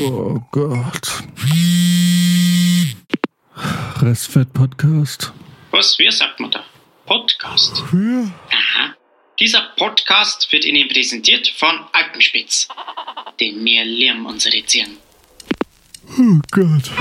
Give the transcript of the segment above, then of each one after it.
Oh Gott. Restfett-Podcast. Was, wie sagt man da? Podcast. Ja. Aha. Dieser Podcast wird Ihnen präsentiert von Alpenspitz. Denn wir lieben unsere Tieren. Oh Gott.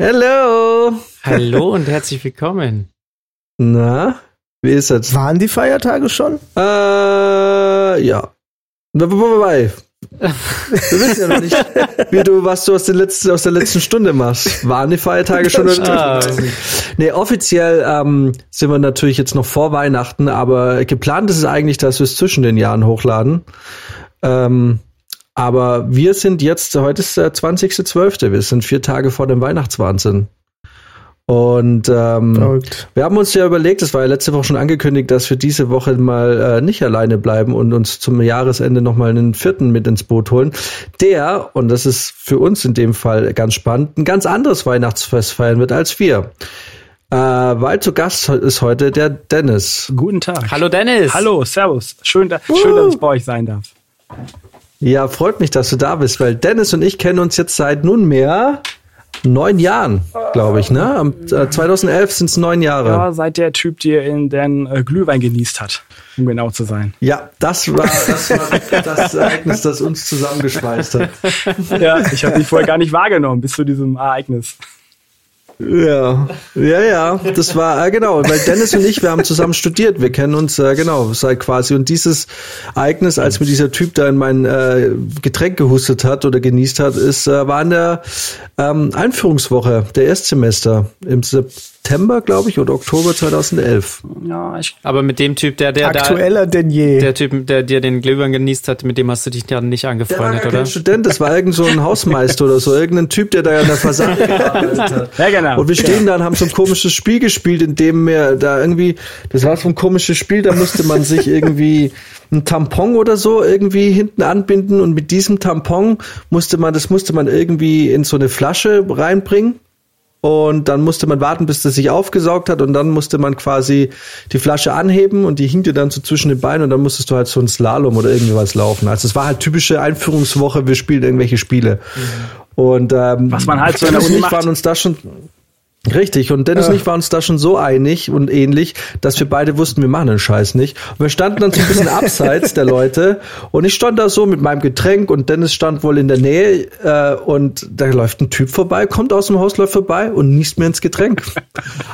Hallo. Hallo und herzlich willkommen. Na, wie ist das? Waren die Feiertage schon? Äh, ja. Wobei. Wir wissen ja noch nicht, wie du, was du aus, den letzten, aus der letzten Stunde machst. Waren die Feiertage schon? Ah. Nee, offiziell ähm, sind wir natürlich jetzt noch vor Weihnachten, aber geplant ist es eigentlich, dass wir es zwischen den Jahren hochladen. Ähm, aber wir sind jetzt, heute ist der 20.12., wir sind vier Tage vor dem Weihnachtswahnsinn. Und ähm, Verrückt. wir haben uns ja überlegt, es war ja letzte Woche schon angekündigt, dass wir diese Woche mal äh, nicht alleine bleiben und uns zum Jahresende nochmal einen vierten mit ins Boot holen. Der, und das ist für uns in dem Fall ganz spannend, ein ganz anderes Weihnachtsfest feiern wird als wir. Äh, weil zu Gast ist heute der Dennis. Guten Tag. Hallo Dennis. Hallo, servus. Schön, da, schön, dass ich bei euch sein darf. Ja, freut mich, dass du da bist, weil Dennis und ich kennen uns jetzt seit nunmehr neun Jahren, glaube ich, ne? Am, äh, 2011 sind es neun Jahre. Ja, seid der Typ, der in den äh, Glühwein genießt hat, um genau zu sein. Ja, das war, das war das Ereignis, das uns zusammengeschweißt hat. Ja, ich habe dich vorher gar nicht wahrgenommen bis zu diesem Ereignis. Ja, ja, ja, das war, äh, genau, weil Dennis und ich, wir haben zusammen studiert, wir kennen uns, äh, genau, seit quasi, und dieses Ereignis, als mir dieser Typ da in mein äh, Getränk gehustet hat oder genießt hat, ist, äh, war in der ähm, Einführungswoche der Erstsemester im September, glaube ich, oder Oktober 2011. Ja, ich, Aber mit dem Typ, der, der, aktueller denn je. der, Typ, der dir den Glühwein genießt hat, mit dem hast du dich ja nicht Der war angefreundet, gar oder? kein Student, das war irgend so ein Hausmeister oder so, irgendein Typ, der da in der Versammlung gearbeitet hat. ja, genau. Und wir stehen da und haben so ein komisches Spiel gespielt, in dem wir da irgendwie, das war so ein komisches Spiel, da musste man sich irgendwie ein Tampon oder so irgendwie hinten anbinden und mit diesem Tampon musste man, das musste man irgendwie in so eine Flasche reinbringen. Und dann musste man warten, bis das sich aufgesaugt hat und dann musste man quasi die Flasche anheben und die hing dir dann so zwischen den Beinen und dann musstest du halt so ein Slalom oder irgendwie was laufen. Also es war halt typische Einführungswoche, wir spielen irgendwelche Spiele. Und ähm, Was man halt so in der Uni macht. waren uns da schon Richtig, und Dennis und ich waren uns da schon so einig und ähnlich, dass wir beide wussten, wir machen den Scheiß nicht. Und wir standen dann so ein bisschen abseits der Leute und ich stand da so mit meinem Getränk und Dennis stand wohl in der Nähe äh, und da läuft ein Typ vorbei, kommt aus dem Haus, läuft vorbei und niest mir ins Getränk.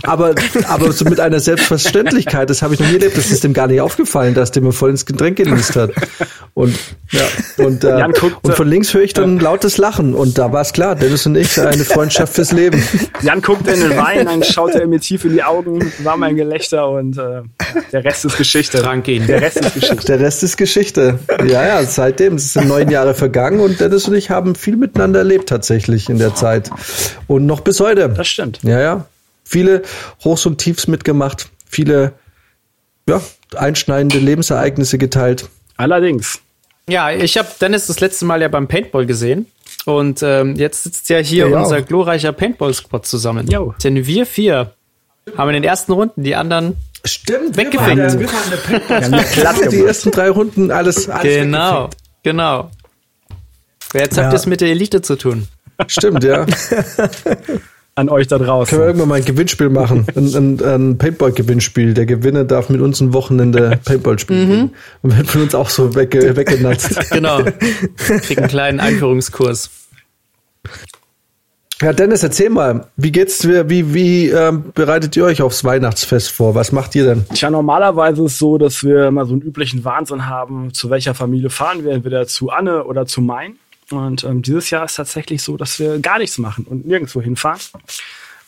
Aber, aber so mit einer Selbstverständlichkeit, das habe ich noch nie erlebt, das ist dem gar nicht aufgefallen, dass der mir voll ins Getränk genießt hat. Und, ja, und, äh, guckt, und von links höre ich dann lautes Lachen und da war es klar, Dennis und ich, eine Freundschaft fürs Leben. Jan guckt in den Wein, dann schaut er mir tief in die Augen, war mein Gelächter und äh, der Rest ist Geschichte. Trank ihn. Der Rest ist Geschichte. Der Rest ist Geschichte. Ja, ja, seitdem. Es sind neun Jahre vergangen und Dennis und ich haben viel miteinander erlebt tatsächlich in der Zeit. Und noch bis heute. Das stimmt. Ja, ja. Viele Hochs und Tiefs mitgemacht. Viele, ja, einschneidende Lebensereignisse geteilt. Allerdings. Ja, ich habe Dennis das letzte Mal ja beim Paintball gesehen. Und ähm, jetzt sitzt ja hier Ja, unser glorreicher Paintball-Squad zusammen. Jo. Denn wir vier haben in den ersten Runden die anderen. Stimmt. Weggefegt. Wir waren, wir waren haben eine Paintball- die ersten drei Runden alles, alles Genau, genau. Jetzt Ja. habt ihr es mit der Elite zu tun. Stimmt, ja. An euch da Können wir draußen. irgendwann mal ein Gewinnspiel machen? Ein, ein, ein Paintball-Gewinnspiel. Der Gewinner darf mit uns ein Wochenende Paintball spielen. Und wird von uns auch so wegge weggenatzt. Genau. Krieg einen kleinen Einführungskurs. Ja, Dennis, erzähl mal, wie geht's dir, wie, wie ähm, bereitet ihr euch aufs Weihnachtsfest vor? Was macht ihr denn? Tja, normalerweise ist es so, dass wir mal so einen üblichen Wahnsinn haben, zu welcher Familie fahren wir, entweder zu Anne oder zu Main. Und ähm, dieses Jahr ist tatsächlich so, dass wir gar nichts machen und nirgendwo hinfahren.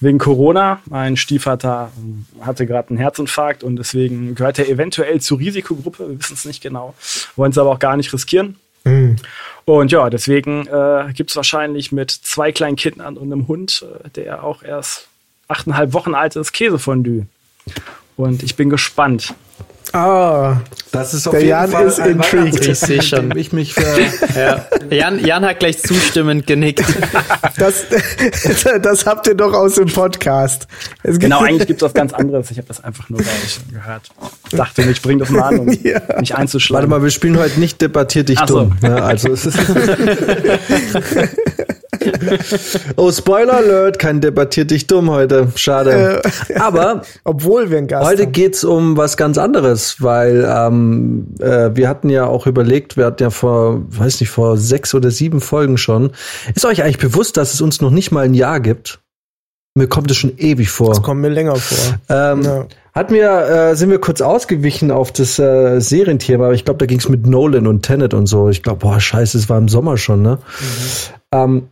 Wegen Corona. Mein Stiefvater ähm, hatte gerade einen Herzinfarkt und deswegen gehört er eventuell zur Risikogruppe. Wir wissen es nicht genau. Wollen es aber auch gar nicht riskieren. Und ja, deswegen äh, gibt es wahrscheinlich mit zwei kleinen Kindern und einem Hund, äh, der auch erst achteinhalb Wochen alt ist, Käsefondue. Und ich bin gespannt. Ah, Das ist auf Der jeden Jan Fall ist ein intrigued. Ich seh schon. Ich mich ver Ja. Jan, Jan hat gleich zustimmend genickt. das, das habt ihr doch aus dem Podcast. Genau, eigentlich gibt es was ganz anderes. Ich habe das einfach nur bei euch gehört. Dachte mir, ich bring das mal an, um Ja. mich einzuschlagen. Warte mal, wir spielen heute nicht debattiert dich Ach so. dumm. Ne? Also es ist oh, Spoiler Alert, kein debattiert dich dumm heute. Schade. Aber Obwohl wir einen Gast heute haben. geht's um was ganz anderes, weil ähm, äh, wir hatten ja auch überlegt, wir hatten ja vor, weiß nicht, vor sechs oder sieben Folgen schon. Ist euch eigentlich bewusst, dass es uns noch nicht mal ein Jahr gibt? Mir kommt es schon ewig vor. Das kommt mir länger vor. Ähm, Ja. Hatten wir, äh, sind wir kurz ausgewichen auf das äh, Serienthema, aber ich glaube, da ging es mit Nolan und Tenet und so. Ich glaube, boah, scheiße, es war im Sommer schon, ne? Ähm,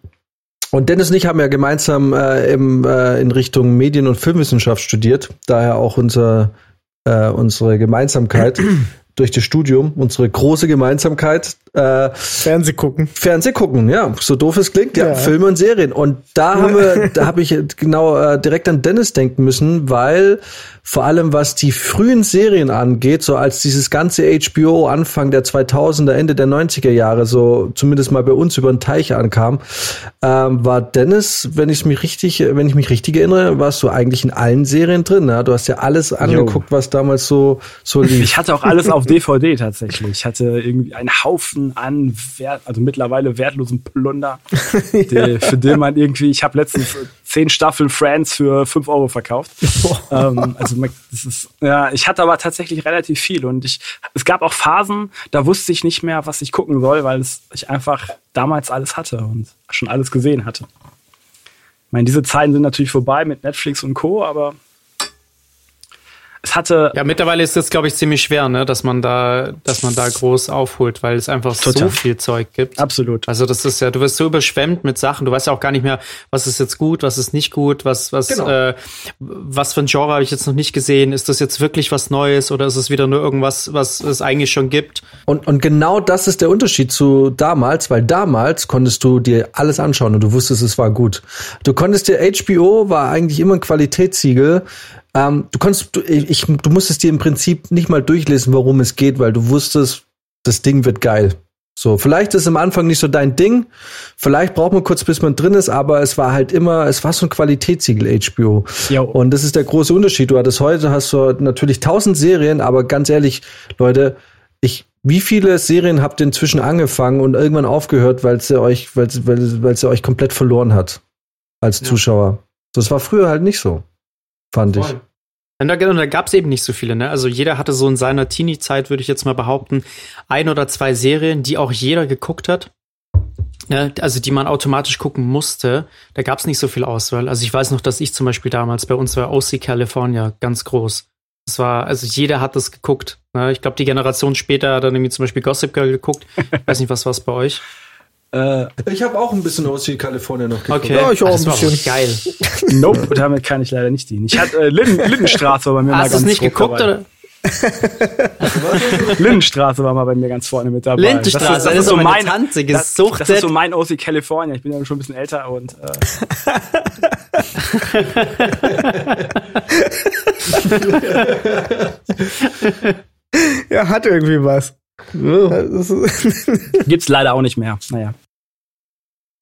und Dennis und ich haben ja gemeinsam äh, im, äh, in Richtung Medien- und Filmwissenschaft studiert, daher auch unser, äh, unsere Gemeinsamkeit durch das Studium, unsere große Gemeinsamkeit. Äh, Fernseh gucken. Fernseh gucken, ja, so doof es klingt, ja, Ja. Filme und Serien. Und da haben wir, da habe ich genau äh, direkt an Dennis denken müssen, weil vor allem was die frühen Serien angeht, so als dieses ganze HBO Anfang der 2000er, Ende der 90er Jahre, so zumindest mal bei uns über den Teich ankam, ähm, war Dennis, wenn ich mich richtig, wenn ich mich richtig erinnere, warst du eigentlich in allen Serien drin. Ja? Du hast ja alles angeguckt, was damals so so lief. Ich hatte auch alles auf DVD tatsächlich. Ich hatte irgendwie einen Haufen an wert, also mittlerweile wertlosen Plunder, die, für den man irgendwie, ich habe letztens zehn Staffeln Friends für fünf Euro verkauft. ähm, also man- das ist, ja, ich hatte aber tatsächlich relativ viel und ich, es gab auch Phasen, da wusste ich nicht mehr, was ich gucken soll, weil es, ich einfach damals alles hatte und schon alles gesehen hatte. Ich meine, diese Zeiten sind natürlich vorbei mit Netflix und Co., aber es hatte Ja, mittlerweile ist es, glaube ich, ziemlich schwer, ne, dass man da, dass man da groß aufholt, weil es einfach so Total. viel Zeug gibt. absolut. Also das ist ja, du wirst so überschwemmt mit Sachen, du weißt ja auch gar nicht mehr, was ist jetzt gut, was ist nicht gut, was, was, Genau. äh, was für ein Genre habe ich jetzt noch nicht gesehen, ist das jetzt wirklich was Neues oder ist es wieder nur irgendwas, was es eigentlich schon gibt? Und, und genau das ist der Unterschied zu damals, weil damals konntest du dir alles anschauen und du wusstest, es war gut. Du konntest dir, HBO war eigentlich immer ein Qualitätssiegel. Ähm, du konntest, du, ich, du musstest dir im Prinzip nicht mal durchlesen, worum es geht, weil du wusstest, das Ding wird geil. So, vielleicht ist am Anfang nicht so dein Ding, vielleicht braucht man kurz, bis man drin ist, aber es war halt immer, es war so ein Qualitätssiegel HBO. Jo. Und das ist der große Unterschied. Du hattest heute, hast du natürlich tausend Serien, aber ganz ehrlich, Leute, ich, wie viele Serien habt ihr inzwischen angefangen und irgendwann aufgehört, weil sie euch, weil, weil, weil sie euch komplett verloren hat als Zuschauer? Das war früher halt nicht so, fand ich. Und da, und da gab es eben nicht so viele, ne? Also jeder hatte so in seiner Teenie-Zeit, würde ich jetzt mal behaupten, ein oder zwei Serien, die auch jeder geguckt hat. Ne? Also die man automatisch gucken musste. Da gab es nicht so viel Auswahl. Also ich weiß noch, dass ich zum Beispiel damals, bei uns war OC California ganz groß. Das war, also jeder hat das geguckt. Ne? Ich glaube, die Generation später hat dann irgendwie zum Beispiel Gossip Girl geguckt. weiß nicht, was war's bei euch? Äh, Ich habe auch ein bisschen OC California noch geguckt. Okay. Ja, ich auch ein das war bisschen. geil. Nope, damit kann ich leider nicht dienen. Ich hatte äh, Linden, Lindenstraße war bei mir mal Hast du ganz es nicht geguckt dabei. oder? Lindenstraße war mal bei mir ganz vorne mit dabei. Lindenstraße, das ist so meine Tante das, gesuchtet. das ist so mein OC California. Ich bin ja schon ein bisschen älter und äh, Ja, hat irgendwie was. Gibt's leider auch nicht mehr. Naja.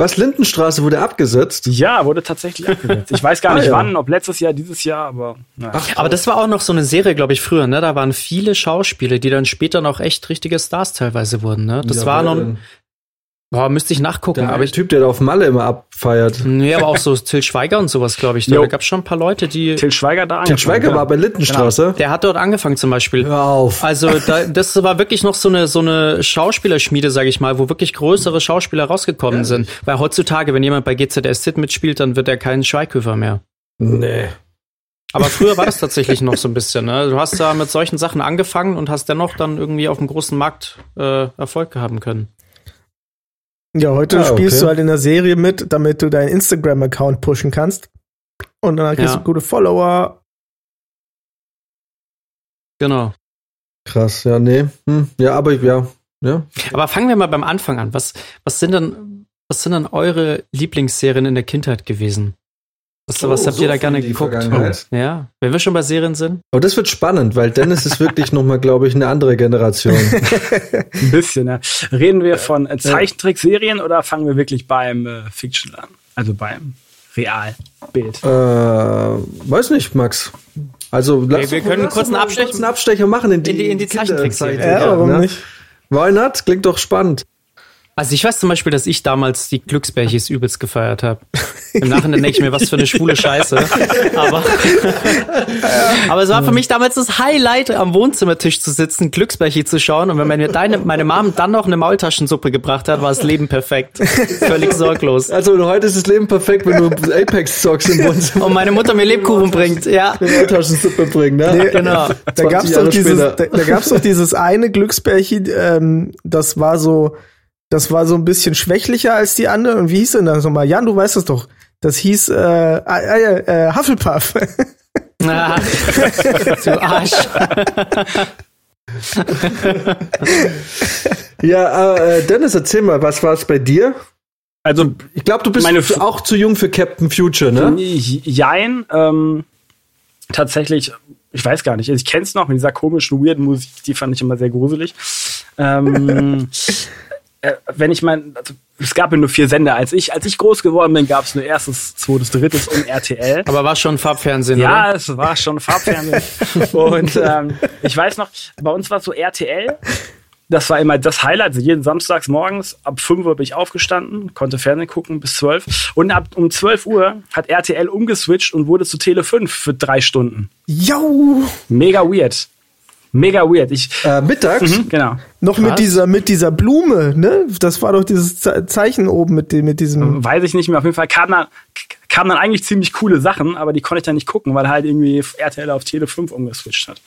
Was Lindenstraße wurde abgesetzt? Ja, wurde tatsächlich abgesetzt. Ich weiß gar Ah, nicht ja. wann, ob letztes Jahr, dieses Jahr, aber naja. Aber das war auch noch so eine Serie, glaube ich, früher, ne? Da waren viele Schauspieler, die dann später noch echt richtige Stars teilweise wurden, ne? Das Ja, war noch, denn? Boah, müsste ich nachgucken, Der aber ich, Typ, der da auf Malle immer abfeiert. nee, aber auch so Till Schweiger und sowas, glaube ich. Da, Jo. da gab es schon ein paar Leute, die, Till Schweiger da Til angefangen, Schweiger ja. war bei Lindenstraße. der hat dort angefangen zum Beispiel. Hör auf. Also da, das war wirklich noch so eine so eine Schauspielerschmiede, sage ich mal, wo wirklich größere Schauspieler rausgekommen sind. Weil heutzutage, wenn jemand bei GZSZ mitspielt, dann wird er kein Schweighöfer mehr. Nee. Aber früher war das tatsächlich noch so ein bisschen. Ne? Du hast da mit solchen Sachen angefangen und hast dennoch dann irgendwie auf dem großen Markt äh, Erfolg haben können. Ja, heute Ah, spielst okay. du halt in der Serie mit, damit du deinen Instagram-Account pushen kannst. Und dann kriegst Ja. du gute Follower. Genau. Krass, ja, nee. Hm, ja, aber ich- ja. Ja. Aber fangen wir mal beim Anfang an. Was, was sind denn, was sind denn eure Lieblingsserien in der Kindheit gewesen? Was, was Oh, habt so ihr da gerne geguckt? Ja, wenn wir schon bei Serien sind. Aber das wird spannend, weil Dennis ist wirklich nochmal, glaube ich, eine andere Generation. Ein bisschen, ne? Reden wir von äh, Zeichentrickserien oder fangen wir wirklich beim äh, Fiction an? Also beim Realbild. äh, weiß nicht, Max. Also lass wir können lass kurz einen mal Abstecher- kurzen Abstecher machen in die, in die- in die Zeichentrickserie. Ja, warum nicht? Why not? Klingt doch spannend. Also ich weiß zum Beispiel, dass ich damals die Glücksbärchis übelst gefeiert habe. Im Nachhinein denke ich mir, was für eine schwule Scheiße. Aber, aber es war für mich damals das Highlight, am Wohnzimmertisch zu sitzen, Glücksbärchi zu schauen. Und wenn mir deine, meine Mom dann noch eine Maultaschensuppe gebracht hat, war das Leben perfekt. Völlig sorglos. Also heute ist das Leben perfekt, wenn du Apex zockst im Wohnzimmer. Und meine Mutter mir Lebkuchen bringt. Ja, eine Taschensuppe bringen, ne? Nee, genau. Da 20 gab's doch dieses, da, da gab's doch dieses eine Glücksbärchen, ähm, das war so, das war so ein bisschen schwächlicher als die anderen. Und wie hieß denn das nochmal? Jan, du weißt das doch. Das hieß äh, äh, äh, Hufflepuff. Ah, du Arsch. Ja, äh, Dennis, erzähl mal, was war es bei dir? Also, Ich glaube, du bist auch zu jung für Captain Future, ne? jein, ähm, tatsächlich, ich weiß gar nicht. Also ich kenne es noch mit dieser komischen, weirden Musik, die fand ich immer sehr gruselig. Ähm, äh, wenn ich mein, also, es gab ja nur vier Sender. Als ich, als ich groß geworden bin, gab es nur erstes, zweites, drittes und RTL. Aber war schon Farbfernsehen, Ja, oder? es war schon Farbfernsehen. und ähm, ich weiß noch, bei uns war es so RTL. Das war immer das Highlight. Also jeden Samstags morgens ab 5 Uhr bin ich aufgestanden, konnte Fernsehen gucken bis 12. Und ab um 12 Uhr hat RTL umgeswitcht und wurde zu Tele 5 für drei Stunden. Jau! Mega weird. Mega weird. Ich, Äh, mittags? mhm, genau. Noch mit dieser, mit dieser Blume, ne? Das war doch dieses Ze- Zeichen oben mit, dem, mit diesem. Weiß ich nicht mehr. Auf jeden Fall kamen dann, kamen dann eigentlich ziemlich coole Sachen, aber die konnte ich dann nicht gucken, weil halt irgendwie RTL auf Tele 5 umgeswitcht hat.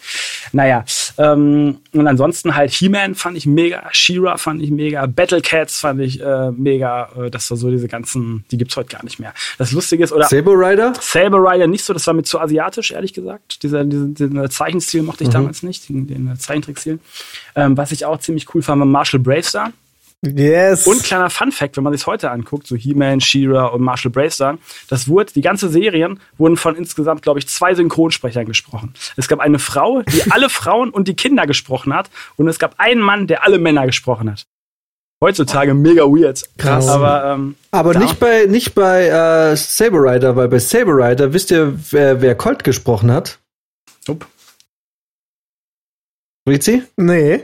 Naja, ähm, und ansonsten halt He-Man fand ich mega, She-Ra fand ich mega, Battle Cats fand ich äh, mega. Äh, das war so diese ganzen, die gibt's heute gar nicht mehr. Das Lustige ist, oder Saber Rider? Saber Rider nicht so, das war mir zu asiatisch, ehrlich gesagt. Dieser, dieser, dieser Zeichenstil mochte ich damals nicht, den, den Zeichentrickstil. Ähm, was ich auch ziemlich cool fand, war Marshall Bravestar. Yes. Und kleiner Fun Fact, wenn man sich heute anguckt, so He-Man, She-Ra und Marshall Bravestar, das wurde, die ganze Serien wurden von insgesamt, glaube ich, zwei Synchronsprechern gesprochen. Es gab eine Frau, die alle Frauen und die Kinder gesprochen hat und es gab einen Mann, der alle Männer gesprochen hat. Heutzutage mega weird. Krass. Aber ähm, Aber nicht bei, nicht bei äh, Saber Rider, weil bei Saber Rider, wisst ihr, wer, wer Colt gesprochen hat? Nope. Rizi? nee.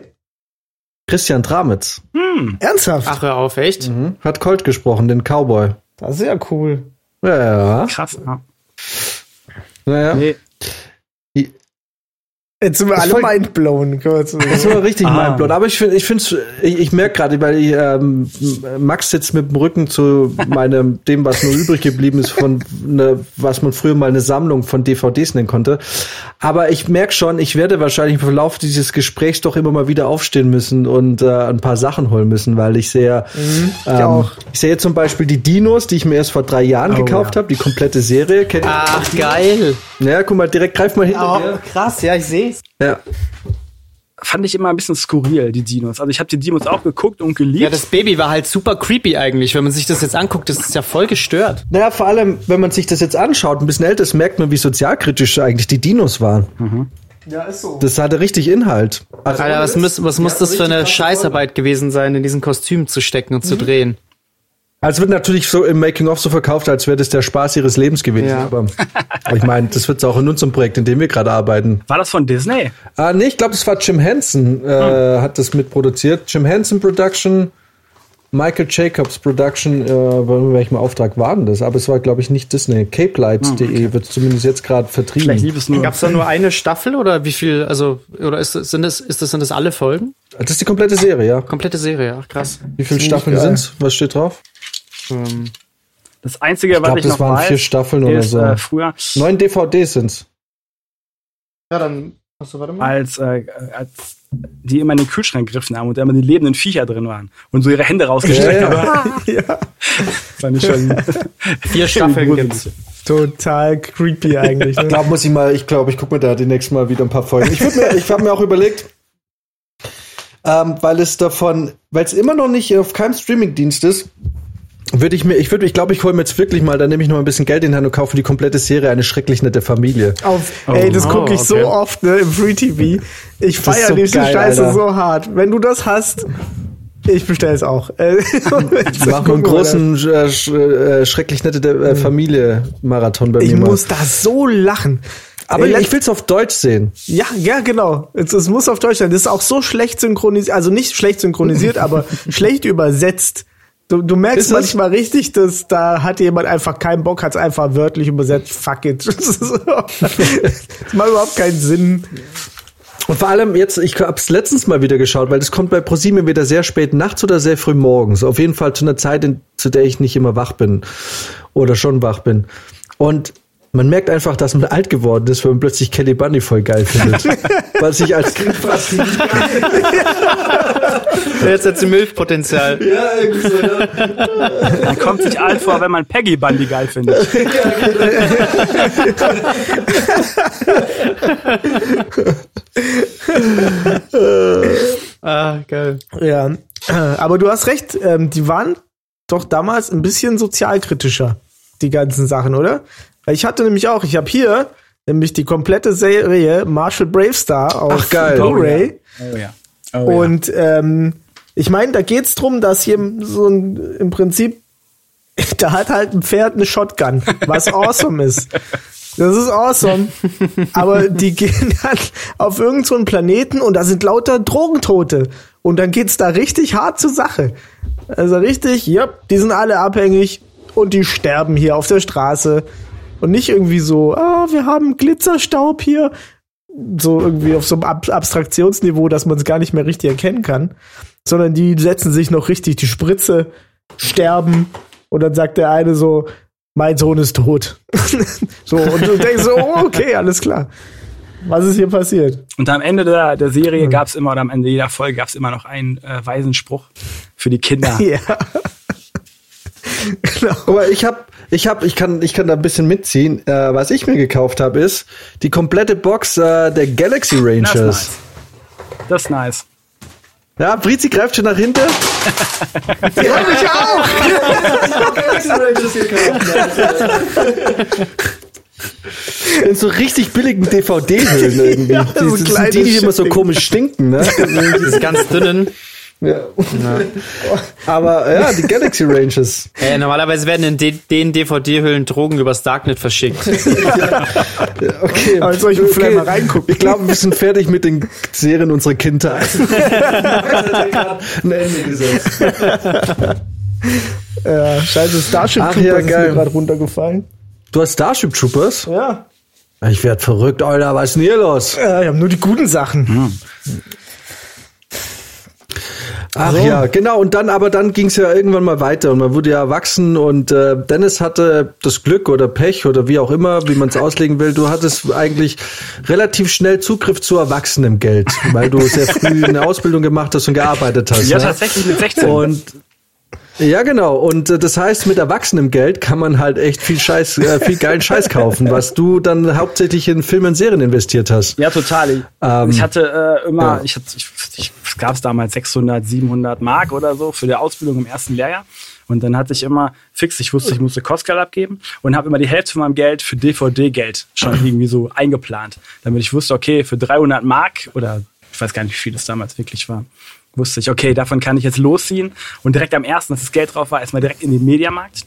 Christian Tramitz. hm, Ernsthaft? Ach, hör auf, echt? Mhm. Hat Colt gesprochen, den Cowboy. Das ist ja cool. Ja, ja. krass. Ja. Naja. Nee. Jetzt sind wir Das alle voll- mindblown. Kurz. Das war richtig Ah. mindblown. Aber ich finde, ich finde, ich, ich merke gerade, weil ich, ähm, Max sitzt mit dem Rücken zu meinem, dem, was nur übrig geblieben ist von, ne, was man früher mal eine Sammlung von DVDs nennen konnte. Aber ich merke schon, ich werde wahrscheinlich im Verlauf dieses Gesprächs doch immer mal wieder aufstehen müssen und äh, ein paar Sachen holen müssen, weil ich sehe, ähm, auch. ich sehe zum Beispiel die Dinos, die ich mir erst vor drei Jahren gekauft habe, die komplette Serie. Kennt? Ach, geil. Ja, guck mal, direkt greif mal hinter mir. krass, ja, ich seh's. Ja. Fand ich immer ein bisschen skurril, die Dinos. Also ich habe die Dinos auch geguckt und geliebt. Ja, das Baby war halt super creepy eigentlich. Wenn man sich das jetzt anguckt, das ist ja voll gestört. Naja, vor allem, wenn man sich das jetzt anschaut, ein bisschen älter ist, merkt man, wie sozialkritisch eigentlich die Dinos waren. Ja, ist so. Das hatte richtig Inhalt. Also, Alter, was muss, was muss das für eine Scheißarbeit gewesen sein, in diesen Kostümen zu stecken und zu drehen? Also wird natürlich so im Making-of so verkauft, als wäre das der Spaß ihres Lebens gewesen. Ja. Aber ich meine, das wird auch in unserem Projekt, in dem wir gerade arbeiten. War das von Disney? Ah, nee, ich glaube, das war Jim Henson, äh, hat das mitproduziert. Jim Henson Production, Michael Jacobs Production, äh, bei welchem Auftrag war denn das? Aber es war, glaube ich, nicht Disney. CapeLights.de wird zumindest jetzt gerade vertrieben. Vielleicht lieb es nur. Gab's da nur eine Staffel oder wie viel, also, oder ist sind das, ist das, sind das alle Folgen? Das ist die komplette Serie, ja. Komplette Serie, ach krass. Wie viele Staffeln sind's? Was steht drauf? Ähm, Das Einzige, was glaub, ich das noch waren weiß, vier Staffeln oder so. äh, früher, Neun DVDs sind's. Ja, dann. Achso, warte mal. als, äh, als die immer in den Kühlschrank gegriffen haben und da immer die lebenden Viecher drin waren und so ihre Hände rausgestreckt Ja, ja. haben. ja. Fand ich schon. vier Staffeln gibt's. Total creepy eigentlich. Ich Ne? glaube, muss ich mal, ich glaube, ich gucke mir da demnächst mal wieder ein paar Folgen. Ich, mir, ich habe mir auch überlegt, ähm, weil es davon, weil es immer noch nicht auf keinem Streamingdienst ist, Würde ich mir, ich würde, ich glaube, ich hole mir jetzt wirklich mal, dann nehme ich noch ein bisschen Geld in die Hand und kaufe die komplette Serie eine schrecklich nette Familie. Auf, ey, das Oh, gucke ich okay. so oft ne, im Free TV. Ich feiere so diese geil, Scheiße Alter. so hart. Wenn du das hast, ich bestelle es auch. Äh, Machen wir einen großen, äh, sch, äh, schrecklich nette äh, Familie-Marathon bei Ich mir mal. muss da so lachen. Aber Ey, ich will's auf Deutsch sehen. Ja, ja, genau. Es, es muss auf Deutsch sein. Das ist auch so schlecht synchronisiert, also nicht schlecht synchronisiert, aber schlecht übersetzt. Du, du merkst es? manchmal richtig, dass da hat jemand einfach keinen Bock, hat es einfach wörtlich übersetzt. Fuck it. Das, macht überhaupt keinen Sinn. Und vor allem jetzt, ich hab's letztens mal wieder geschaut, weil das kommt bei ProSieben entweder sehr spät nachts oder sehr früh morgens. Auf jeden Fall zu einer Zeit, in, zu der ich nicht immer wach bin. Oder schon wach bin. Und man merkt einfach, dass man alt geworden ist, wenn man plötzlich Kelly Bunny voll geil findet. weil sich als Kind fast nicht Jetzt hat sie Milchpotenzial. Ja, irgendwie so, ja. Man kommt sich alt vor, wenn man Peggy Bundy geil findet. Ah, geil. Ja, aber du hast recht, ähm, die waren doch damals ein bisschen sozialkritischer, die ganzen Sachen, oder? Weil ich hatte nämlich auch, ich habe hier nämlich die komplette Serie Marshall Bravestar auf Ach, geil. Blu-ray. Oh ja. Und ähm, ich meine, da geht's drum, dass hier so ein im Prinzip da hat halt ein Pferd eine Shotgun, was awesome ist. Das ist awesome. Aber die gehen dann auf irgendeinen so einen Planeten und da sind lauter Drogentote. Und dann geht's da richtig hart zur Sache. Also richtig, ja, die sind alle abhängig und die sterben hier auf der Straße. Und nicht irgendwie so, ah, wir haben Glitzerstaub hier. So irgendwie auf so einem Ab Abstraktionsniveau, dass man es gar nicht mehr richtig erkennen kann. Sondern die setzen sich noch richtig die Spritze, sterben. Und dann sagt der eine so, mein Sohn ist tot. so, und du denkst so, oh, okay, alles klar. Was ist hier passiert? Und am Ende der, der Serie gab's immer, oder am Ende jeder Folge gab's immer noch einen äh, weisen Spruch für die Kinder. Ja. Genau. Aber ich hab, ich hab, ich kann, ich kann da ein bisschen mitziehen. Äh, was ich mir gekauft habe, ist die komplette Box äh, der Galaxy Das ist Rangers. nice. Das ist nice. Ja, Brizi greift schon nach hinten. Die hab ich auch. Galaxy Rangers gekauft. In so richtig billigen DVD-Hüllen irgendwie. Ja, die, so das sind die, die immer so komisch stinken, ne? Diese ganz dünnen. Ja. Aber ja, die Galaxy Rangers. Äh, normalerweise werden in de den DVD-Hüllen Drogen übers Darknet verschickt. Okay. Aber in solchen Filmen mal reingucken. Ich glaube, wir sind fertig mit den Serien unserer Kindheit. Ein Ende gesetzt. Ja, scheiße, Starship Ach Troopers ja, ist mir geil. gerade runtergefallen. Du hast Starship Troopers? Ja. Ich werd verrückt, Alter. Was ist denn hier los? Ja, ich habe nur die guten Sachen. Ach So. ja, genau. Und dann, aber dann ging es ja irgendwann mal weiter und man wurde ja erwachsen und äh, Dennis hatte das Glück oder Pech oder wie auch immer, wie man es auslegen will. Du hattest eigentlich relativ schnell Zugriff zu erwachsenem Geld, weil du sehr früh eine Ausbildung gemacht hast und gearbeitet hast. Ja, ne? tatsächlich mit 16. Und ja, genau. Und äh, das heißt, mit erwachsenem Geld kann man halt echt viel Scheiß, äh, viel geilen Scheiß kaufen, was du dann hauptsächlich in Filme und Serien investiert hast. Ja, total. Ich, Ähm, ich hatte äh, immer, ja. ich, hatte, ich, ich es gab damals 600, 700 Mark oder so für die Ausbildung im ersten Lehrjahr. Und dann hatte ich immer fix, ich wusste, ich musste Kostgeld abgeben und habe immer die Hälfte von meinem Geld für DVD-Geld schon irgendwie so eingeplant, damit ich wusste, okay, für 300 Mark oder ich weiß gar nicht, wie viel das damals wirklich war, wusste ich, okay, davon kann ich jetzt losziehen und direkt am ersten, dass das Geld drauf war, erstmal direkt in den Mediamarkt.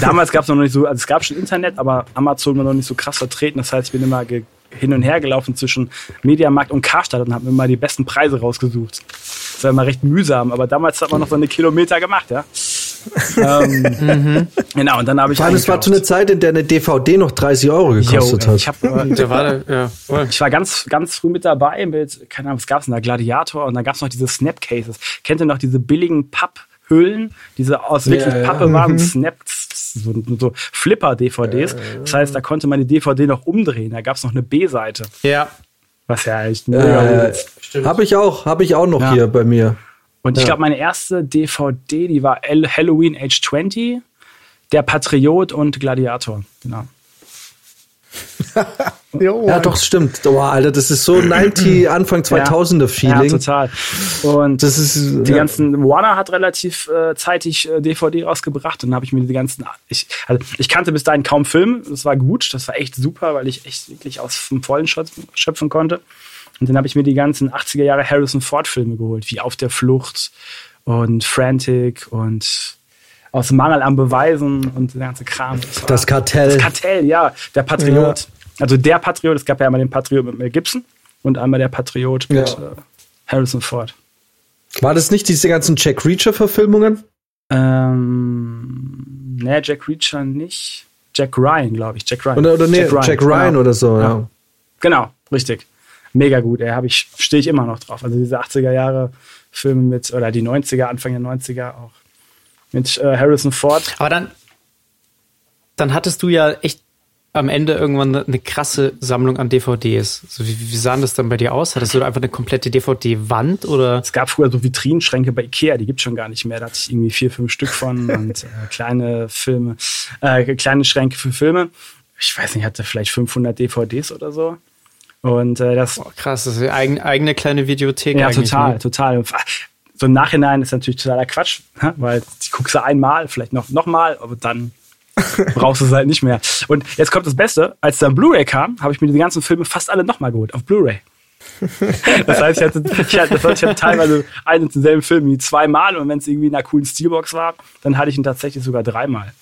Damals gab es noch nicht so, also es gab schon Internet, aber Amazon war noch nicht so krass vertreten. Das heißt, ich bin immer hin und her gelaufen zwischen Mediamarkt und Karstadt und habe mir mal die besten Preise rausgesucht. Das war immer recht mühsam, aber damals hat man noch so eine Kilometer gemacht, ja. Ähm, Genau, und dann habe ich Vor allem, es war zu einer Zeit, in der eine DVD noch 30 Euro gekostet Yo, hat. ich, hab, äh, Da war der, ja, ich war ganz, ganz früh mit dabei mit, keine Ahnung, was gab's denn da? Gladiator und dann gab's noch diese Snapcases. Kennt ihr noch diese billigen Papphüllen, diese aus wirklich Ja, ja. Pappe waren, Snaps, so, so Flipper-DVDs. Das heißt, da konnte man die DVD noch umdrehen. Da gab's noch eine B-Seite. Ja. Was ja echt mega Äh, gut ist. habe ich auch, habe ich auch noch Ja. hier bei mir. Und ich ja. glaube, meine erste DVD, die war Halloween Age 20, Der Patriot und Gladiator. Genau. Jo, Ja, doch, stimmt. Oh, Alter, das ist so 90, Anfang 2000er Ja, Feeling. total. Und das ist die ja. ganzen Warner hat relativ äh, zeitig äh, DVD rausgebracht und dann habe ich mir die ganzen ich, also ich kannte bis dahin kaum Film das war gut das war echt super weil ich echt wirklich aus dem Vollen schöpfen konnte und dann habe ich mir die ganzen 80er Jahre Harrison Ford Filme geholt wie Auf der Flucht und Frantic und aus Mangel an Beweisen und der ganze Kram war- Das Kartell. das Kartell ja der Patriot also der Patriot es gab ja einmal den Patriot mit Mel Gibson und einmal der Patriot mit Ja. äh, Harrison Ford War das nicht diese ganzen Jack Reacher-Verfilmungen? Ähm, nee, Jack Reacher nicht. Jack Ryan, glaube ich. Jack Ryan. Oder, oder nee, Jack Ryan, genau. oder so, ja. Ja. Genau, richtig. Mega gut. Ey, hab ich, stehe ich immer noch drauf. Also diese 80er Jahre Filme mit, oder die 90er, Anfang der 90er auch. Mit äh, Harrison Ford. Aber dann, dann hattest du ja echt am Ende irgendwann eine, eine krasse Sammlung an DVDs. So, wie, wie sah das dann bei dir aus? Hattest du da einfach eine komplette DVD-Wand oder? Es gab früher so Vitrinenschränke bei Ikea, die gibt's schon gar nicht mehr. Da hatte ich irgendwie vier, fünf Stück von und äh, kleine Filme, äh, kleine Schränke für Filme. Ich weiß nicht, hatte vielleicht 500 DVDs oder so. Und äh, das, Boah, krass, das ist eine eigene, eigene kleine Videothek. Ja, total, Ne? total. So im Nachhinein ist natürlich totaler Quatsch, weil die guckst du einmal, vielleicht noch, noch mal, aber dann brauchst du es halt nicht mehr. Und jetzt kommt das Beste, als dann Blu-ray kam, habe ich mir die ganzen Filme fast alle nochmal geholt, auf Blu-ray. Das heißt, ich hatte, ich hatte, das heißt, ich hatte teilweise einen und denselben Film wie zweimal und wenn es irgendwie in einer coolen Steelbox war, dann hatte ich ihn tatsächlich sogar dreimal.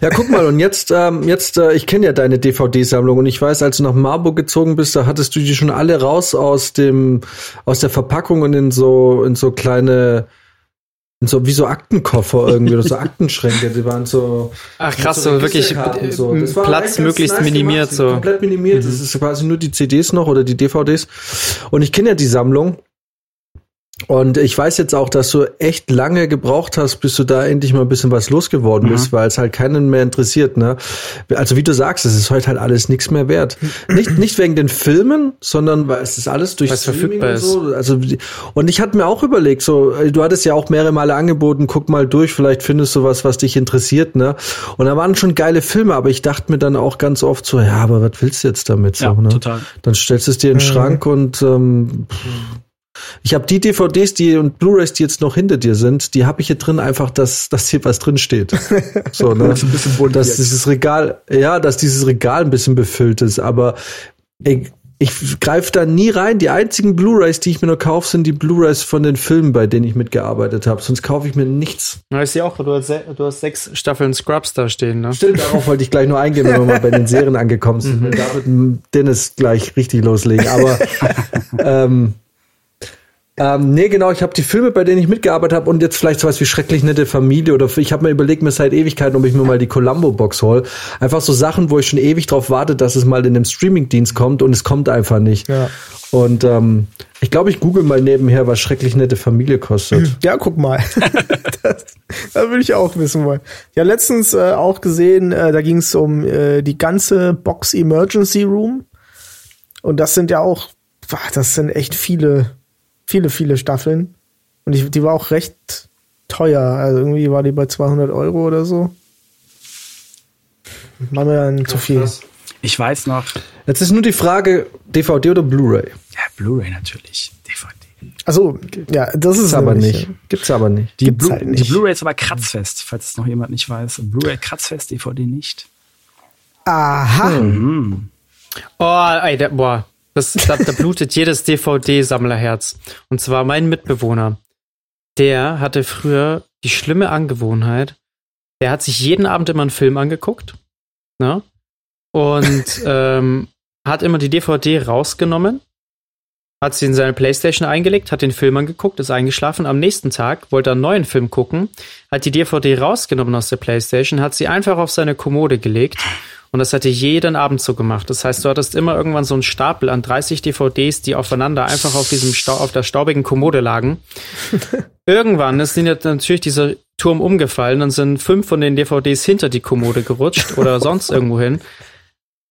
Ja, guck mal, und jetzt, ähm, jetzt, äh, ich kenne ja deine DVD-Sammlung und ich weiß, als du nach Marburg gezogen bist, da hattest du die schon alle raus aus dem, aus der Verpackung und in so, in so kleine, in so, wie so Aktenkoffer irgendwie, oder so Aktenschränke, die waren so. Ach krass, so so wirklich äh, so. War Platz möglichst nice minimiert gemacht, so. Komplett minimiert. Das ist quasi nur die CDs noch oder die DVDs. Und ich kenne ja die Sammlung. Und ich weiß jetzt auch, dass du echt lange gebraucht hast, bis du da endlich mal ein bisschen was losgeworden bist, weil es halt keinen mehr interessiert, ne? Also wie du sagst, es ist heute halt alles nichts mehr wert. Nicht, nicht wegen den Filmen, sondern weil es ist alles durch Streaming verfügbar und so. Also, und ich hatte mir auch überlegt, so, du hattest ja auch mehrere Male angeboten, guck mal durch, vielleicht findest du was, was dich interessiert, ne? Und da waren schon geile Filme, aber ich dachte mir dann auch ganz oft so, ja, aber was willst du jetzt damit so, Ja, ne? total. Dann stellst du es dir in den Schrank und ähm, ich habe die DVDs, die und Blu-rays, die jetzt noch hinter dir sind, die habe ich hier drin einfach, dass, dass hier was drin steht. So, ne? Das ist ein bisschen bunt dass jetzt. dieses Regal, ja, dass dieses Regal ein bisschen befüllt ist, aber ey, ich greife da nie rein. Die einzigen Blu-rays, die ich mir nur kaufe, sind die Blu-rays von den Filmen, bei denen ich mitgearbeitet habe. Sonst kaufe ich mir nichts. Ja, ich sehe auch, du hast, du hast sechs Staffeln Scrubs da stehen, ne? Stimmt, darauf wollte ich gleich nur eingehen, wenn wir mal bei den Serien angekommen sind. Mhm. Da wird Dennis gleich richtig loslegen. Aber ähm, ähm, nee, genau, ich habe die Filme, bei denen ich mitgearbeitet habe und jetzt vielleicht sowas wie schrecklich nette Familie oder ich habe mir überlegt, mir seit Ewigkeiten, ob ich mir mal die Columbo-Box hol. Einfach so Sachen, wo ich schon ewig drauf warte, dass es mal in einem Streaming-Dienst kommt und es kommt einfach nicht. Ja. Und ähm, ich glaube, ich google mal nebenher, was schrecklich nette Familie kostet. Ja, guck mal. das, das würde ich auch wissen wollen. Ja, letztens äh, auch gesehen, äh, da ging es um äh, die ganze Box Emergency Room. Und das sind ja auch, boah, das sind echt viele, viele, viele Staffeln. Und ich, die war auch recht teuer. Also irgendwie war die bei 200 Euro oder so. Machen wir dann zu viel. Ich weiß noch, Jetzt ist nur die Frage, DVD oder Blu-ray? ja, Blu-ray natürlich, DVD. Also, ja, das ist aber nicht. Gibt's aber nicht. Die, Gibt's Blu halt die nicht. Blu-ray ist aber kratzfest, falls es noch jemand nicht weiß. Blu-ray kratzfest, DVD nicht. Aha. Oh, ey, der, boah, das, da, da blutet jedes DVD-Sammlerherz. Und zwar mein Mitbewohner. Der hatte früher die schlimme Angewohnheit, der hat sich jeden Abend immer einen Film angeguckt, ne? Und ähm, hat immer die DVD rausgenommen, hat sie in seine Playstation eingelegt, hat den Film angeguckt, ist eingeschlafen. Am nächsten Tag wollte er einen neuen Film gucken, hat die DVD rausgenommen aus der Playstation, hat sie einfach auf seine Kommode gelegt und das hat er jeden Abend so gemacht. Das heißt, du hattest immer irgendwann so einen Stapel an 30 DVDs, die aufeinander einfach auf diesem Stau auf der staubigen Kommode lagen. irgendwann ist ihnen natürlich dieser Turm umgefallen, dann sind fünf von den DVDs hinter die Kommode gerutscht oder sonst irgendwo hin.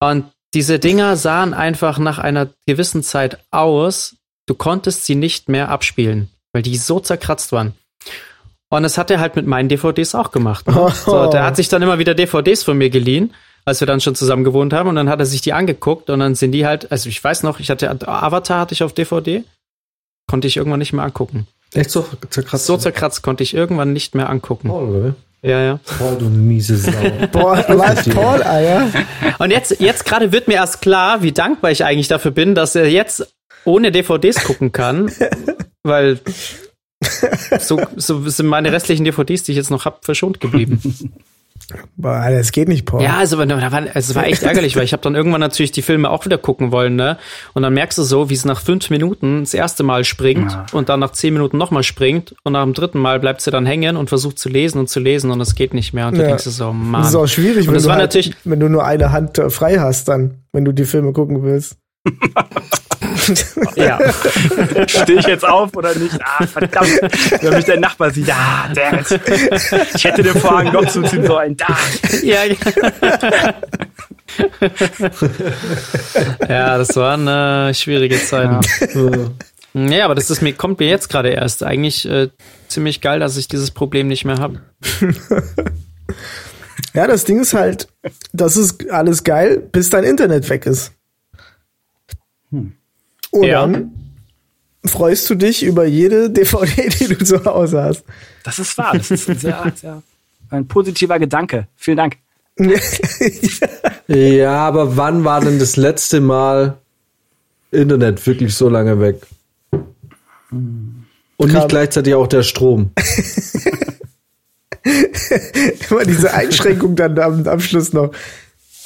Und diese Dinger sahen einfach nach einer gewissen Zeit aus, du konntest sie nicht mehr abspielen, weil die so zerkratzt waren. Und das hat er halt mit meinen DVDs auch gemacht. Ne? So, der hat sich dann immer wieder DVDs von mir geliehen, als wir dann schon zusammen gewohnt haben. Und dann hat er sich die angeguckt und dann sind die halt, also ich weiß noch, ich hatte Avatar hatte ich auf DVD, konnte ich irgendwann nicht mehr angucken. Echt so zerkratzt? So zerkratzt konnte ich irgendwann nicht mehr angucken. Paul, oder? Ja, ja. Paul, du miese Sau. Boah, was Paul, Alter. Und jetzt, jetzt gerade wird mir erst klar, wie dankbar ich eigentlich dafür bin, dass er jetzt ohne DVDs gucken kann, weil so, so sind meine restlichen DVDs, die ich jetzt noch hab, verschont geblieben. Boah, das geht nicht, Paul. Ja, also, also es war echt ärgerlich, weil ich habe dann irgendwann natürlich die Filme auch wieder gucken wollen, ne? Und dann merkst du so, wie es nach fünf Minuten das erste Mal springt Ja. und dann nach zehn Minuten nochmal springt und nach dem dritten Mal bleibt sie dann hängen und versucht zu lesen und zu lesen und es geht nicht mehr. Und du Ja. denkst dir so, Mann. Das ist auch schwierig, Und wenn das du, war halt, natürlich- wenn du nur eine Hand äh, frei hast, dann, wenn du die Filme gucken willst. ja. Stehe ich jetzt auf oder nicht? Ah, verdammt. Wenn mich der Nachbar sieht, ah, damn it. Ich hätte den Vorhang doch zuziehen sollen. Da. ja, ja. ja, das waren äh, schwierige Zeiten. Ja. aber das ist mir, kommt mir jetzt gerade erst. Eigentlich äh, ziemlich geil, dass ich dieses Problem nicht mehr habe. Ja, das Ding ist halt, das ist alles geil, bis dein Internet weg ist. Und Ja. dann freust du dich über jede DVD, die du zu Hause hast. Das ist wahr. Das ist ein sehr, sehr ein positiver Gedanke. Vielen Dank. ja, aber wann war denn das letzte Mal Internet wirklich so lange weg? Und nicht gleichzeitig auch der Strom. Immer diese Einschränkung dann am, am Schluss noch.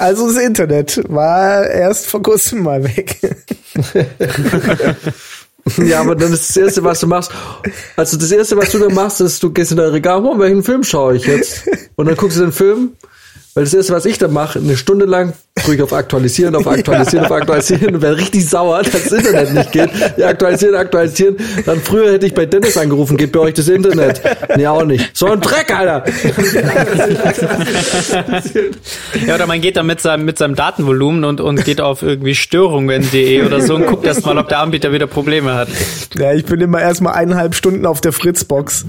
Also das Internet war erst vor kurzem mal weg. Ja, aber dann ist das Erste, was du machst. Also das Erste, was du dann machst, ist, du gehst in dein Regal, oh, welchen Film schaue ich jetzt? Und dann guckst du den Film. Weil das Erste, was ich dann mache, eine Stunde lang drücke ich auf Aktualisieren, auf Aktualisieren, auf Aktualisieren und werde richtig sauer, dass das Internet nicht geht. Ja, aktualisieren, aktualisieren. Dann früher hätte ich bei Dennis angerufen, geht bei euch das Internet? Nee, auch nicht. So ein Dreck, Alter! Ja, oder man geht dann mit seinem, mit seinem Datenvolumen und, und geht auf irgendwie störungen.de oder so und guckt erst mal, ob der Anbieter wieder Probleme hat. Ja, ich bin immer erstmal eineinhalb Stunden auf der Fritzbox.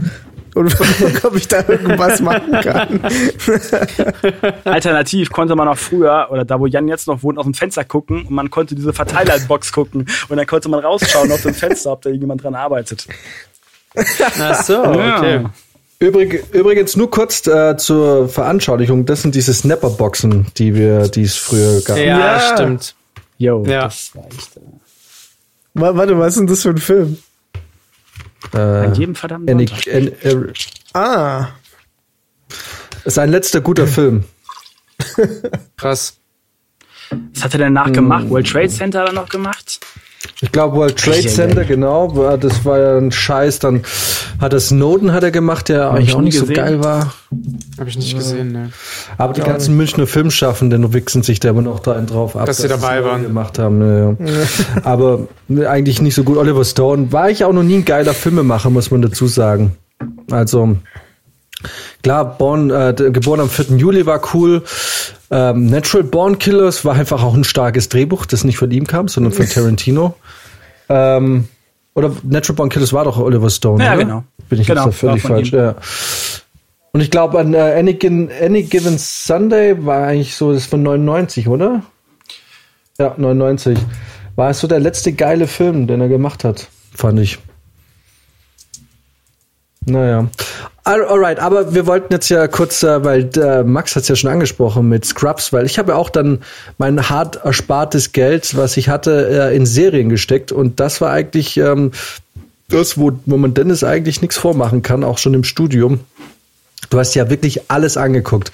Und gucken, ob ich da irgendwas machen kann. Alternativ konnte man auch früher, oder da wo Jan jetzt noch wohnt, aus dem Fenster gucken und man konnte diese Verteilerbox gucken und dann konnte man rausschauen aus dem Fenster, ob da irgendjemand dran arbeitet. Ach so, okay. Ja. Übrig, übrigens nur kurz äh, zur Veranschaulichung. Das sind diese Snapper-Boxen, die wir, die es früher gab. Ja, Ja. stimmt. Yo, Ja. das war echt äh, Wa- Warte, was ist denn das für ein Film? An Äh, jedem verdammten Any, Sonntag. Äh, Ah, sein letzter guter Film. Krass. Was hat er denn nachgemacht? World Trade Center hat er noch gemacht? Ich glaube World Trade. Center, genau. Das war ja ein Scheiß. Dann hat er Snowden hat er gemacht, der eigentlich ich auch nicht so gesehen. geil war. Habe ich nicht gesehen, ne. Aber die ganzen Münchner Filmschaffenden wichsen sich da immer noch da einen drauf ab. Dass sie dabei sie waren. Gemacht haben, ja, ja. Aber eigentlich nicht so gut. Oliver Stone war ich auch noch nie ein geiler Filmemacher, muss man dazu sagen. Also, klar, Born, äh, geboren am 4. Juli war cool. Ähm, Natural Born Killers war einfach auch ein starkes Drehbuch, das nicht von ihm kam, sondern von Tarantino. Ähm, oder Natural Born Killers war doch Oliver Stone, Ja, oder? genau. Bin ich Genau, jetzt da völlig falsch, ihm. ja. Und ich glaube, an äh, Any, Given- Any Given Sunday war eigentlich so, das ist von 99, oder? Ja, 99. War es so der letzte geile Film, den er gemacht hat, fand ich. Naja. Alright, aber wir wollten jetzt ja kurz, äh, weil äh, Max hat es ja schon angesprochen mit Scrubs, weil ich habe ja auch dann mein hart erspartes Geld, was ich hatte, äh, in Serien gesteckt und das war eigentlich ähm, das, wo, wo man Dennis eigentlich nichts vormachen kann, auch schon im Studium. Du hast ja wirklich alles angeguckt.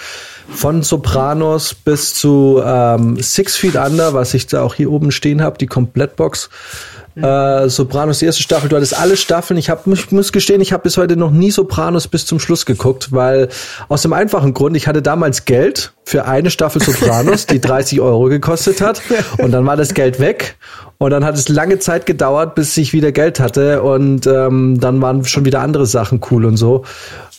Von Sopranos bis zu ähm, Six Feet Under, was ich da auch hier oben stehen habe, die Komplettbox. Äh, Sopranos, die erste Staffel, du hattest alle Staffeln. Ich, hab, ich muss gestehen, ich habe bis heute noch nie Sopranos bis zum Schluss geguckt, weil aus dem einfachen Grund, ich hatte damals Geld für eine Staffel Sopranos, die 30 Euro gekostet hat. Und dann war das Geld weg. Und dann hat es lange Zeit gedauert, bis ich wieder Geld hatte. Und ähm, dann waren schon wieder andere Sachen cool und so.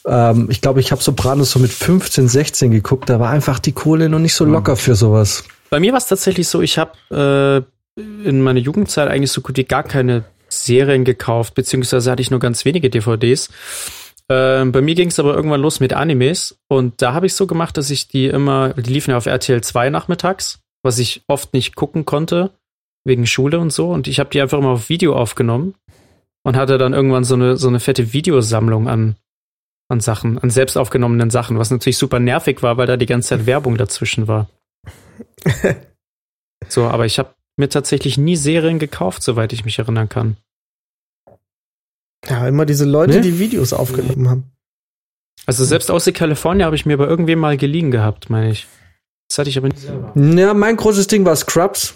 Ähm, ich glaube, ich habe Sopranos so mit 15, 16 geguckt. Da war einfach die Kohle noch nicht so locker für sowas. Bei mir war es tatsächlich so, ich habe äh, in meiner Jugendzeit eigentlich so gut wie gar keine Serien gekauft, beziehungsweise hatte ich nur ganz wenige DVDs. Äh, bei mir ging es aber irgendwann los mit Animes und da habe ich so gemacht, dass ich die immer, die liefen ja auf RTL 2 nachmittags, was ich oft nicht gucken konnte, wegen Schule und so. Und ich habe die einfach immer auf Video aufgenommen und hatte dann irgendwann so eine, so eine fette Videosammlung an, an Sachen, an selbst aufgenommenen Sachen, was natürlich super nervig war, weil da die ganze Zeit Werbung dazwischen war. so, aber ich habe mir tatsächlich nie Serien gekauft, soweit ich mich erinnern kann. Ja, immer diese Leute, Ne? die Videos aufgenommen haben. Also selbst aus der Kalifornien habe ich mir bei irgendwem mal geliehen gehabt, meine ich. Das hatte ich aber nicht selber. Ja, mein großes Ding war Scrubs.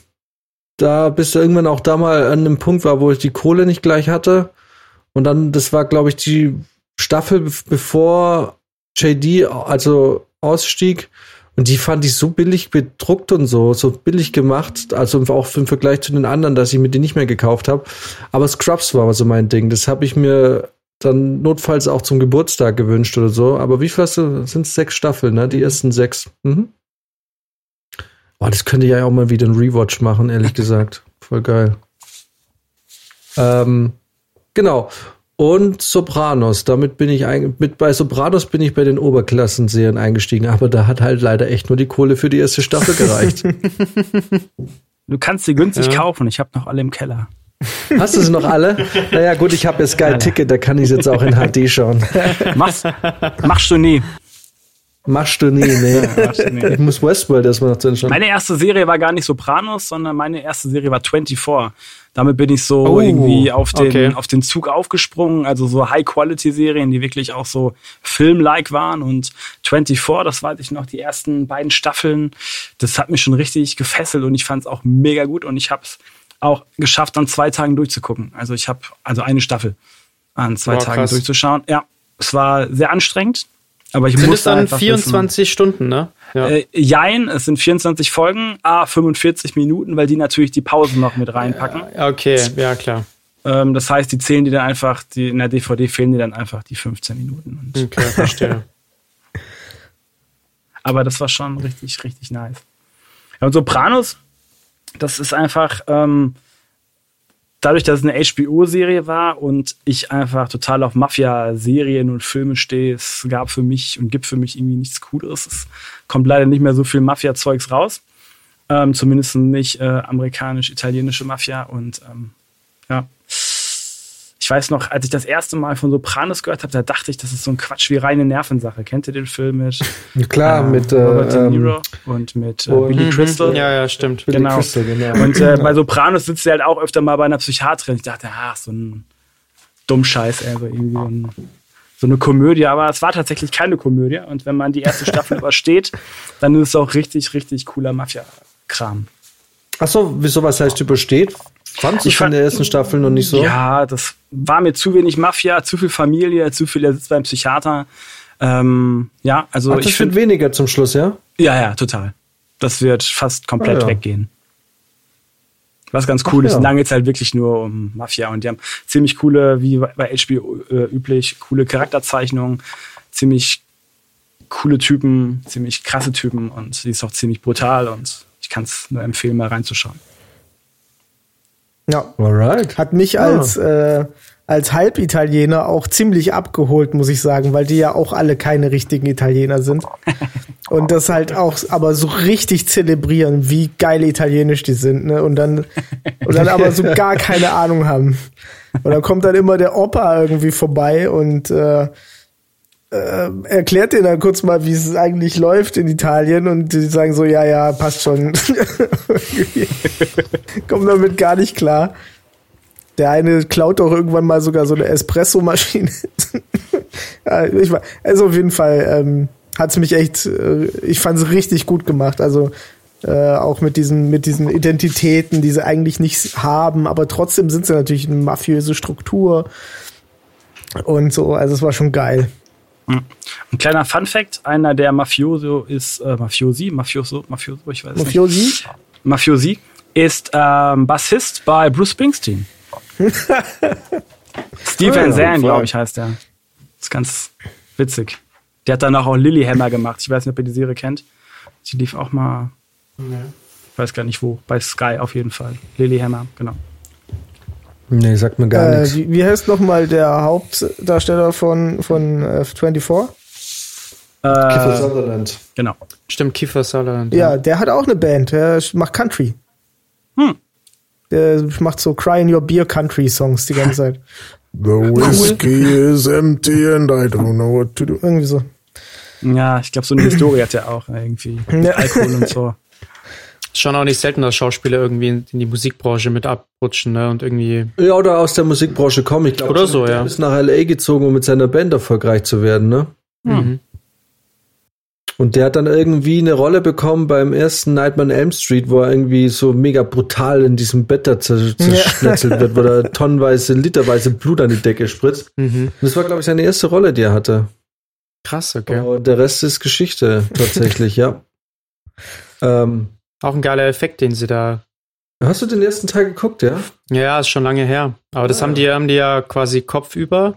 Da bis du irgendwann auch da mal an einem Punkt war, wo ich die Kohle nicht gleich hatte. Und dann, das war, glaube ich, die Staffel, be- bevor JD also ausstieg. Und die fand ich so billig bedruckt und so, so billig gemacht, also auch im Vergleich zu den anderen, dass ich mir die nicht mehr gekauft habe. Aber Scrubs war so mein Ding. Das habe ich mir dann notfalls auch zum Geburtstag gewünscht oder so. Aber wie viel hast du? Sind sechs Staffeln, ne? Die ersten sechs. Mhm. Boah, das könnte ja auch mal wieder ein Rewatch machen, ehrlich gesagt. Voll geil. Ähm, genau. Und Sopranos, damit bin ich ein, mit bei Sopranos bin ich bei den Oberklassenserien eingestiegen, aber da hat halt leider echt nur die Kohle für die erste Staffel gereicht. Du kannst sie günstig Ja. kaufen. Ich habe noch alle im Keller. Hast du sie noch alle? Naja, gut, ich habe ja Sky Ticket, da kann ich jetzt auch in HD schauen. Machst, machst du nie. Machst du nie, nee. Machst du nie. Ich muss Westworld erstmal noch zu anschauen. Meine erste Serie war gar nicht Sopranos, sondern meine erste Serie war 24. Damit bin ich so Oh, irgendwie auf den, okay. auf den Zug aufgesprungen. Also so High-Quality-Serien, die wirklich auch so Film-like waren. Und 24, das weiß ich noch, die ersten beiden Staffeln, das hat mich schon richtig gefesselt und ich fand es auch mega gut. Und ich habe es auch geschafft, an zwei Tagen durchzugucken. Also ich habe also eine Staffel an zwei Boah, Tagen krass. durchzuschauen. Ja, es war sehr anstrengend. Aber ich Sind es musste dann einfach wissen- 24 Stunden, ne? Ja. äh, jein, es sind 24 Folgen, a 45 Minuten, weil die natürlich die Pausen noch mit reinpacken. okay, ja klar. Ähm, das heißt, die zählen die dann einfach, die, in der DVD fehlen die dann einfach die 15 Minuten. Okay, verstehe. Aber das war schon richtig, richtig nice. Ja, und Sopranos, das ist einfach, ähm, dadurch, dass es eine HBO-Serie war und ich einfach total auf Mafia-Serien und Filme stehe, es gab für mich und gibt für mich irgendwie nichts Cooleres. Es kommt leider nicht mehr so viel Mafia-Zeugs raus. Ähm, zumindest nicht äh, amerikanisch-italienische Mafia. Und ähm, ja, ich weiß noch, als ich das erste Mal von Sopranos gehört habe, da dachte ich, das ist so ein Quatsch wie reine Nervensache. Kennt ihr den Film mit Klar, äh, mit äh, Robert De Niro ähm, und mit äh, und- Billy Crystal? Ja, ja, stimmt. Billy genau. Crystal, genau. Und äh, bei Sopranos sitzt er halt auch öfter mal bei einer Psychiaterin. Ich dachte, ach, so ein Dummscheiß, ey, so irgendwie so, ein, so eine Komödie. Aber es war tatsächlich keine Komödie. Und wenn man die erste Staffel übersteht, dann ist es auch richtig, richtig cooler Mafia-Kram. Achso, wieso was heißt übersteht? Fandst du Ich von fand- der ersten Staffel noch nicht so? Ja, das war mir zu wenig Mafia, zu viel Familie, zu viel, er sitzt beim Psychiater. Ähm, ja, also Ach, ich das wird finde, weniger zum Schluss, ja? ja, ja, total. Das wird fast komplett Ah, ja. weggehen. Was ganz cool Ach, ist. ja. Und dann geht's halt wirklich nur um Mafia. Und die haben ziemlich coole, wie bei HBO äh, üblich, coole Charakterzeichnungen, ziemlich coole Typen, ziemlich krasse Typen und sie ist auch ziemlich brutal und ich kann es nur empfehlen, mal reinzuschauen. Ja. Alright. Hat mich Ah. als, äh, als Halbitaliener auch ziemlich abgeholt, muss ich sagen, weil die ja auch alle keine richtigen Italiener sind. Und das halt auch, aber so richtig zelebrieren, wie geil italienisch die sind, ne? Und dann, und dann aber so gar keine Ahnung haben. Und dann kommt dann immer der Opa irgendwie vorbei und äh, äh, erklärt dir dann kurz mal, wie es eigentlich läuft in Italien und die sagen so, ja, ja, passt schon. Kommen damit gar nicht klar. Der eine klaut doch irgendwann mal sogar so eine Espresso-Maschine. ja, also auf jeden Fall ähm, es mich echt, äh, ich fand es richtig gut gemacht. Also äh, auch mit diesen, mit diesen Identitäten, die sie eigentlich nicht haben, aber trotzdem sind sie natürlich eine mafiöse Struktur und so. Also es war schon geil. Ein kleiner Fun-Fact: Einer der Mafioso ist äh, Mafiosi, Mafioso, Mafioso, ich weiß es nicht. Mafiosi? Mafiosi ist ähm, Bassist bei Bruce Springsteen. Steve Van ja, Zandt, glaube ich, heißt der. ist ganz witzig. Der hat danach auch Lilyhammer gemacht. Ich weiß nicht, ob ihr die Serie kennt. Die lief auch mal, ich weiß gar nicht wo, bei Sky auf jeden Fall. Lilyhammer, genau. Nee, sagt mir gar Äh, nichts. wie, wie heißt noch mal der Hauptdarsteller von, von äh, 24? Kiefer Äh, Sutherland. genau. Stimmt, Kiefer Sutherland. Ja, der hat auch eine Band. Der macht Country. Hm. Der macht so Cry in Your Beer Country Songs die ganze Zeit. The whiskey is empty and I don't know what to do. Irgendwie so. Ja, ich glaube, so eine Historie hat er auch irgendwie. Mit Ja. Alkohol und so. Ist schon auch nicht selten, dass Schauspieler irgendwie in, in die Musikbranche mit abrutschen, ne? Und irgendwie. Ja, oder aus der Musikbranche kommen. Ich glaube, Oder so, ja. ist nach L.A. gezogen, um mit seiner Band erfolgreich zu werden, ne? Mhm. Und der hat dann irgendwie eine Rolle bekommen beim ersten Nightmare on Elm Street, wo er irgendwie so mega brutal in diesem Bett da zer- zerschnetzelt wird, wo er tonnenweise, literweise Blut an die Decke spritzt. Mhm. Und das war, glaube ich, seine erste Rolle, die er hatte. Krass, okay. Und der Rest ist Geschichte, tatsächlich, ja. Ähm, Auch ein geiler Effekt, den sie da. hast du den ersten Teil geguckt, ja? Ja, ist schon lange her. Aber das Ah. haben die, haben die ja quasi kopfüber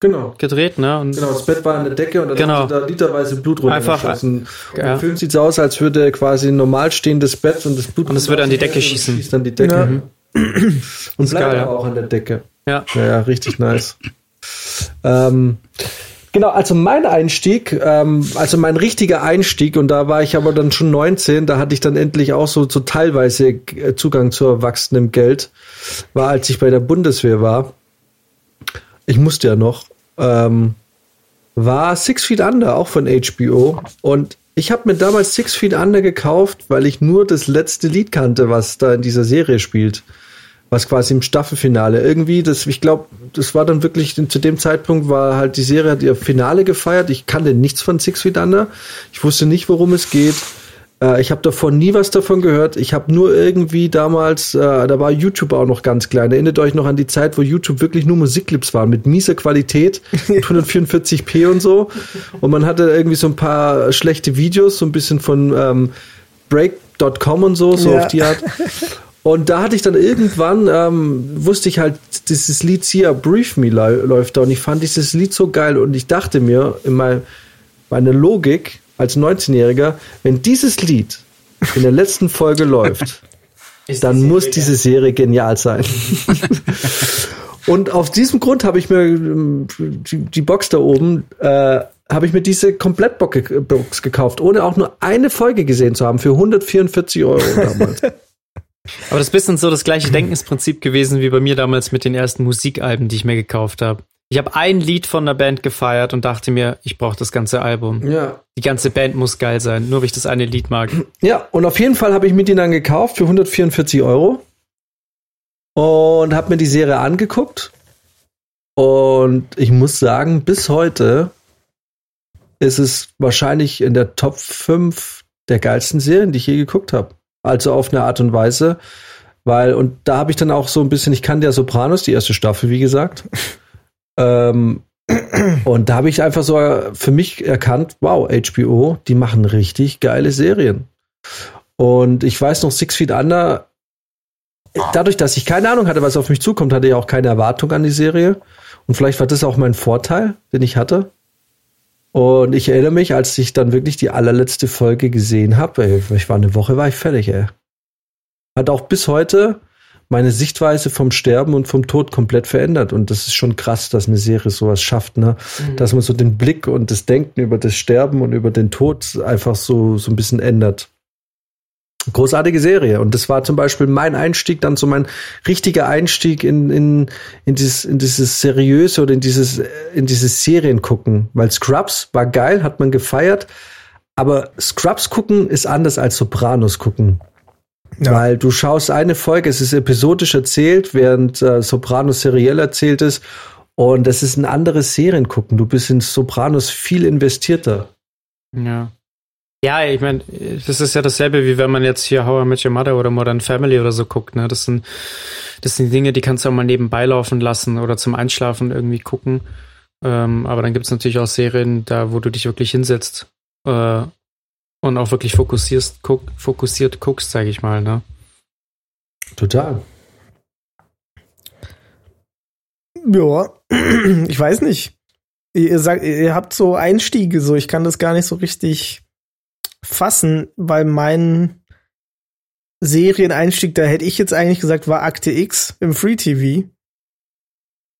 Genau. gedreht, ne? Und Genau, das Bett war an der Decke und dann Genau. haben sie da literweise Blut Einfach, runtergeschossen. Und ja. Im Film sieht es aus, als würde quasi ein normal stehendes Bett und das Blut Und es würde an die Decke und schießen. Schießt an die Decke. Ja. Mhm. Und bleibt geil, ja. auch an der Decke. Ja. Ja, ja richtig nice. ähm, genau, also mein Einstieg, ähm, also mein richtiger Einstieg, und da war ich aber dann schon 19, da hatte ich dann endlich auch so, so teilweise äh, Zugang zu erwachsenem Geld, war als ich bei der Bundeswehr war. Ich musste ja noch. Ähm, war Six Feet Under, auch von HBO. Und ich habe mir damals Six Feet Under gekauft, weil ich nur das letzte Lied kannte, was da in dieser Serie spielt. Was quasi im Staffelfinale irgendwie, das, ich glaube, das war dann wirklich, zu dem Zeitpunkt war halt die Serie hat ihr Finale gefeiert. Ich kannte nichts von Six Feet Under. Ich wusste nicht, worum es geht. Äh, ich habe davon nie was davon gehört. Ich habe nur irgendwie damals, äh, da war YouTube auch noch ganz klein. Erinnert euch noch an die Zeit, wo YouTube wirklich nur Musikclips waren mit mieser Qualität, mit 144p und so. Und man hatte irgendwie so ein paar schlechte Videos, so ein bisschen von ähm, Break.com und so, so Ja. auf die Art. Und da hatte ich dann irgendwann, ähm, wusste ich halt, dieses Lied Sia Brief Me läuft da und ich fand dieses Lied so geil und ich dachte mir, in mein, meine Logik als 19-Jähriger, wenn dieses Lied in der letzten Folge läuft, dann muss diese Serie genial sein. und aus diesem Grund habe ich mir die, die Box da oben, äh, habe ich mir diese Komplettbox ge- Box gekauft, ohne auch nur eine Folge gesehen zu haben, für 144 Euro damals. Aber das ist bisschen so das gleiche Denkensprinzip gewesen wie bei mir damals mit den ersten Musikalben, die ich mir gekauft habe. Ich habe ein Lied von der Band gefeiert und dachte mir, ich brauche das ganze Album. ja. Die ganze Band muss geil sein, nur weil ich das eine Lied mag. Ja, und auf jeden Fall habe ich mir die dann gekauft für 144 Euro und habe mir die Serie angeguckt. Und ich muss sagen, bis heute ist es wahrscheinlich in der Top 5 der geilsten Serien, die ich je geguckt habe. Also auf eine Art und Weise, weil, und da habe ich dann auch so ein bisschen, ich kannte ja Sopranos, die erste Staffel, wie gesagt. ähm, und da habe ich einfach so für mich erkannt, wow, HBO, die machen richtig geile Serien. Und ich weiß noch, Six Feet Under, dadurch, dass ich keine Ahnung hatte, was auf mich zukommt, hatte ich auch keine Erwartung an die Serie. Und vielleicht war das auch mein Vorteil, den ich hatte. Und ich erinnere mich, als ich dann wirklich die allerletzte Folge gesehen habe, ich war eine Woche, war ich fertig, ey. Hat auch bis heute meine Sichtweise vom Sterben und vom Tod komplett verändert. Und das ist schon krass, dass eine Serie sowas schafft, ne? Dass man so den Blick und das Denken über das Sterben und über den Tod einfach so, so ein bisschen ändert. Großartige Serie. Und das war zum Beispiel mein Einstieg, dann so mein richtiger Einstieg in, in, in, dieses, in dieses Seriöse oder in dieses, in dieses Serien gucken. Weil Scrubs war geil, hat man gefeiert. Aber Scrubs gucken ist anders als Sopranos gucken. Ja. Weil du schaust eine Folge, es ist episodisch erzählt, während äh, Sopranos seriell erzählt ist. Und es ist ein anderes Serien gucken. Du bist in Sopranos viel investierter. Ja. Ja, ich meine, das ist ja dasselbe, wie wenn man jetzt hier How I Met Your Mother oder Modern Family oder so guckt. Ne? Das, sind, das sind Dinge, die kannst du auch mal nebenbei laufen lassen oder zum Einschlafen irgendwie gucken. Ähm, aber dann gibt es natürlich auch Serien, da wo du dich wirklich hinsetzt äh, und auch wirklich fokussierst, guck, fokussiert guckst, sage ich mal. Ne? Total. Ja, ich weiß nicht. Ihr sagt, ihr habt so Einstiege, so ich kann das gar nicht so richtig fassen, weil mein Serieneinstieg, da hätte ich jetzt eigentlich gesagt, war Akte X im Free TV.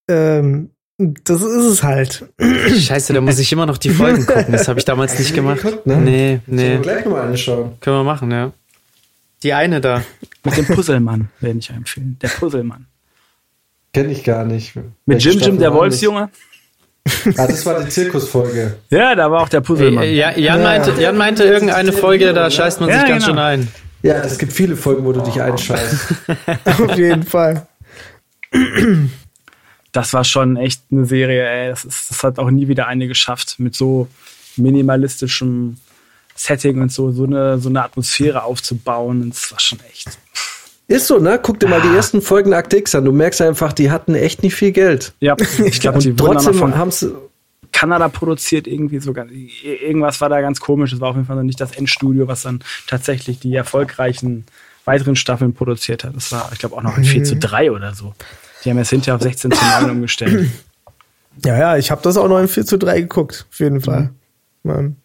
Ähm, das ist es halt. Scheiße, da muss ich immer noch die Folgen gucken. Das habe ich damals nicht gemacht. geguckt, ne? Nee, nee. gleich mal anschauen. Können wir machen, ja. Die eine da. Mit dem Puzzlemann werde ich empfehlen. Der Puzzlemann. Kenne ich gar nicht. Mit Jim Jim, der Wolfsjunge. Ah, das war die Zirkusfolge. Ja, da war auch der Puzzlemann. Äh, Ja, Jan, meinte, Jan meinte irgendeine Folge, da scheißt man Ja, sich ganz genau. schön ein. Ja, es gibt viele Folgen, wo du dich einscheißt. Auf jeden Fall. Das war schon echt eine Serie, ey. Das, ist, das hat auch nie wieder eine geschafft, mit so minimalistischem Setting und so, so eine, so eine Atmosphäre aufzubauen. Das war schon echt. Ist so, ne? Guck dir mal die ersten Folgen Akte X an. Du merkst einfach, die hatten echt nicht viel Geld. Ja, ich glaube, die trotzdem von haben sie. Kanada produziert, irgendwie sogar. Irgendwas war da ganz komisch. Es war auf jeden Fall noch nicht das Endstudio, was dann tatsächlich die erfolgreichen weiteren Staffeln produziert hat. Das war, ich glaube, auch noch ein 4 zu 3 oder so. Die haben es hinterher auf 16 zu 9 umgestellt. Ja, ja, ich habe das auch noch in 4 zu 3 geguckt, auf jeden Fall. Mann.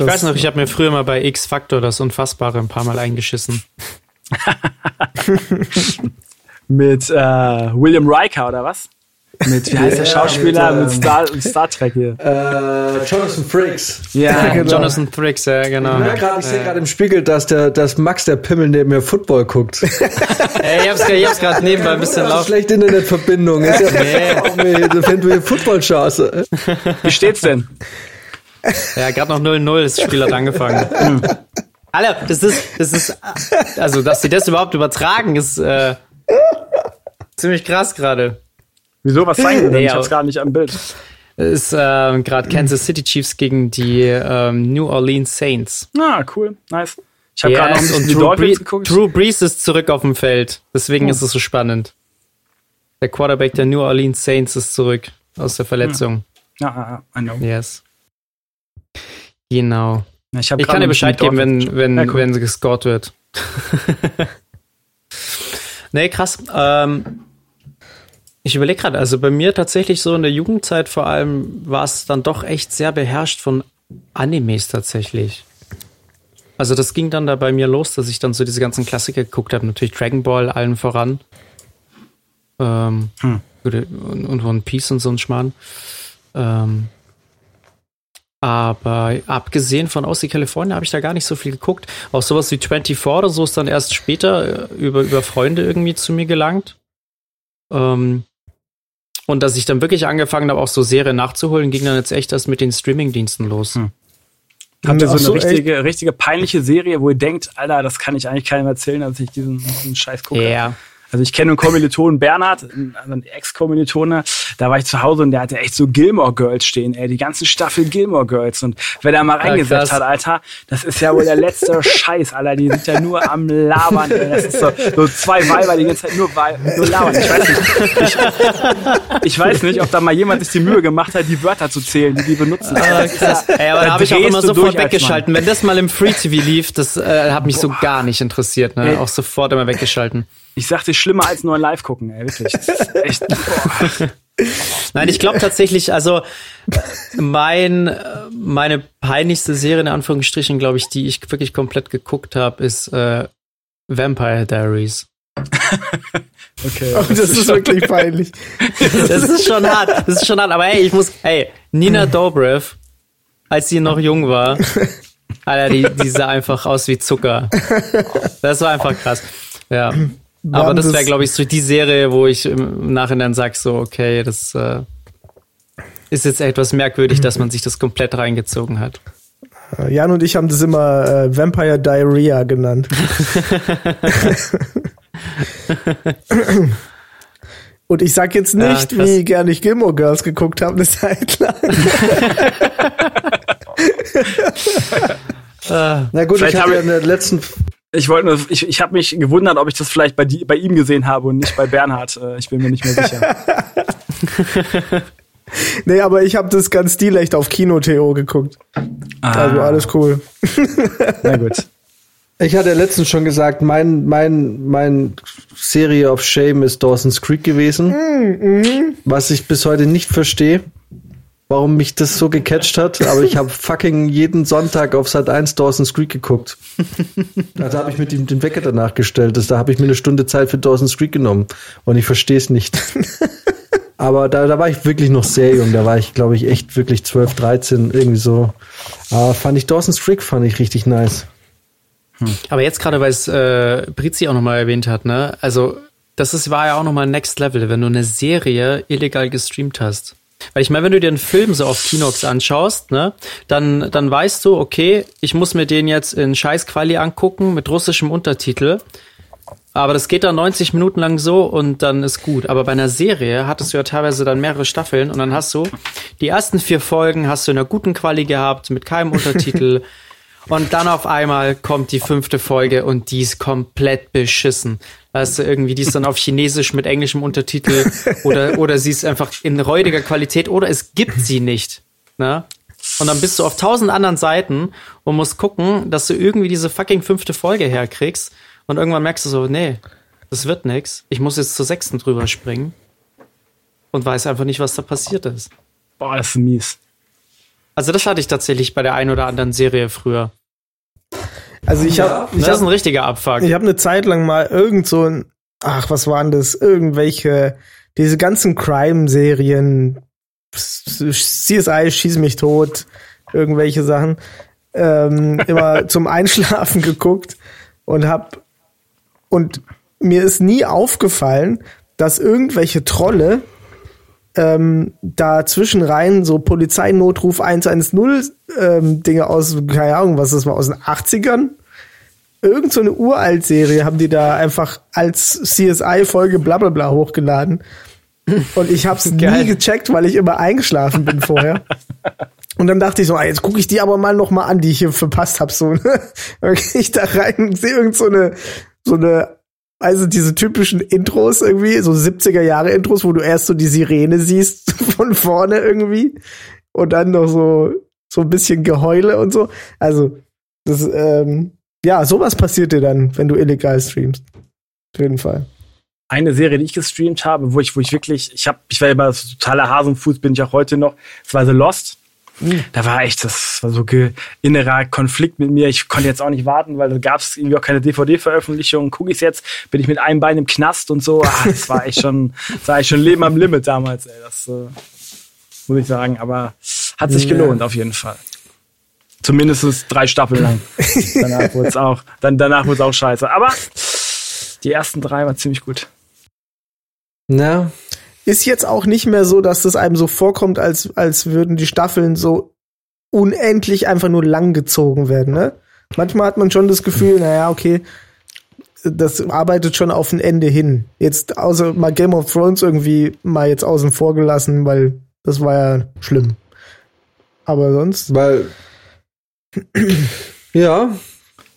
Ich weiß noch, ich habe mir früher mal bei X Factor das Unfassbare ein paar Mal eingeschissen. Mit äh, William Riker oder was? Mit, wie heißt der Ja, Schauspieler? mit, Mit, ähm, Star, Star Trek hier. Äh, Jonathan Frakes. Ja, genau. Jonathan Thrakes, ja, genau. Ja, grad, ich sehe gerade im Spiegel, dass der, dass Max der Pimmel neben mir Football guckt. Ey, ich hab's, ich hab's gerade nebenbei ein bisschen laut. schlechte Internetverbindung. Ist ja nee. Wenn du hier Football schaust. äh. Wie steht's denn? Ja, gerade noch 0-0, das Spiel hat angefangen. Alter, das ist, das ist, also, dass sie das überhaupt übertragen, ist äh, ziemlich krass gerade. Wieso? Was zeigen die denn? Nee, Ich hab's gar nicht am Bild. Ist äh, gerade Kansas City Chiefs gegen die ähm, New Orleans Saints. Ah, cool. Nice. Ich habe gerade noch ein Yes, bisschen und Drew, Dolphins Brees, geguckt. Drew Brees ist zurück auf dem Feld. Deswegen ist es so spannend. Der Quarterback der New Orleans Saints ist zurück aus der Verletzung. Ja, ja, ja, I know. Yes. Genau. Ich, Ich kann dir Bescheid geben, wenn, wenn. Ja, cool. wenn sie gescored wird. nee, krass. Ähm, ich überlege gerade, also bei mir tatsächlich so in der Jugendzeit vor allem war es dann doch echt sehr beherrscht von Animes tatsächlich. Also das ging dann da bei mir los, dass ich dann so diese ganzen Klassiker geguckt habe. Natürlich Dragon Ball allen voran. Ähm, Hm. und, und One Piece und so ein Schmarrn. Ähm, aber abgesehen von Aussie California habe ich da gar nicht so viel geguckt. Auch sowas wie 24 oder so ist dann erst später äh, über, über Freunde irgendwie zu mir gelangt. Ähm, und dass ich dann wirklich angefangen habe, auch so Serien nachzuholen, ging dann jetzt echt erst mit den Streamingdiensten los. Hm. Habt ihr so eine so, echt? richtige, richtige peinliche Serie, wo ihr denkt, Alter, das kann ich eigentlich keinem erzählen, dass ich diesen, diesen Scheiß gucke? Ja. Also ich kenne einen Kommilitonen Bernhard, also einen Ex-Kommilitone, da war ich zu Hause und der hatte echt so Gilmore Girls stehen, ey, die ganze Staffel Gilmore Girls. Und wer da mal reingesetzt krass. hat, Alter, das ist ja wohl der letzte Scheiß, Alter, die sind ja nur am Labern, ey. Das ist so, so zwei Weiber die ganze Zeit nur, nur labern. Ich weiß nicht, ich, ich weiß nicht, ob da mal jemand sich die Mühe gemacht hat, die Wörter zu zählen, die die benutzen. Ah, krass. Ey, aber da habe ich auch immer sofort weggeschalten. Wenn das mal im Free TV lief, das äh, hat mich so gar nicht interessiert. Ne? Auch sofort immer weggeschalten. Ich sagte, schlimmer als nur ein Live gucken, ey, wirklich. Das ist echt, boah. Nein, ich glaube tatsächlich, also mein, meine peinlichste Serie in Anführungsstrichen, glaube ich, die ich wirklich komplett geguckt habe, ist äh, Vampire Diaries. Okay. Oh, das ist wirklich peinlich. Das ist schon hart, das ist schon hart. Aber hey, ich muss, hey, Nina Dobrev, als sie noch jung war, Alter, die, die sah einfach aus wie Zucker. Das war einfach krass. Ja. Aber das wäre, glaube ich, so die Serie, wo ich im Nachhinein sag so, okay, das äh, ist jetzt etwas merkwürdig, dass man sich das komplett reingezogen hat. Jan und ich haben das immer äh, Vampire Diarrhea genannt. Und ich sag jetzt Ja, nicht, krass. wie gerne ich Gilmore Girls geguckt habe, eine Zeit lang. Na gut, Vielleicht ich hab habe ja in der letzten. Ich wollte nur, ich, ich habe mich gewundert, ob ich das vielleicht bei, die, bei ihm gesehen habe und nicht bei Bernhard. Äh, Ich bin mir nicht mehr sicher. Nee, aber ich habe das ganz stilecht auf Kino-TO geguckt. Also alles cool. Na gut. Ich hatte ja letztens schon gesagt, mein, mein, mein Serie of Shame ist Dawson's Creek gewesen. Was ich bis heute nicht verstehe. Warum mich das so gecatcht hat, aber ich habe fucking jeden Sonntag auf Sat 1 Dawson's Creek geguckt. Also habe ich mit ihm den Wecker danach gestellt. Das, da habe ich mir eine Stunde Zeit für Dawson's Creek genommen und ich verstehe es nicht. aber da, da war ich wirklich noch sehr jung. Da war ich, glaube ich, echt wirklich 12, 13, irgendwie so. Aber fand ich Dawson's Creek fand ich richtig nice. Aber jetzt gerade, weil es äh, Brizi auch nochmal erwähnt hat, ne? Also, das ist, war ja auch nochmal Next Level, wenn du eine Serie illegal gestreamt hast. Weil ich meine, wenn du dir einen Film so auf Kinox anschaust, ne, dann, dann weißt du, okay, ich muss mir den jetzt in Scheißquali angucken mit russischem Untertitel. Aber das geht dann 90 Minuten lang so und dann ist gut. Aber bei einer Serie hattest du ja teilweise dann mehrere Staffeln und dann hast du die ersten vier Folgen hast du in einer guten Quali gehabt, mit keinem Untertitel. Und dann auf einmal kommt die fünfte Folge und die ist komplett beschissen. Weißt du, irgendwie, die ist dann auf Chinesisch mit englischem Untertitel oder, oder sie ist einfach in räudiger Qualität oder es gibt sie nicht. Ne? Und dann bist du auf tausend anderen Seiten und musst gucken, dass du irgendwie diese fucking fünfte Folge herkriegst. Und irgendwann merkst du so, nee, das wird nix. Ich muss jetzt zur sechsten drüber springen. Und weiß einfach nicht, was da passiert ist. Boah, das ist mies. Also das hatte ich tatsächlich bei der einen oder anderen Serie früher. Also ich habe ich Das ist ein richtiger Abfuck. ich hab eine Zeit lang mal irgend so ein, ach, was waren das? Irgendwelche, diese ganzen Crime-Serien, CSI, Schieß mich tot, irgendwelche Sachen, ähm, immer zum Einschlafen geguckt und hab, und mir ist nie aufgefallen, dass irgendwelche Trolle ähm, da zwischenrein so Polizeinotruf 110 ähm, Dinge aus, keine Ahnung, was das war, aus den 80ern. Irgend so eine Uralt-Serie haben die da einfach als CSI-Folge bla bla bla hochgeladen. Und ich hab's nie gecheckt, weil ich immer eingeschlafen bin vorher. Und dann dachte ich so, ah, jetzt gucke ich die aber mal noch mal an, die ich hier verpasst habe. So, ne? Dann gehe ich da rein, sehe irgend so eine, so eine also diese typischen Intros irgendwie, so 70er Jahre Intros, wo du erst so die Sirene siehst von vorne irgendwie und dann noch so so ein bisschen Geheule und so. Also das ähm, ja, sowas passiert dir dann, wenn du illegal streamst. Auf jeden Fall. Eine Serie, die ich gestreamt habe, wo ich, wo ich wirklich, ich habe, ich war immer totaler Hasenfuß, bin ich auch heute noch. Das war The Lost. Da war echt, das war so innerer Konflikt mit mir. Ich konnte jetzt auch nicht warten, weil da gab es irgendwie auch keine DVD-Veröffentlichung. Gucke ich jetzt, bin ich mit einem Bein im Knast und so. Ah, das war echt schon, das war echt schon Leben am Limit damals. Ey. Das äh, muss ich sagen. Aber hat sich Ja. gelohnt auf jeden Fall. Zumindest drei Staffeln lang. danach wurde es auch, dann danach wurde es auch scheiße. Aber die ersten drei waren ziemlich gut. Na, Ist jetzt auch nicht mehr so, dass das einem so vorkommt, als, als würden die Staffeln so unendlich einfach nur lang gezogen werden, ne? Manchmal hat man schon das Gefühl, naja, okay, das arbeitet schon auf ein Ende hin. Jetzt außer mal Game of Thrones irgendwie mal jetzt außen vor gelassen, weil das war ja schlimm. Aber sonst, weil ja,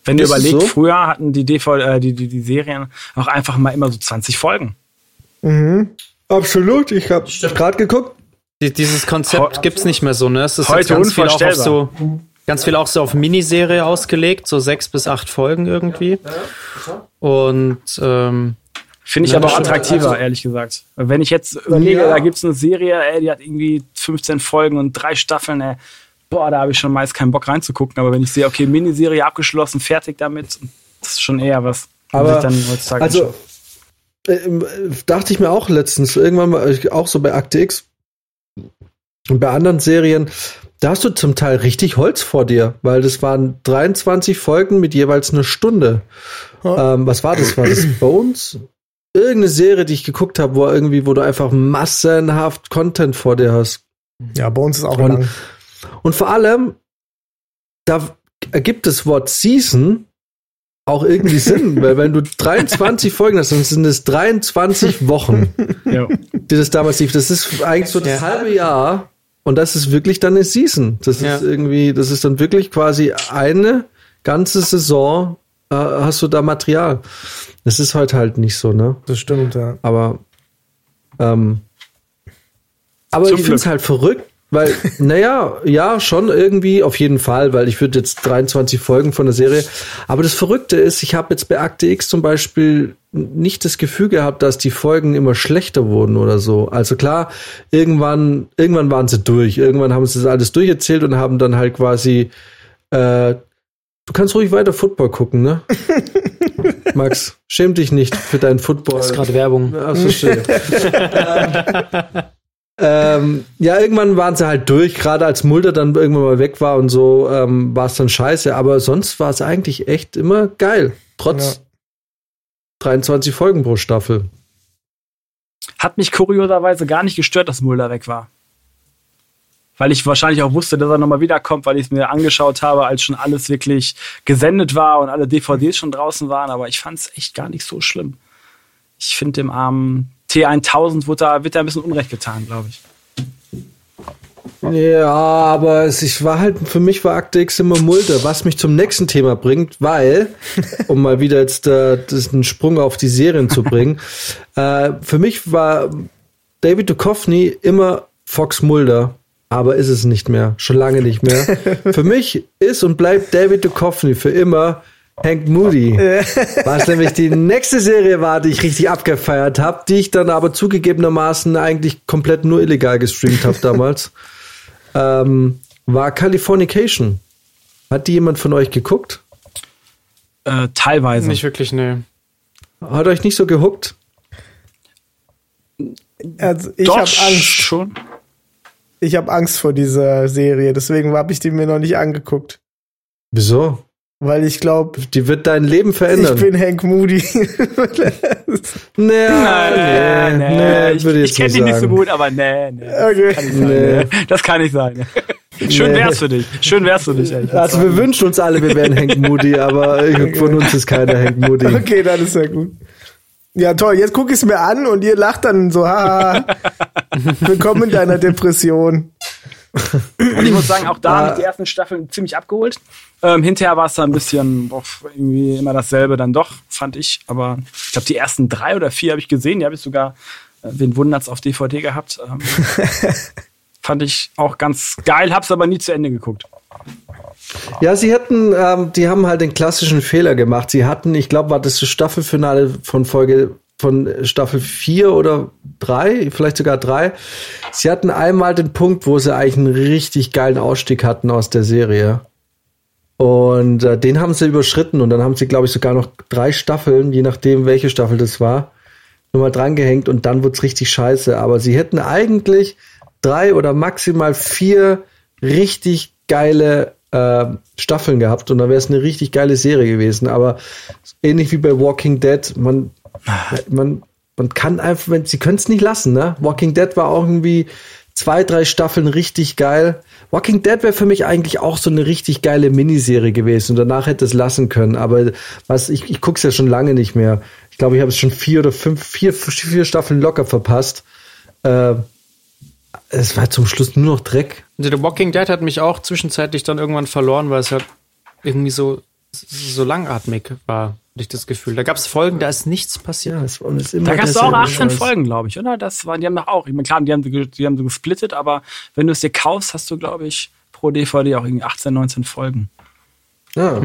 Wenn ihr überlegt, so? früher hatten die, DVD, äh, die, die, die Serien auch einfach mal immer so 20 Folgen. mhm. Absolut. Ich habe gerade geguckt. Die, dieses Konzept Heu- gibt's nicht mehr so, ne? Es ist Heute jetzt ganz viel auch auf unvorstellbar. so, ganz viel auch so auf Miniserie ausgelegt, so sechs bis acht Folgen irgendwie. Und ähm, Finde ich Ja, aber attraktiver, Also- ehrlich gesagt. Wenn ich jetzt überlege, Ja. da gibt's eine Serie, ey, die hat irgendwie 15 Folgen und drei Staffeln, ey. Boah, da habe ich schon meist keinen Bock reinzugucken. Aber wenn ich sehe, okay, Miniserie abgeschlossen, fertig damit, das ist schon eher was. Aber ich dann heutzutage also dachte ich mir auch letztens irgendwann mal äh, auch so bei Akte X und bei anderen Serien, da hast du zum Teil richtig Holz vor dir, weil das waren 23 Folgen mit jeweils eine Stunde. Ja. Ähm, was war das? War das Bones? Irgendeine Serie, die ich geguckt habe, wo irgendwie, wo du einfach massenhaft Content vor dir hast. ja, uns ist auch Und- lang. Und vor allem, da ergibt das Wort Season auch irgendwie Sinn, weil wenn du 23 Folgen hast, dann sind es 23 Wochen, Ja. die das damals lief. Das ist eigentlich so das Ja. halbe Jahr und das ist wirklich dann eine Season. Das Ja. ist irgendwie, das ist dann wirklich quasi eine ganze Saison äh, hast du da Material. Das ist heute halt nicht so, ne? Das stimmt, ja. Aber, ähm, aber Zum ich finde es halt verrückt, Weil, naja, ja, schon irgendwie, auf jeden Fall, weil ich würde jetzt 23 Folgen von der Serie. Aber das Verrückte ist, ich habe jetzt bei Akte X zum Beispiel nicht das Gefühl gehabt, dass die Folgen immer schlechter wurden oder so. Also klar, irgendwann, irgendwann waren sie durch. Irgendwann haben sie das alles durcherzählt und haben dann halt quasi, äh, du kannst ruhig weiter Football gucken, ne? Max, schäm dich nicht für deinen Football. Das ist gerade Werbung. Ach, verstehe. ähm, ja, irgendwann waren sie halt durch, gerade als Mulder dann irgendwann mal weg war und so, ähm, war es dann scheiße. Aber sonst war es eigentlich echt immer geil. Trotz Ja. 23 Folgen pro Staffel. Hat mich kurioserweise gar nicht gestört, dass Mulder weg war. Weil ich wahrscheinlich auch wusste, dass er nochmal wiederkommt, weil ich es mir angeschaut habe, als schon alles wirklich gesendet war und alle DVDs schon draußen waren. Aber ich fand es echt gar nicht so schlimm. Ich finde dem armen T1000 wird da, wird da ein bisschen Unrecht getan, glaube ich. Ja, aber es ich war halt, für mich war Akte X immer Mulder, was mich zum nächsten Thema bringt, weil, um mal wieder jetzt äh, das einen Sprung auf die Serien zu bringen, äh, für mich war David Duchovny immer Fox Mulder, aber ist es nicht mehr, schon lange nicht mehr. für mich ist und bleibt David Duchovny für immer Hank Moody. Was nämlich die nächste Serie war, die ich richtig abgefeiert habe, die ich dann aber zugegebenermaßen eigentlich komplett nur illegal gestreamt habe damals, ähm, war Californication. Hat die jemand von euch geguckt? Äh, teilweise. Nicht wirklich, ne. Hat euch nicht so gehuckt? Also ich Doch, habe Angst. schon. Ich habe Angst vor dieser Serie, deswegen habe ich die mir noch nicht angeguckt. Wieso? Weil ich glaube, Die wird dein Leben ich verändern. bin Hank Moody. naja, Nee, nee, ich, würde ich jetzt kenne dich nicht so gut, aber nee, nee. okay. Nee. Das kann nicht sein. Schön Nee. wär's für dich. Schön wär's für dich, ey. Also wir wünschen uns alle, wir wären Hank Moody, aber von uns ist keiner Hank Moody. Okay, dann ist ja gut. Ja, toll. Jetzt guck ich es mir an und ihr lacht dann so, haha. Willkommen in deiner Depression. Und ich muss sagen, auch da Ah. haben die ersten Staffeln ziemlich abgeholt. Ähm, hinterher war es dann ein bisschen boah, irgendwie immer dasselbe dann doch, fand ich. Aber ich glaube, die ersten drei oder vier habe ich gesehen. Die habe ich sogar, äh, wen wundert's, auf DVD gehabt. Ähm, fand ich auch ganz geil, hab's aber nie zu Ende geguckt. Ja, sie hatten, ähm, die haben halt den klassischen Fehler gemacht. Sie hatten, ich glaube, war das Staffelfinale von Folge von Staffel 4 oder 3, vielleicht sogar 3. Sie hatten einmal den Punkt, wo sie eigentlich einen richtig geilen Ausstieg hatten aus der Serie. Und äh, den haben sie überschritten und dann haben sie, glaube ich, sogar noch drei Staffeln, je nachdem, welche Staffel das war, nochmal drangehängt und dann wird's richtig scheiße. Aber sie hätten eigentlich drei oder maximal vier richtig geile äh, Staffeln gehabt und dann wäre es eine richtig geile Serie gewesen. Aber ähnlich wie bei Walking Dead, man, man, man kann einfach, sie können es nicht lassen, ne? Walking Dead war auch irgendwie zwei, drei Staffeln richtig geil. Walking Dead wäre für mich eigentlich auch so eine richtig geile Miniserie gewesen und danach hätte es lassen können. Aber was, ich, ich gucke es ja schon lange nicht mehr. Ich glaube, ich habe es schon vier oder fünf, vier, vier Staffeln locker verpasst. Äh, es war zum Schluss nur noch Dreck. Also The Walking Dead hat mich auch zwischenzeitlich dann irgendwann verloren, weil es halt irgendwie so, so langatmig war, hatte ich das Gefühl. Da gab es Folgen, da ist nichts passiert. Ja, es es ist immer Da gab's auch derselbe 18 Scheiß. Folgen, glaube ich, oder? Das waren, die haben doch auch, ich meine, klar, die haben, die haben sie gesplittet, aber wenn du es dir kaufst, hast du, glaube ich, pro DVD auch irgendwie 18, 19 Folgen. Ja.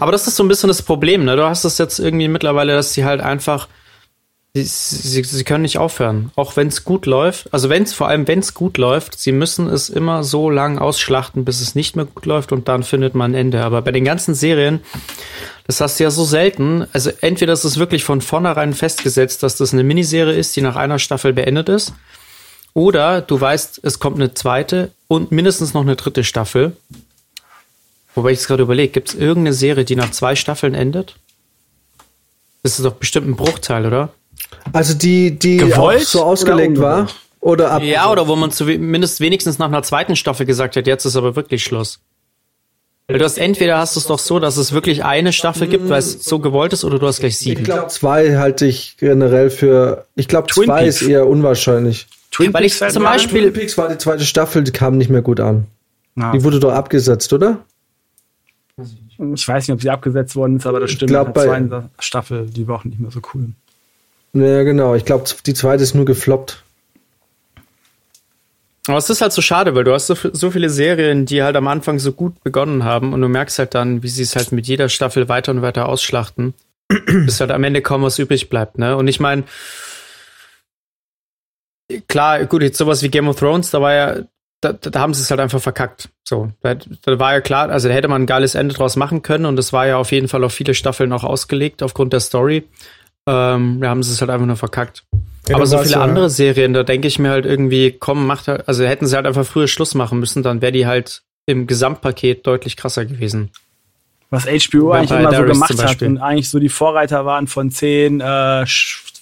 Aber das ist so ein bisschen das Problem, ne? Du hast es jetzt irgendwie mittlerweile, dass sie halt einfach, sie, sie, können nicht aufhören. Auch wenn es gut läuft. Also wenn es, vor allem wenn es gut läuft, sie müssen es immer so lang ausschlachten, bis es nicht mehr gut läuft und dann findet man ein Ende. Aber bei den ganzen Serien, das hast du ja so selten. Also entweder ist es wirklich von vornherein festgesetzt, dass das eine Miniserie ist, die nach einer Staffel beendet ist. Oder du weißt, es kommt eine zweite und mindestens noch eine dritte Staffel. Wobei ich es gerade überlege, gibt es irgendeine Serie, die nach zwei Staffeln endet? Das ist doch bestimmt ein Bruchteil, oder? Also die, die Gewollt auch so ausgelegt oder war. Oder ab. Ja, oder wo man zumindest wenigstens nach einer zweiten Staffel gesagt hat, jetzt ist aber wirklich Schluss. Weil du hast entweder hast du es doch so, dass es wirklich eine Staffel gibt, weil es so gewollt ist, oder du hast gleich Ich sieben. glaube, zwei halte ich generell für. Ich glaube, zwei Peaks. ist eher unwahrscheinlich. Twin Weil ich Peaks zum. Beispiel- Twin Peaks war die zweite Staffel, die kam nicht mehr gut an. Ja. Die wurde doch abgesetzt, oder? Ich weiß nicht, ob sie abgesetzt worden ist, aber das stimmt. glaub, Nach der bei- zweiten Staffel, die war auch nicht mehr so cool. Ja, genau. Ich glaube, die zweite ist nur gefloppt. Aber es ist halt so schade, weil du hast so, so viele Serien, die halt am Anfang so gut begonnen haben und du merkst halt dann, wie sie es halt mit jeder Staffel weiter und weiter ausschlachten, bis halt am Ende kaum was übrig bleibt, ne? Und ich meine, klar, gut, jetzt sowas wie Game of Thrones, da war ja, da, da haben sie es halt einfach verkackt. So, da, da war ja klar, also da hätte man ein geiles Ende draus machen können und das war ja auf jeden Fall auf viele Staffeln auch ausgelegt aufgrund der Story. Ähm, da haben sie es halt einfach nur verkackt. Ja, Aber so viele ja- andere Serien, da denke ich mir halt irgendwie, komm, macht halt, also hätten sie halt einfach früher Schluss machen müssen, dann wäre die halt im Gesamtpaket deutlich krasser gewesen. Was HBO eigentlich Vampire immer so Diaries gemacht hat und eigentlich so die Vorreiter waren von zehn äh,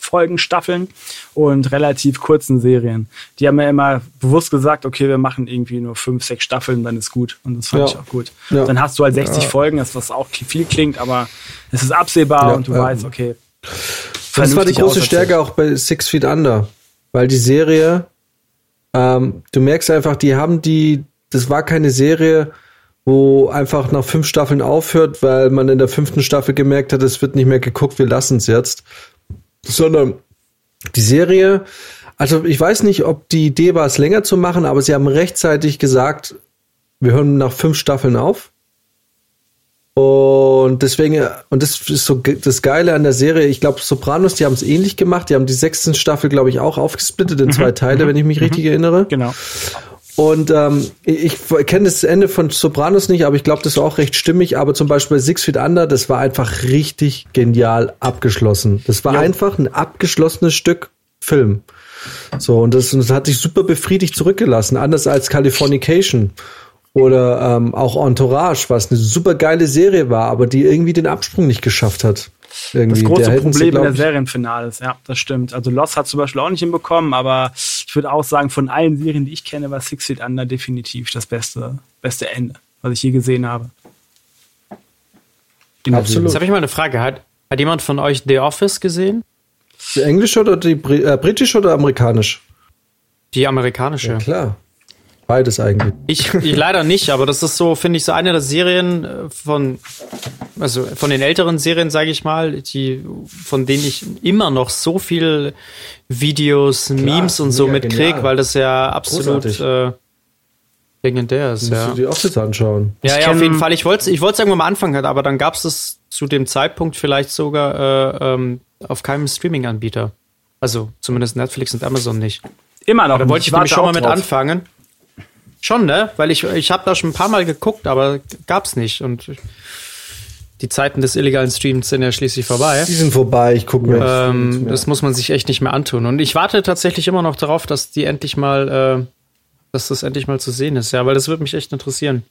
Folgen, Staffeln und relativ kurzen Serien. Die haben ja immer bewusst gesagt, okay, wir machen irgendwie nur fünf, sechs Staffeln, dann ist gut. Und das fand Ja. ich auch gut. Ja. Dann hast du halt 60 Ja. Folgen, das was auch viel klingt, aber es ist absehbar Ja, und du ja. weißt, okay. Das war die große. Stärke auch bei Six Feet Under, weil die Serie, ähm, du merkst einfach, die haben die, das war keine Serie, wo einfach nach fünf Staffeln aufhört, weil man in der fünften Staffel gemerkt hat, es wird nicht mehr geguckt, wir lassen es jetzt, sondern die Serie, also ich weiß nicht, ob die Idee war, es länger zu machen, aber sie haben rechtzeitig gesagt, wir hören nach fünf Staffeln auf. Und deswegen, und das ist so das Geile an der Serie, ich glaube, Sopranos, die haben es ähnlich gemacht. Die haben die sechste Staffel, glaube ich, auch aufgesplittet in zwei Teile, wenn ich mich richtig erinnere. Genau. Und ähm, ich, ich kenne das Ende von Sopranos nicht, aber ich glaube, das war auch recht stimmig. Aber zum Beispiel bei Six Feet Under, das war einfach richtig genial abgeschlossen. Das war einfach ein abgeschlossenes Stück Film. So, und das, und das hat sich super befriedigt zurückgelassen, anders als Californication oder ähm, auch Entourage, was eine super geile Serie war, aber die irgendwie den Absprung nicht geschafft hat. Irgendwie. Das große Problem in der Serienfinales, ja, das stimmt. Also Lost hat zum Beispiel auch nicht hinbekommen, aber ich würde auch sagen, von allen Serien, die ich kenne, war Six Feet Under definitiv das beste, beste Ende, was ich je gesehen habe. In der Absolut. Jetzt habe ich mal eine Frage. Hat, hat jemand von euch The Office gesehen? Die Englisch oder die äh, britisch oder amerikanisch? Die amerikanische. Klar. Beides eigentlich. Ich, ich leider nicht, aber das ist so, finde ich, so eine der Serien äh, von, also von den älteren Serien, sage ich mal, die, von denen ich immer noch so viel Videos, Memes und so mitkrieg, genial. weil das ja absolut äh, legendär ist. Musst Ja. du die Office anschauen. Ja, Ich ja, auf jeden Fall. Ich wollte es ich wollt's irgendwann mal anfangen, aber dann gab es das zu dem Zeitpunkt vielleicht sogar äh, ähm, auf keinem Streaming-Anbieter. Also zumindest Netflix und Amazon nicht. Immer noch. Da wollte ich nämlich schon auch mal mit drauf. anfangen. Schon, ne? Weil ich, ich habe da schon ein paar Mal geguckt, aber gab's nicht. Und die Zeiten des illegalen Streams sind ja schließlich vorbei. Die sind vorbei, ich gucke mir Ähm, das muss man sich echt nicht mehr antun. Und ich warte tatsächlich immer noch darauf, dass die endlich mal, äh, dass das endlich mal zu sehen ist, ja, weil das würde mich echt interessieren.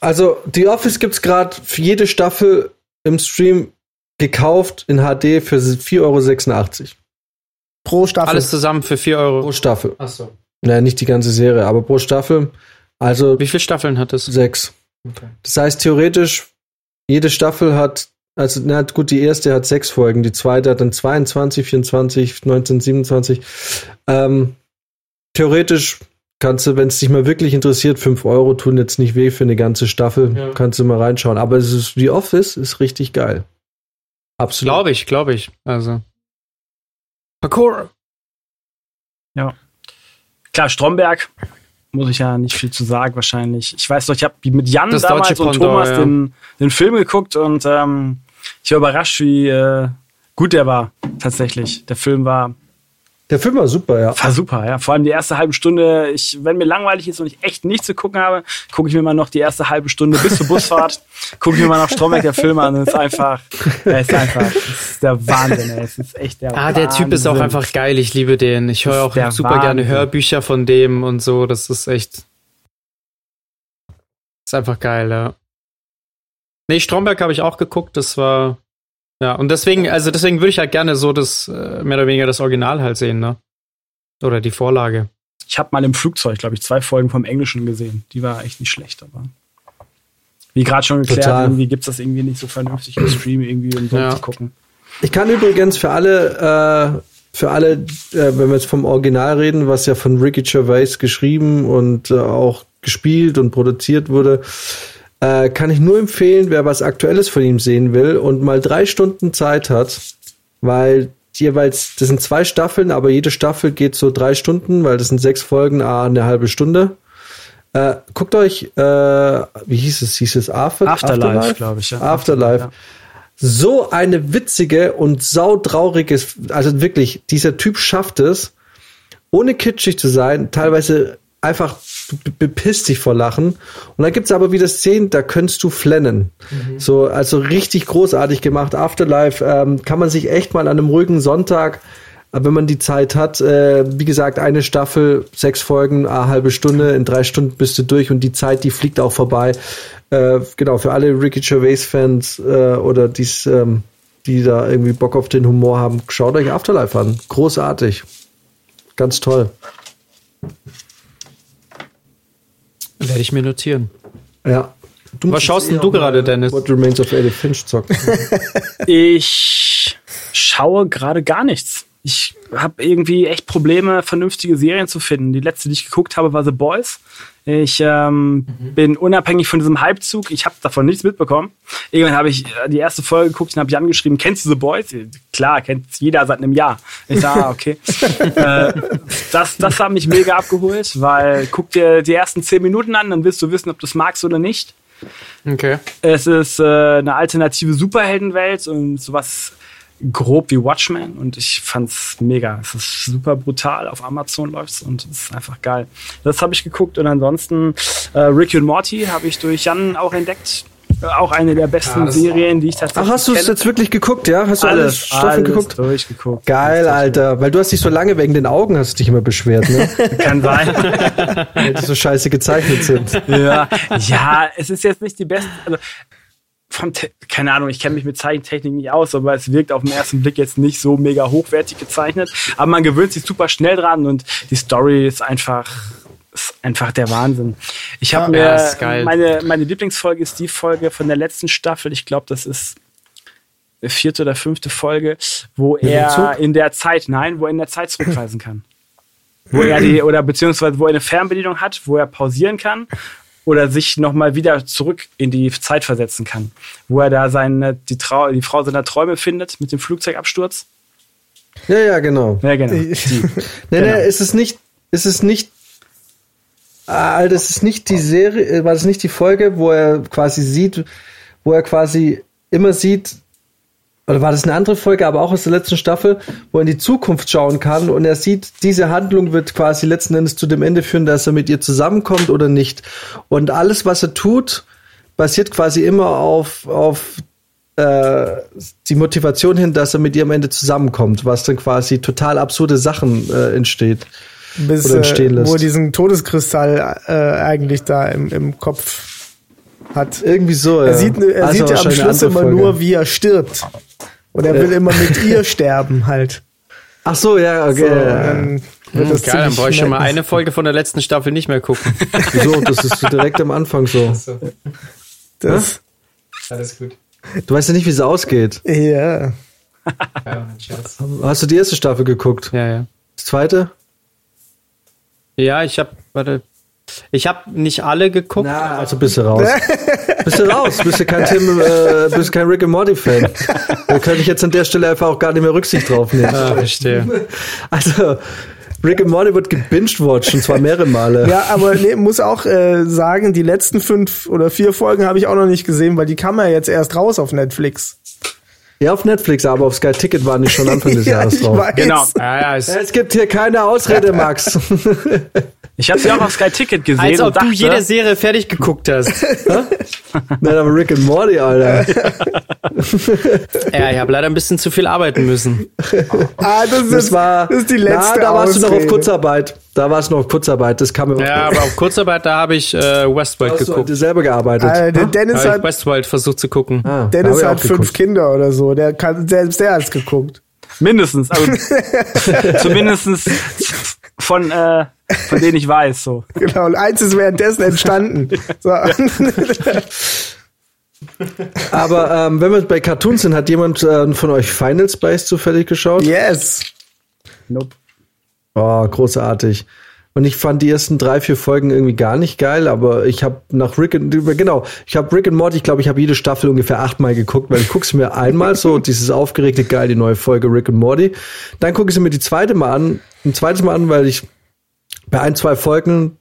Also, The Office gibt's gerade für jede Staffel im Stream gekauft in HD für 4,86 Euro. Pro Staffel. Alles zusammen für 4 Euro. Pro Staffel. Achso. Naja, nicht die ganze Serie, aber pro Staffel. Also Wie viele Staffeln hat es? sechs. Das heißt, theoretisch, jede Staffel hat, also, na gut, die erste hat sechs Folgen, die zweite hat dann 22, 24, 19, 27. Ähm, theoretisch kannst du, wenn es dich mal wirklich interessiert, 5 Euro tun jetzt nicht weh für eine ganze Staffel. Ja. Kannst du mal reinschauen. Aber es ist, The Office ist richtig geil. Absolut. Glaube ich, glaube ich. Also. Parkour. Klar, Stromberg, muss ich ja nicht viel zu sagen wahrscheinlich. Ich weiß doch, ich habe mit Jan Das damals und Pendant, Thomas ja. den, den Film geguckt und ähm, ich war überrascht, wie äh, gut der war tatsächlich. Der Film war, Der Film war super, ja. war super, ja. Vor allem die erste halbe Stunde. Ich, wenn mir langweilig ist und ich echt nichts zu gucken habe, gucke ich mir mal noch die erste halbe Stunde bis zur Busfahrt, gucke ich mir mal noch Stromberg der Film an. Und es ist einfach, er ist einfach, es ist der Wahnsinn, ey. Es ist echt der Ah, der Typ ist auch Wahnsinn. einfach geil. Ich liebe den. Ich höre auch super gerne Wahnsinn. Hörbücher von dem und so. Das ist echt. Ist einfach geil, ja. Nee, Stromberg habe ich auch geguckt. Das war. Ja, und deswegen, also deswegen würde ich halt gerne so das, äh, mehr oder weniger das Original halt sehen, ne? Oder die Vorlage. Ich habe mal im Flugzeug, glaube ich, zwei Folgen vom Englischen gesehen. Die war echt nicht schlecht, aber. Wie gerade schon geklärt, Total. irgendwie gibt es das irgendwie nicht so vernünftig im Stream irgendwie um so Ja. zu gucken. Ich kann übrigens für alle, äh, für alle, äh, wenn wir jetzt vom Original reden, was ja von Ricky Gervais geschrieben und äh, auch gespielt und produziert wurde, äh, kann ich nur empfehlen, wer was Aktuelles von ihm sehen will und mal drei Stunden Zeit hat, weil jeweils, das sind zwei Staffeln, aber jede Staffel geht so drei Stunden, weil das sind sechs Folgen, ah, eine halbe Stunde. Äh, guckt euch, äh, wie hieß es? Hieß es After, Afterlife, glaube ich, ja. Afterlife. Ja. So eine witzige und sautraurige, also wirklich, dieser Typ schafft es, ohne kitschig zu sein, teilweise einfach be- bepisst dich vor Lachen. Und dann gibt's aber wieder Szenen, da könntest du flennen. So, also richtig großartig gemacht. Afterlife ähm, kann man sich echt mal an einem ruhigen Sonntag, äh, wenn man die Zeit hat, äh, wie gesagt, eine Staffel, sechs Folgen, eine halbe Stunde, in drei Stunden bist du durch und die Zeit, die fliegt auch vorbei. Äh, genau, für alle Ricky Gervais-Fans äh, oder dies, ähm, die da irgendwie Bock auf den Humor haben, schaut euch Afterlife an. Großartig. Ganz toll. Werde ich mir notieren. Ja. Du Was schaust denn du gerade, Dennis? What Remains of Edith Finch zocken. Ich schaue gerade gar nichts. Ich habe irgendwie echt Probleme, vernünftige Serien zu finden. Die letzte, die ich geguckt habe, war The Boys. Ich ähm, bin unabhängig von diesem Hypezug. Ich habe davon nichts mitbekommen. Irgendwann habe ich äh, die erste Folge geguckt und habe Jan geschrieben, kennst du The Boys? Klar, kennt jeder seit einem Jahr. Ich sage, ah, okay. äh, das, das hat mich mega abgeholt, weil guck dir die ersten zehn Minuten an, dann wirst du wissen, ob du es magst oder nicht. Okay. Es ist äh, eine alternative Superheldenwelt und sowas grob wie Watchmen und ich fand's mega. Es ist super brutal. Auf Amazon läuft's und es ist einfach geil. Das habe ich geguckt und ansonsten äh, Ricky und Morty habe ich durch Jan auch entdeckt. Äh, Auch eine der besten Serien, die ich tatsächlich Ach, hast du es jetzt wirklich geguckt, ja? Hast du alle alles, Staffeln alles geguckt? durchgeguckt. Geil, Alter. Weil du hast dich so lange wegen den Augen hast dich immer beschwert, ne? Kann sein. Weil die so scheiße gezeichnet sind. ja, ja, es ist jetzt nicht die beste. Also, Te keine Ahnung, ich kenne mich mit Zeichentechnik nicht aus, aber es wirkt auf den ersten Blick jetzt nicht so mega hochwertig gezeichnet. Aber man gewöhnt sich super schnell dran und die Story ist einfach, ist einfach der Wahnsinn. Ich habe Ja, mir meine meine Lieblingsfolge ist die Folge von der letzten Staffel. Ich glaube, das ist vierte oder fünfte Folge, wo er Zug? in der Zeit, nein, wo er in der Zeit zurückreisen kann wo er die oder beziehungsweise wo er eine Fernbedienung hat, wo er pausieren kann oder sich nochmal wieder zurück in die Zeit versetzen kann, wo er da seine die, Trau die Frau seiner Träume findet mit dem Flugzeugabsturz. Ja, ja, genau. Ja, genau. Nee, Genau. nee, ist es nicht, ist es nicht, ah, Alter, es ist nicht die Serie, äh, war das nicht die Folge, wo er quasi sieht, wo er quasi immer sieht, oder war das eine andere Folge, aber auch aus der letzten Staffel, wo er in die Zukunft schauen kann und er sieht, diese Handlung wird quasi letzten Endes zu dem Ende führen, dass er mit ihr zusammenkommt oder nicht. Und alles, was er tut, basiert quasi immer auf, auf äh, die Motivation hin, dass er mit ihr am Ende zusammenkommt, was dann quasi total absurde Sachen äh, entsteht. Bis, Oder entstehen äh, lässt. wo er diesen Todeskristall äh, eigentlich da im, im Kopf hat. Irgendwie so, Er ja. sieht, er Also sieht ja am Schluss immer Folge. nur, wie er stirbt. Und er will immer mit ihr sterben halt. Ach so, ja, okay. So, dann wird das Geil, dann brauche ich schon mal eine Folge von der letzten Staffel nicht mehr gucken. Wieso? Das ist direkt am Anfang so. Das, Alles gut. Du weißt ja nicht, wie es ausgeht. ja. Hast du die erste Staffel geguckt? Ja, ja. Die zweite? Ja, ich habe, warte, ich habe nicht alle geguckt. Na, also bist du raus. bist du raus. Bist du kein Tim, äh, bist du kein Rick and Morty Fan. Da könnte ich jetzt an der Stelle einfach auch gar nicht mehr Rücksicht drauf nehmen. Ah, verstehe. Also, Rick and Morty wird gebinged-watched und zwar mehrere Male. Ja, aber nee, muss auch äh, sagen, die letzten fünf oder vier Folgen habe ich auch noch nicht gesehen, weil die kam ja jetzt erst raus auf Netflix. Ja, auf Netflix, aber auf Sky Ticket waren die schon Anfang des Ja, Jahres drauf. weiß. Genau. Ja, ja, es, Es gibt hier keine Ausrede, Max. Ich habe sie auch auf Sky Ticket gesehen als ob du jede Serie fertig geguckt hast. Nein, aber Rick and Morty, Alter. ja, ich habe leider ein bisschen zu viel arbeiten müssen. Ah, das ist, Das war, das ist die letzte na, da warst du noch auf Ausrede. Kurzarbeit. Da warst du noch auf Kurzarbeit. Das kam mir Ja, aber auf Kurzarbeit, da habe ich äh, Westworld du geguckt. dir selber gearbeitet. Äh, der Ha? Dennis hat, ich Westworld versucht zu gucken. Ah, Dennis hat fünf geguckt. Kinder oder so. Der kann, selbst der hat's geguckt. mindestens, also zumindestens von äh, von denen ich weiß so. Genau. Und eins ist währenddessen entstanden. So. Aber ähm, wenn wir bei Cartoons sind, hat jemand äh, von euch Final Space zufällig geschaut? yes. Nope. Oh, großartig. Und ich fand die ersten drei, vier Folgen irgendwie gar nicht geil, aber ich habe nach Rick and, genau, ich habe Rick and Morty, ich glaube, ich habe jede Staffel ungefähr achtmal geguckt, weil ich gucke sie mir einmal so, dieses aufgeregte geil, die neue Folge Rick and Morty. Dann gucke ich sie mir die zweite Mal an, ein zweites Mal an, weil ich bei ein, zwei Folgen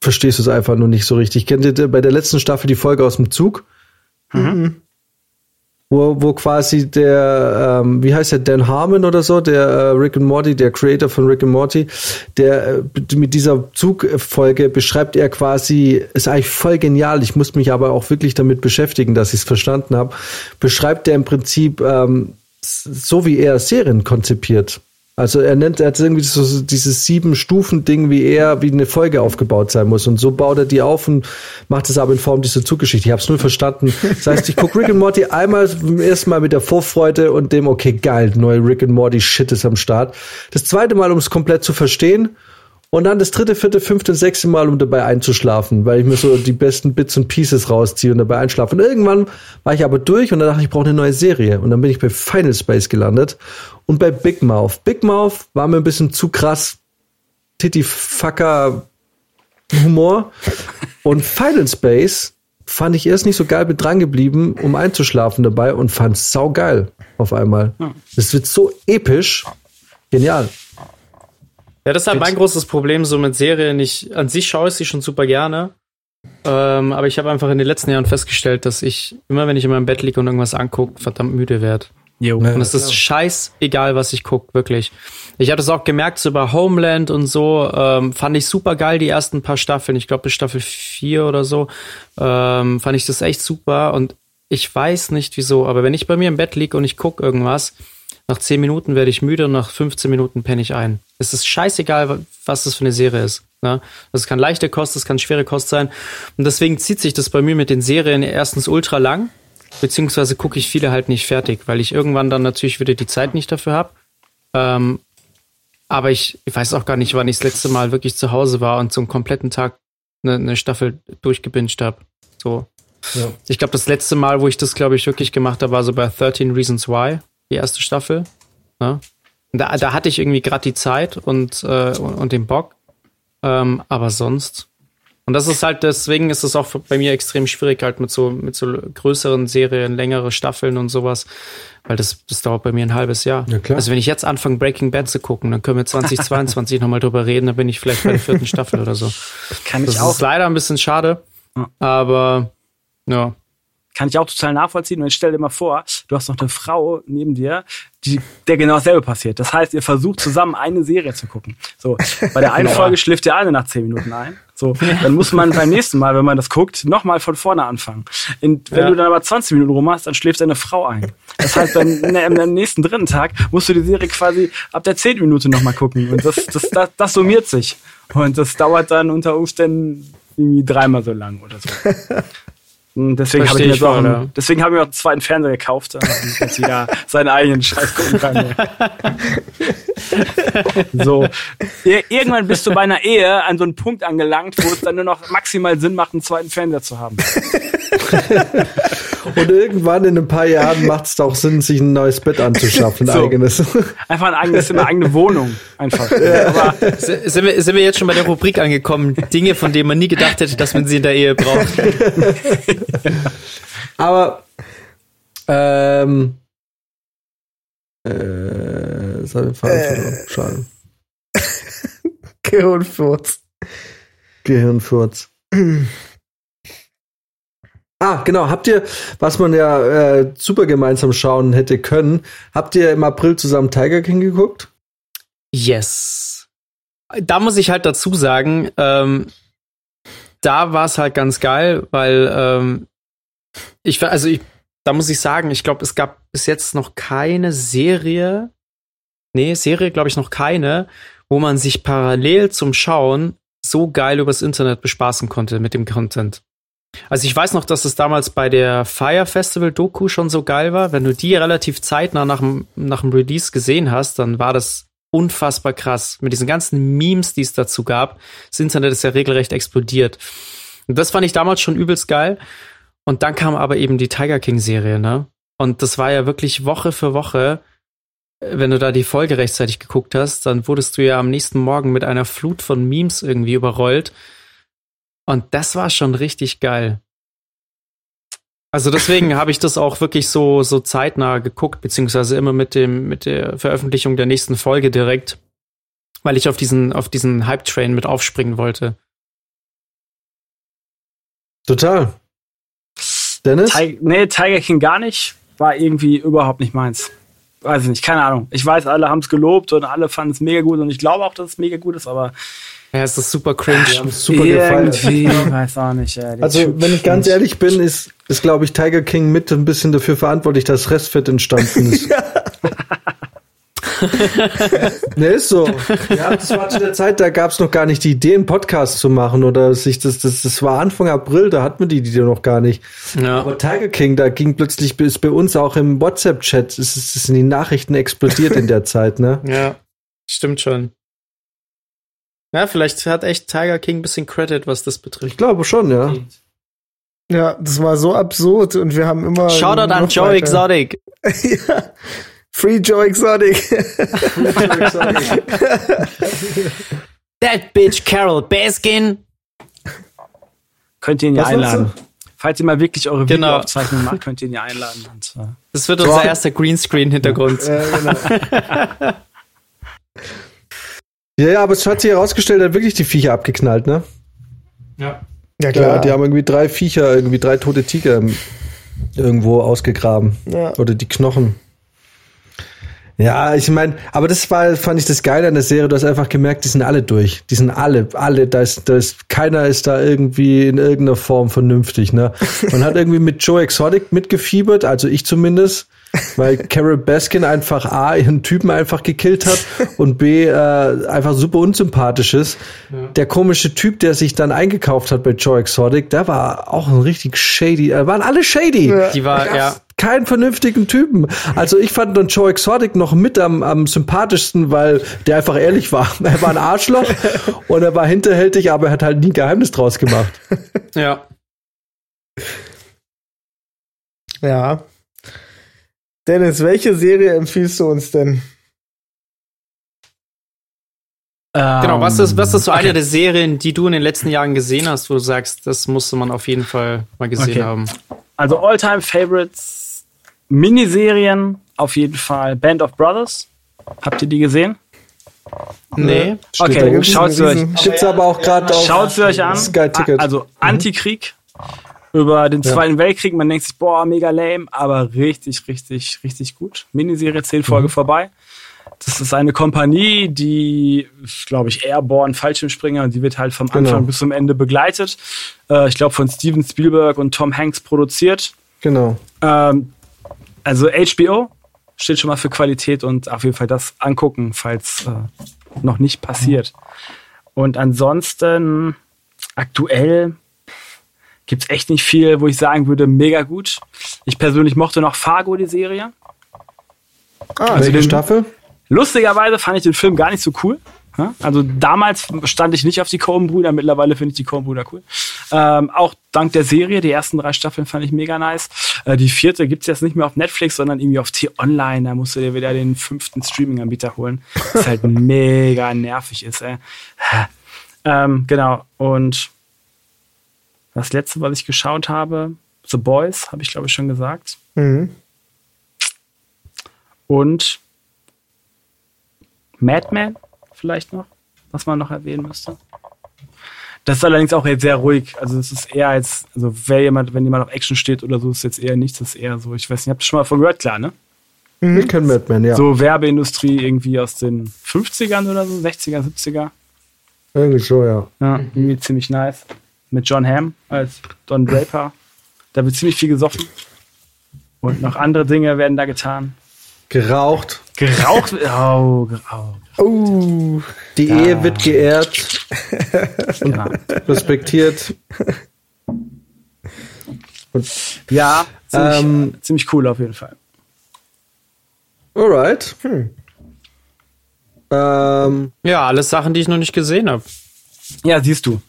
verstehst du es einfach nur nicht so richtig. Kennt ihr bei der letzten Staffel die Folge aus dem Zug? Mhm wo, wo quasi der, ähm, wie heißt der, Dan Harmon oder so, der äh, Rick and Morty, der Creator von Rick and Morty, der äh, mit dieser Zugfolge beschreibt er quasi, ist eigentlich voll genial, ich muss mich aber auch wirklich damit beschäftigen, dass ich es verstanden habe, beschreibt er im Prinzip ähm, so, wie er Serien konzipiert. Also er nennt, er hat irgendwie so dieses sieben Stufen Ding, wie er, wie eine Folge aufgebaut sein muss. Und so baut er die auf und macht es aber in Form dieser Zuggeschichte. Ich habe es nur verstanden. Das heißt, ich gucke Rick and Morty einmal erstmal mit der Vorfreude und dem, okay, geil, neue Rick and Morty Shit ist am Start. Das zweite Mal, um es komplett zu verstehen und dann das dritte, vierte, fünfte, sechste Mal, um dabei einzuschlafen, weil ich mir so die besten Bits und Pieces rausziehe und dabei einschlafe. Und irgendwann war ich aber durch und dann dachte ich, ich brauche eine neue Serie. Und dann bin ich bei Final Space gelandet und bei Big Mouth. Big Mouth war mir ein bisschen zu krass Titty-Fucker Humor. Und Final Space fand ich erst nicht so geil mit dran geblieben, um einzuschlafen dabei und fand es saugeil auf einmal. Es wird so episch. Genial. Ja, das ist halt mein großes Problem so mit Serien. Ich, an sich schaue ich sie schon super gerne. Ähm, aber ich habe einfach in den letzten Jahren festgestellt, dass ich immer, wenn ich in meinem Bett liege und irgendwas angucke, verdammt müde werde. Jo. Und es ist scheißegal, was ich gucke, wirklich. Ich habe das auch gemerkt, so bei Homeland und so, ähm, fand ich super geil, die ersten paar Staffeln. Ich glaube, bis Staffel 4 oder so, ähm, fand ich das echt super. Und ich weiß nicht wieso, aber wenn ich bei mir im Bett liege und ich gucke irgendwas, nach 10 Minuten werde ich müde und nach 15 Minuten penne ich ein. Es ist scheißegal, was das für eine Serie ist. Ne? Das kann leichte Kost, das kann schwere Kost sein. Und deswegen zieht sich das bei mir mit den Serien erstens ultra lang, beziehungsweise gucke ich viele halt nicht fertig, weil ich irgendwann dann natürlich wieder die Zeit nicht dafür habe. Ähm, aber ich, ich weiß auch gar nicht, wann ich das letzte Mal wirklich zu Hause war und so einen kompletten Tag eine, eine Staffel durchgebinged habe. So. Ja. Ich glaube, das letzte Mal, wo ich das, glaube ich, wirklich gemacht habe, war so bei 13 Reasons Why die erste Staffel. Ne? Da, da hatte ich irgendwie gerade die Zeit und, äh, und, und den Bock. Ähm, aber sonst. Und das ist halt, deswegen ist es auch bei mir extrem schwierig, halt mit so, mit so größeren Serien, längere Staffeln und sowas. Weil das, das dauert bei mir ein halbes Jahr. Ja, klar. Also wenn ich jetzt anfange, Breaking Bad zu gucken, dann können wir 2022 nochmal drüber reden, dann bin ich vielleicht bei der vierten Staffel oder so. Kann ich das auch. ist leider ein bisschen schade. Aber ja. Kann ich auch total nachvollziehen. Und ich stell dir mal vor, du hast noch eine Frau neben dir, die, der genau dasselbe passiert. Das heißt, ihr versucht zusammen eine Serie zu gucken. So, bei der einen Folge schläft der eine nach zehn Minuten ein. So, dann muss man beim nächsten Mal, wenn man das guckt, nochmal von vorne anfangen. In, wenn ja. du dann aber 20 Minuten rum hast, dann schläft deine Frau ein. Das heißt, dann am nächsten dritten Tag musst du die Serie quasi ab der zehnten Minute nochmal gucken. Und das, das, das, das summiert sich. Und das dauert dann unter Umständen irgendwie dreimal so lang oder so. Deswegen habe ich, ich, voll, deswegen hab ich mir auch einen zweiten Fernseher gekauft, damit jeder seinen eigenen Scheiß gucken kann. so. Irgendwann bist du bei einer Ehe an so einen Punkt angelangt, wo es dann nur noch maximal Sinn macht, einen zweiten Fernseher zu haben. Und irgendwann in ein paar Jahren macht es auch Sinn, sich ein neues Bett anzuschaffen, ein so. eigenes. Einfach ein eigenes, eine eigene Wohnung. Einfach. Ja. Aber sind, wir, sind wir jetzt schon bei der Rubrik angekommen? Dinge, von denen man nie gedacht hätte, dass man sie in der Ehe braucht. Aber ähm, äh, das hat äh, Schade. Gehirnfurz. Gehirnfurz. Ah, genau. Habt ihr, was man ja äh, super gemeinsam schauen hätte können, habt ihr im April zusammen Tiger King geguckt? Yes. Da muss ich halt dazu sagen, ähm, da war es halt ganz geil, weil ähm, ich, also ich, da muss ich sagen, ich glaube, es gab bis jetzt noch keine Serie, nee, Serie glaube ich noch keine, wo man sich parallel zum Schauen so geil übers Internet bespaßen konnte mit dem Content. Also ich weiß noch, dass es damals bei der Fire Festival Doku schon so geil war. Wenn du die relativ zeitnah nach dem, nach dem Release gesehen hast, dann war das unfassbar krass. Mit diesen ganzen Memes, die es dazu gab. Das Internet ist ja regelrecht explodiert. Und das fand ich damals schon übelst geil. Und dann kam aber eben die Tiger King Serie, ne? Und das war ja wirklich Woche für Woche wenn du da die Folge rechtzeitig geguckt hast, dann wurdest du ja am nächsten Morgen mit einer Flut von Memes irgendwie überrollt. Und das war schon richtig geil. Also deswegen habe ich das auch wirklich so, so zeitnah geguckt, beziehungsweise immer mit dem, mit der Veröffentlichung der nächsten Folge direkt, weil ich auf diesen, auf diesen Hype-Train mit aufspringen wollte. Total. Dennis? Ti nee, Tiger King gar nicht. War irgendwie überhaupt nicht meins. Weiß ich nicht, keine Ahnung. Ich weiß, alle haben es gelobt und alle fanden es mega gut und ich glaube auch, dass es mega gut ist, aber Ja, es ist super cringe. super gefallen. irgendwie, weiß auch nicht. Ja, Also, wenn ich ganz ehrlich bin, ist, ist glaube ich, Tiger King mit ein bisschen dafür verantwortlich, dass Restfett entstanden ist. ne, ist so. Ja, das war zu der Zeit, da gab es noch gar nicht die Idee, einen Podcast zu machen oder sich das, das, das war Anfang April, da hatten wir die Idee noch gar nicht. Ja. Aber Tiger King, da ging plötzlich bis bei uns auch im WhatsApp-Chat, ist, ist, sind die Nachrichten explodiert in der Zeit, ne? Ja, stimmt schon. Ja, vielleicht hat echt Tiger King ein bisschen Credit, was das Ich betrifft. glaube schon, ja. Ja, das war so absurd und wir haben immer. Shoutout an Joe weiter- Exotic. ja. Free Joe Exotic. That bitch Carol Baskin. könnt ihr ihn ja Was einladen. Falls ihr mal wirklich eure Genau. Videoaufzeichnung macht, könnt ihr ihn ja einladen. Und, Das wird unser erster Greenscreen-Hintergrund. Ja, ja, aber es hat sich herausgestellt, er hat wirklich die Viecher abgeknallt, ne? Ja. Ja, Ja, die haben irgendwie drei Viecher, irgendwie drei tote Tiger irgendwo ausgegraben. Ja. Oder die Knochen. Ja, ich meine, aber das war, fand ich das Geile an der Serie. Du hast einfach gemerkt, die sind alle durch. Die sind alle, alle, da ist, da ist, keiner ist da irgendwie in irgendeiner Form vernünftig, ne? Man hat irgendwie mit Joe Exotic mitgefiebert, also ich zumindest, weil Carol Baskin einfach A, ihren Typen einfach gekillt hat und B, äh, einfach super unsympathisch ist. Der komische Typ, der sich dann eingekauft hat bei Joe Exotic, der war auch ein richtig shady, äh, waren alle shady. Die war, ja. Keinen vernünftigen Typen. Also ich fand dann Joe Exotic noch mit am, am sympathischsten, weil der einfach ehrlich war. Er war ein Arschloch und er war hinterhältig, aber er hat halt nie ein Geheimnis draus gemacht. Ja. Ja. Dennis, welche Serie empfiehlst du uns denn? Genau, was ist, was ist so okay. eine der Serien, die du in den letzten Jahren gesehen hast, wo du sagst, das musste man auf jeden Fall mal gesehen Okay. haben? Also All-Time Favorites, Miniserien, auf jeden Fall Band of Brothers. Habt ihr die gesehen? Nee. Steht da Okay, schaut sie euch, Gibt's aber auch gerade auf schaut sie euch an. Sky Ticket. Also Antikrieg über den Zweiten Weltkrieg. Man denkt sich, boah, mega lame, aber richtig, richtig, richtig gut. Miniserie, zehn Folgen vorbei. Das ist eine Kompanie, die, glaube ich, Airborne Fallschirmspringer und die wird halt vom Genau. Anfang bis zum Ende begleitet. Äh, ich glaube von Steven Spielberg und Tom Hanks produziert. Genau. Ähm, also HBO steht schon mal für Qualität und auf jeden Fall das angucken, falls äh, noch nicht passiert. Und ansonsten aktuell gibt's echt nicht viel, wo ich sagen würde, mega gut. Ich persönlich mochte noch Fargo, die Serie. Ah, Welche den- Staffel? Lustigerweise fand ich den Film gar nicht so cool. Also damals stand ich nicht auf die Coen-Brüder, mittlerweile finde ich die Coen-Brüder cool. Ähm, auch dank der Serie, die ersten drei Staffeln fand ich mega nice. Äh, die vierte gibt's jetzt nicht mehr auf Netflix, sondern irgendwie auf T-Online. Da musst du dir wieder den fünften Streaming-Anbieter holen. Was halt mega nervig ist, ey. Ähm, genau. Und das letzte, was ich geschaut habe, The Boys, habe ich glaube ich schon gesagt. Mhm. Und Madman vielleicht noch, was man noch erwähnen müsste. Das ist allerdings auch jetzt sehr ruhig. Also es ist eher als, also wer jemand, wenn jemand auf Action steht oder so, ist jetzt eher nichts, das ist eher so, ich weiß nicht, habt ihr schon mal von gehört, klar, ne? Ich kenne Madman, ja. So Werbeindustrie irgendwie aus den 50ern oder so, 60er, 70er. Irgendwie so, ja. Ja, irgendwie ziemlich nice. Mit John Hamm als Don Draper. Da wird ziemlich viel gesoffen. Und noch andere Dinge werden da getan. Geraucht. Geraucht, oh, geraucht. Oh, Die Ehe wird geehrt, Genau. respektiert. Ja, ziemlich, Ähm, ziemlich cool auf jeden Fall. Alright. Ähm, Ja, alles Sachen, die ich noch nicht gesehen habe. Ja, siehst du.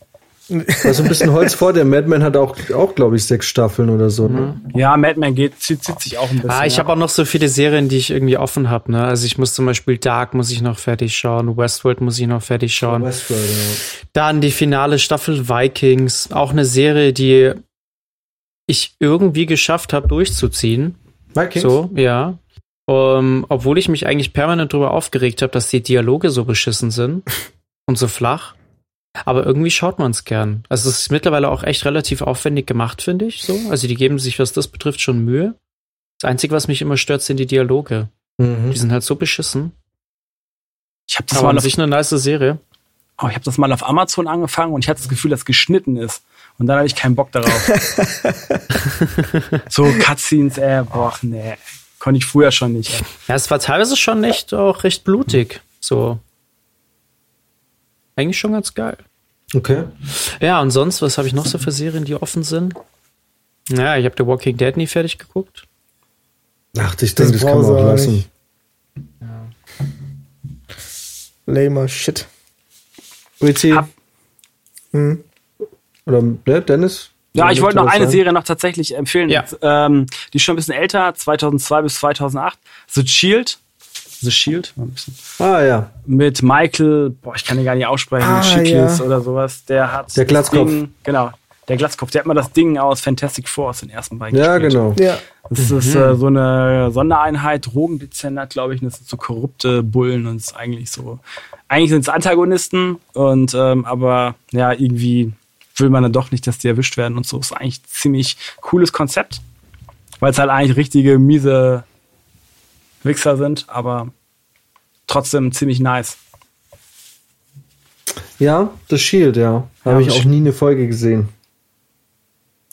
War so ein bisschen Holz vor. Der Madman hat auch, auch glaube ich, sechs Staffeln oder so. Ne? Ja, Madman geht, zieht, zieht sich auch ein bisschen. Ah, ich ja. habe auch noch so viele Serien, die ich irgendwie offen habe. Ne? Also ich muss zum Beispiel Dark muss ich noch fertig schauen, Westworld muss ich noch fertig schauen. Westworld, ja. Dann die finale Staffel Vikings, auch eine Serie, die ich irgendwie geschafft habe durchzuziehen. Vikings? So, ja. Um, obwohl ich mich eigentlich permanent darüber aufgeregt habe, dass die Dialoge so beschissen sind und so flach. Aber irgendwie schaut man es gern. Also es ist mittlerweile auch echt relativ aufwendig gemacht, finde ich. So, also die geben sich, was das betrifft, schon Mühe. Das Einzige, was mich immer stört, sind die Dialoge. Mhm. Die sind halt so beschissen. ich habe das, Aber mal an auf, sich eine nice Serie. oh, ich hab das mal auf Amazon angefangen und ich hatte das Gefühl, dass geschnitten ist. Und dann hatte ich keinen Bock darauf. so Cutscenes, äh, boah, nee. Konnte ich früher schon nicht. Ey. Ja, es war teilweise schon echt auch recht blutig. So. Eigentlich schon ganz geil. Okay. Ja, und sonst, was habe ich noch so für Serien, die offen sind? Ja, ich habe The Walking Dead nie fertig geguckt. Ach, ich denke, das, Das kann man auch lassen. nicht. Lamer Shit. Hab- Hm. Oder ne, Dennis? Ja, ich wollte noch eine sagen? Serie noch tatsächlich empfehlen. Ja. Ähm, die ist schon ein bisschen älter, 2002 bis 2008. The Shield. The Shield. Mal ein bisschen. Ah, ja. Mit Michael, boah, ich kann den gar nicht aussprechen, Ah, Schickles ja. oder sowas. Der hat Der das Glatzkopf. Ding, genau. Der Glatzkopf, der hat mal das Ding aus Fantastic Four aus den ersten beiden Ja, gespielt. genau. Ja. Das ist äh, so eine Sondereinheit, Drogendezernat, glaube ich. Und das sind so korrupte Bullen und es ist eigentlich so. Eigentlich sind es Antagonisten und ähm, aber ja, irgendwie will man dann doch nicht, dass die erwischt werden und so. Ist eigentlich ein ziemlich cooles Konzept, weil es halt eigentlich richtige miese Wichser sind, aber trotzdem ziemlich nice. Ja, The Shield, ja. Ja, Habe ich auch nie eine Folge gesehen.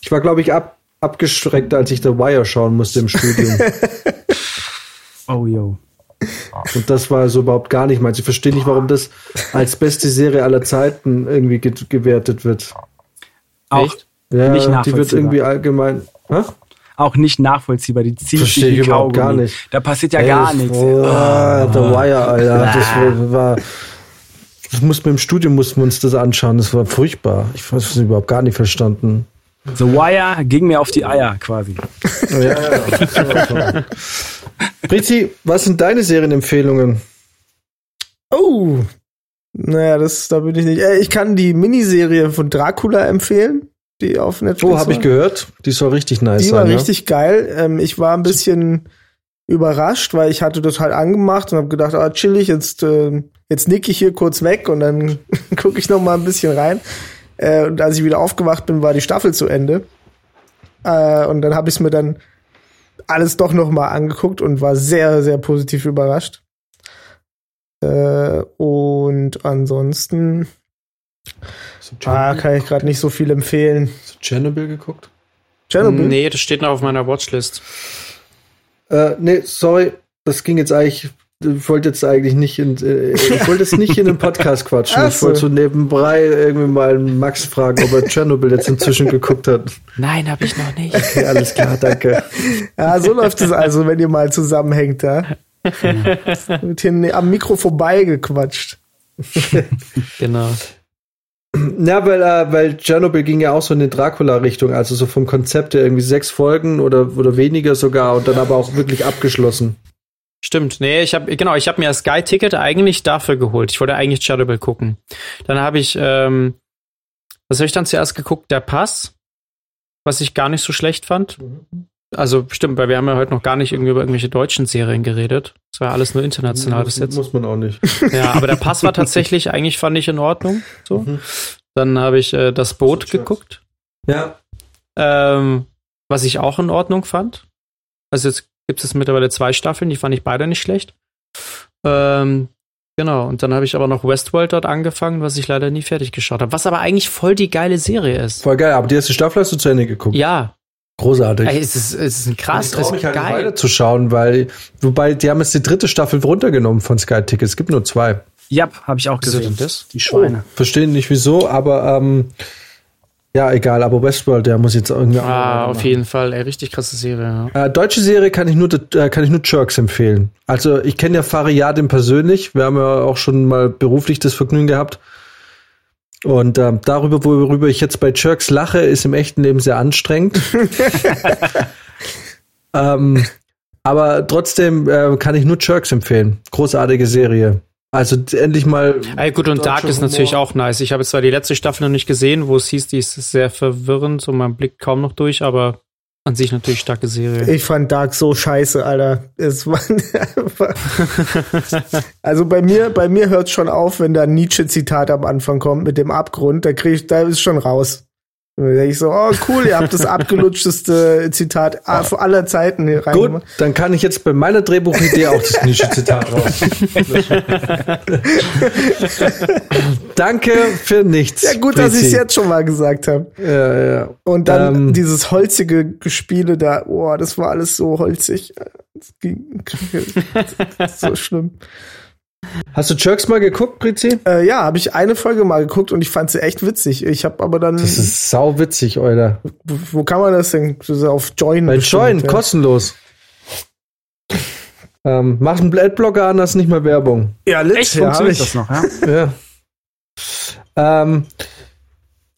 Ich war, glaube ich, ab, abgestreckt, als ich The Wire schauen musste im Studium. Oh yo. Und das war so überhaupt gar nicht meins. Ich verstehe nicht, warum das als beste Serie aller Zeiten irgendwie ge gewertet wird. Auch Echt? Ja, Nicht die wird irgendwie allgemein. Hä? Auch nicht nachvollziehbar. Die ziehen Verstehe sich ich überhaupt Kaugummi. gar nicht. Da passiert ja Ey, gar nichts. Oh, Ah. The Wire, Alter. Das war, das mussten wir im Studium mussten wir uns das anschauen. Das war furchtbar. Ich habe es überhaupt gar nicht verstanden. The Wire ging mir auf die Eier quasi. Ja, ja. Rizzi, was sind deine Serienempfehlungen? Oh. Naja, das, da bin ich nicht. Äh, ich kann die Miniserie von Dracula empfehlen, die auf Netflix Oh, habe ich war. gehört. Die soll richtig nice Die sein. war ja? richtig geil. Ähm, ich war ein bisschen überrascht, weil ich hatte das halt angemacht und habe gedacht, ah, chillig, jetzt, äh, jetzt nick ich hier kurz weg und dann gucke ich noch mal ein bisschen rein. Äh, und als ich wieder aufgewacht bin, war die Staffel zu Ende. Äh, und dann habe ich es mir dann alles doch noch mal angeguckt und war sehr, sehr positiv überrascht. Äh, und ansonsten Du ah, kann ich gerade nicht so viel empfehlen. hast du Tschernobyl geguckt? Chernobyl? Nee, das steht noch auf meiner Watchlist. Äh, nee, sorry. Das ging jetzt eigentlich. Ich wollte jetzt eigentlich nicht in, äh, ich wollte jetzt nicht in den Podcast quatschen. Ach Ich wollte so. so nebenbei irgendwie mal Max fragen, ob er Tschernobyl jetzt inzwischen geguckt hat. Nein, habe ich noch nicht. Okay, alles klar, danke. Ja, so läuft es also, wenn ihr mal zusammenhängt, da. Wird hier am Mikro vorbeigequatscht. genau. Ja, weil, äh, weil Tschernobyl ging ja auch so in die Dracula-Richtung, also so vom Konzept her irgendwie sechs Folgen oder, oder weniger sogar und dann aber auch wirklich abgeschlossen. Stimmt. Nee, ich habe genau, ich habe mir das Sky-Ticket eigentlich dafür geholt. Ich wollte eigentlich Chernobyl gucken. Dann habe ich, ähm, was habe ich dann zuerst geguckt? Der Pass, was ich gar nicht so schlecht fand. Also stimmt, weil wir haben ja heute noch gar nicht irgendwie über irgendwelche deutschen Serien geredet. Das war alles nur international bis jetzt. muss man auch nicht. Ja, aber der Pass war tatsächlich eigentlich fand ich in Ordnung. So. Mhm. Dann habe ich äh, das Boot Chucks. geguckt. Ja. Ähm, was ich auch in Ordnung fand. Also jetzt gibt es mittlerweile zwei Staffeln, die fand ich beide nicht schlecht. Ähm, genau, und dann habe ich aber noch Westworld dort angefangen, was ich leider nie fertig geschaut habe. Was aber eigentlich voll die geile Serie ist. Voll geil, aber die erste Staffel hast du zu Ende geguckt. Ja, Großartig. ey, es ist, es ist krass, ich es traue ist mich halt nicht geil. weiterzuschauen, weil, wobei, die haben jetzt die dritte Staffel runtergenommen von Sky Ticket. Es gibt nur zwei. Ja, habe ich auch gesehen. denn das? Die Schweine. Verstehen nicht wieso, aber ähm, ja, egal. Aber Westworld, der muss jetzt irgendwie. auch Ah, auf machen. jeden Fall, ey, richtig krasse Serie. Ja. Äh, deutsche Serie kann ich nur, äh, kann ich nur Jerks empfehlen. Also ich kenne ja Fariadim persönlich. Wir haben ja auch schon mal beruflich das Vergnügen gehabt. Und ähm, darüber, worüber ich jetzt bei Jerks lache, ist im echten Leben sehr anstrengend. ähm, aber trotzdem äh, kann ich nur Jerks empfehlen. Großartige Serie. Also endlich mal. Ey, gut, und Dark ist natürlich auch nice. Ich habe zwar die letzte Staffel noch nicht gesehen, wo es hieß, die ist sehr verwirrend und man blickt kaum noch durch, aber an sich natürlich starke Serie. Ich fand Dark so scheiße, Alter. Es war also bei mir, bei mir hört schon auf, wenn da ein Nietzsche-Zitat am Anfang kommt mit dem Abgrund. Da krieg ich, da ist schon raus. Da denke ich so, oh cool, ihr habt das abgelutschteste Zitat aller Zeiten hier rein. Gut, dann kann ich jetzt bei meiner Drehbuchidee auch das Nische-Zitat raus. Danke für nichts. Ja gut, dass ich es jetzt schon mal gesagt habe. Ja, ja. Und dann ähm, dieses holzige Gespiele da, oh, das war alles so holzig. Das ging, so schlimm. Hast du Jerks mal geguckt, Prizi? Äh, ja, habe ich eine Folge mal geguckt und ich fand sie echt witzig. Ich habe aber dann. Das ist sau witzig, Alter. Wo, kann man das denn? Auf Join. Bei Join, ja. kostenlos. ähm, mach einen Adblocker an, das ist nicht mehr Werbung. Ja, Lit, Echt, ja, funktioniert das noch, ja? ja. Ähm,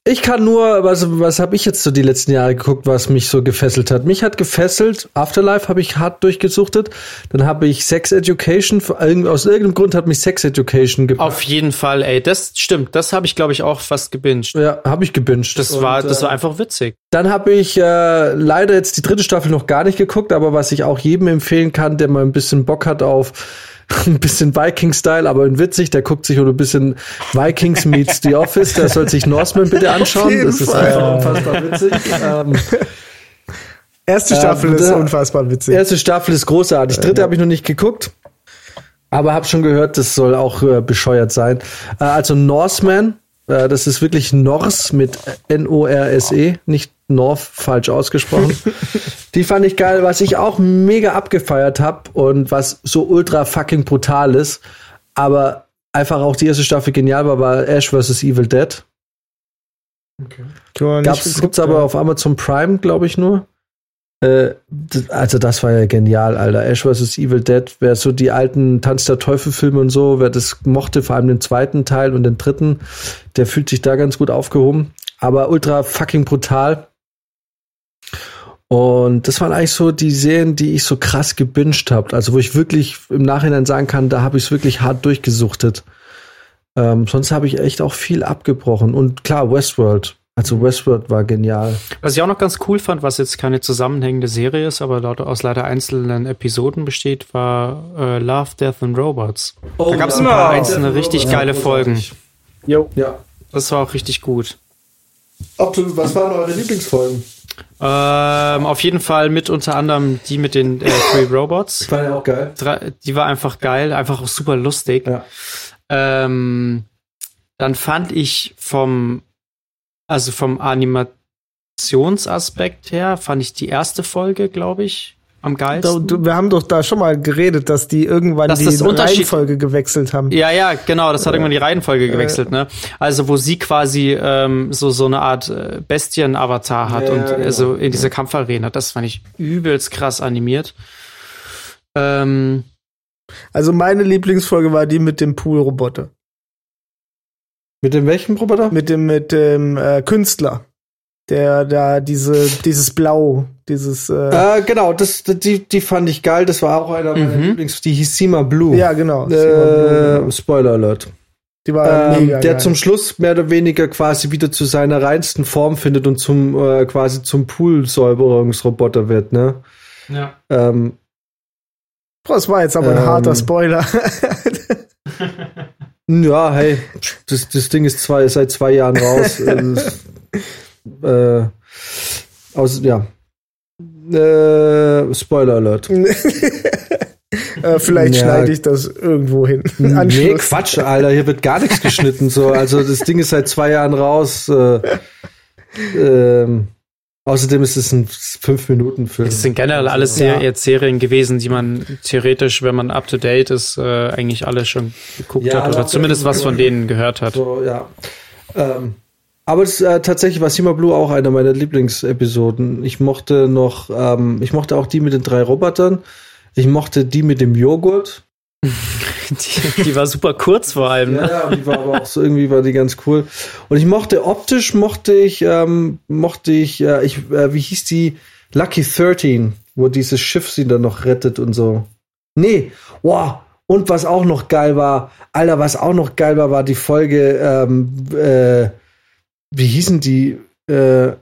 ich kann nur, was, was habe ich jetzt so die letzten Jahre geguckt, was mich so gefesselt hat? Mich hat gefesselt, Afterlife habe ich hart durchgesuchtet. Dann habe ich Sex Education, aus irgendeinem Grund hat mich Sex Education gepackt. Auf jeden Fall, ey, das stimmt. Das habe ich, glaube ich, auch fast gebinged. Ja, habe ich gebinged. Das war, das war äh, einfach witzig. Dann habe ich äh, leider jetzt die dritte Staffel noch gar nicht geguckt, aber was ich auch jedem empfehlen kann, der mal ein bisschen Bock hat auf ein bisschen Viking-Style, aber in witzig. Der guckt sich oder ein bisschen Vikings meets The Office. Der soll sich Norseman bitte anschauen. Das ist einfach unfassbar witzig. Ähm, erste Staffel ähm, ist unfassbar witzig. Erste Staffel ist großartig. Dritte habe ich noch nicht geguckt. Aber habe schon gehört, das soll auch äh, bescheuert sein. Äh, also Norseman, äh, das ist wirklich Norse mit N-O-R-S-E, nicht North falsch ausgesprochen. die fand ich geil, was ich auch mega abgefeiert habe und was so ultra fucking brutal ist, aber einfach auch die erste Staffel genial war, war Ash vs. Evil Dead. Okay. Gab's, gibt's aber auf Amazon Prime, glaube ich nur. Äh, also das war ja genial, Alter. Ash vs. Evil Dead, wer so die alten Tanz der Teufel Filme und so, wer das mochte, vor allem den zweiten Teil und den dritten, der fühlt sich da ganz gut aufgehoben. Aber ultra fucking brutal. Und das waren eigentlich so die Serien, die ich so krass gebinged habe. Also wo ich wirklich im Nachhinein sagen kann, da habe ich es wirklich hart durchgesuchtet. Ähm, sonst habe ich echt auch viel abgebrochen. Und klar, Westworld. Also Westworld war genial. Was ich auch noch ganz cool fand, was jetzt keine zusammenhängende Serie ist, aber laut, aus leider einzelnen Episoden besteht, war äh, Love, Death and Robots. Oh, da gab es ein paar einzelne richtig ja, geile Folgen. Jo. Ja. Das war auch richtig gut. Optum, was waren eure Lieblingsfolgen? Ähm, auf jeden Fall mit unter anderem die mit den äh, Three Robots. War ja auch geil. Die war einfach geil, einfach auch super lustig. Ja. Ähm, dann fand ich vom, also vom Animationsaspekt her, fand ich die erste Folge, glaube ich, am geilsten. Da, wir haben doch da schon mal geredet, dass die irgendwann dass die Reihenfolge gewechselt haben. Ja, ja, genau, das hat irgendwann die Reihenfolge gewechselt, ne? Also wo sie quasi ähm, so so eine Art äh, Bestien-Avatar hat ja, und ja, genau. also in dieser Kampfarena, das fand ich übelst krass animiert. Ähm, also meine Lieblingsfolge war die mit dem Pool-Roboter. Mit dem welchen Roboter? Mit dem mit dem äh, Künstler der da diese dieses Blau, dieses äh, äh genau, das die die fand ich geil, das war auch einer meiner mhm. Lieblings, die hieß Sima Blue. Ja, genau. Äh, Blue, genau. Spoiler Alert. Die war ähm, mega Der geil. zum Schluss mehr oder weniger quasi wieder zu seiner reinsten Form findet und zum äh, quasi zum Poolsäuberungsroboter wird, ne? Ja. Ähm, Boah, das war jetzt aber ein ähm, harter Spoiler. ja, hey, das, das Ding ist zwei, seit zwei Jahren raus. äh, aus, ja. Äh, Spoiler Alert. äh, vielleicht ja. schneide ich das irgendwo hin. nee, Quatsch, Alter, hier wird gar nichts geschnitten. So. Also das Ding ist seit zwei Jahren raus. Äh, ähm, außerdem ist es ein fünf Minuten Film. Es sind generell alles ja. jetzt Serien gewesen, die man theoretisch, wenn man up to date ist, äh, eigentlich alle schon geguckt ja, hat oder zumindest was von denen gehört hat. So, ja. Ähm, aber das, äh, tatsächlich war Sima Blue auch einer meiner Lieblingsepisoden. Ich mochte noch, ähm, ich mochte auch die mit den drei Robotern. Ich mochte die mit dem Joghurt. Die, die war super kurz vor allem. Ne? Ja, die war aber auch so irgendwie war die ganz cool. Und ich mochte optisch mochte ich ähm, mochte ich äh, ich äh, wie hieß die Lucky 13, wo dieses Schiff sie dann noch rettet und so. Nee, wow. Und was auch noch geil war, Alter, was auch noch geil war, war die Folge ähm, äh, wie hießen die äh,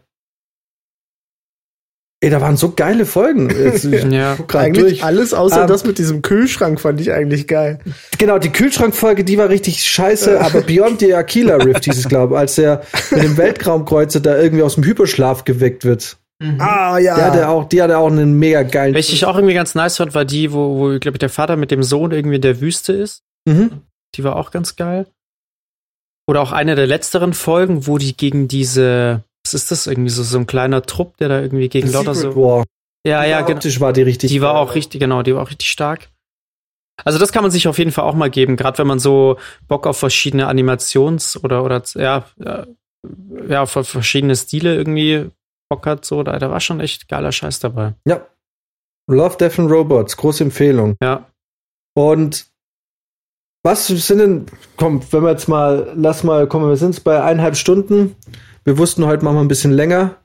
Ey, da waren so geile Folgen. Jetzt, ich Ja. Eigentlich durch. alles außer Ähm, das mit diesem Kühlschrank fand ich eigentlich geil. Genau, die Kühlschrankfolge, die war richtig scheiße, aber Beyond the Aquila Rift hieß es, glaube ich, als er mit dem Weltraumkreuzer da irgendwie aus dem Hyperschlaf geweckt wird. Ah, ja. Die hatte auch, die hatte auch einen mega geilen. Welche ich auch irgendwie ganz nice fand, war die, wo, wo glaube ich, der Vater mit dem Sohn irgendwie in der Wüste ist. Mhm. Die war auch ganz geil. Oder auch eine der letzteren Folgen, wo die gegen diese, was ist das, irgendwie so, so ein kleiner Trupp, der da irgendwie gegen lauter Secret so. War. Ja, ja, genau. Optisch war die richtig. Die war auch richtig, genau, die war auch richtig stark. Also das kann man sich auf jeden Fall auch mal geben, gerade wenn man so Bock auf verschiedene Animations- oder, oder ja, ja, ja, auf verschiedene Stile irgendwie Bock hat, so, da, da war schon echt geiler Scheiß dabei. Ja. Love, Death and Robots, große Empfehlung. Ja. Und was sind denn, komm, wenn wir jetzt mal, lass mal, komm, wir sind jetzt bei eineinhalb Stunden. Wir wussten heute machen wir ein bisschen länger.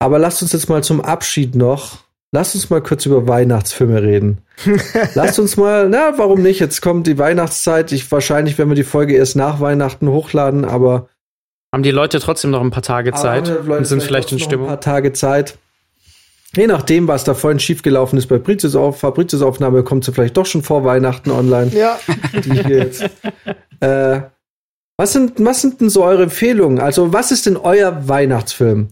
Aber lasst uns jetzt mal zum Abschied noch, lasst uns mal kurz über Weihnachtsfilme reden. lasst uns mal, na, warum nicht? Jetzt kommt die Weihnachtszeit. Ich wahrscheinlich, wenn wir die Folge erst nach Weihnachten hochladen, aber Haben die Leute trotzdem noch ein paar Tage Zeit und sind vielleicht in Stimmung? Ein paar Tage Zeit. Je nachdem, was da vorhin schiefgelaufen ist bei Brizios auf, Fabrizios Aufnahme, kommt sie vielleicht doch schon vor Weihnachten online. Ja. die hier jetzt. äh, was sind, was sind denn so eure Empfehlungen? Also, was ist denn euer Weihnachtsfilm?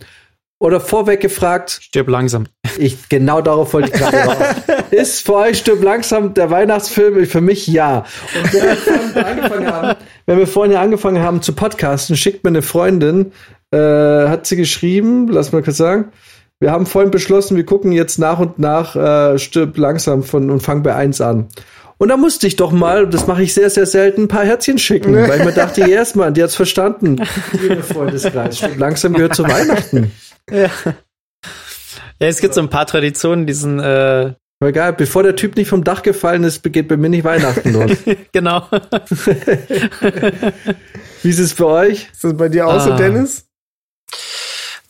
Oder vorweg gefragt, Stirb langsam. ich, genau darauf wollte ich gerade raus. Ist für euch Stirb langsam der Weihnachtsfilm? Für mich ja. Und wenn wir, vorhin angefangen haben, wenn wir vorhin ja angefangen haben zu podcasten, schickt mir eine Freundin, äh, hat sie geschrieben, lass mal kurz sagen, wir haben vorhin beschlossen, wir gucken jetzt nach und nach äh, Stirb langsam von und fangen bei 1 an. Und da musste ich doch mal, das mache ich sehr, sehr selten, ein paar Herzchen schicken, weil ich mir dachte, erstmal, die hat's verstanden. Liebe Freundeskreis, Stirb langsam gehört zu Weihnachten. Ja, es gibt so ein paar Traditionen, diesen, äh, Aber egal, bevor der Typ nicht vom Dach gefallen ist, begeht bei mir nicht Weihnachten los. genau. Wie ist es bei euch? Ist das bei dir auch so, Ah. Dennis?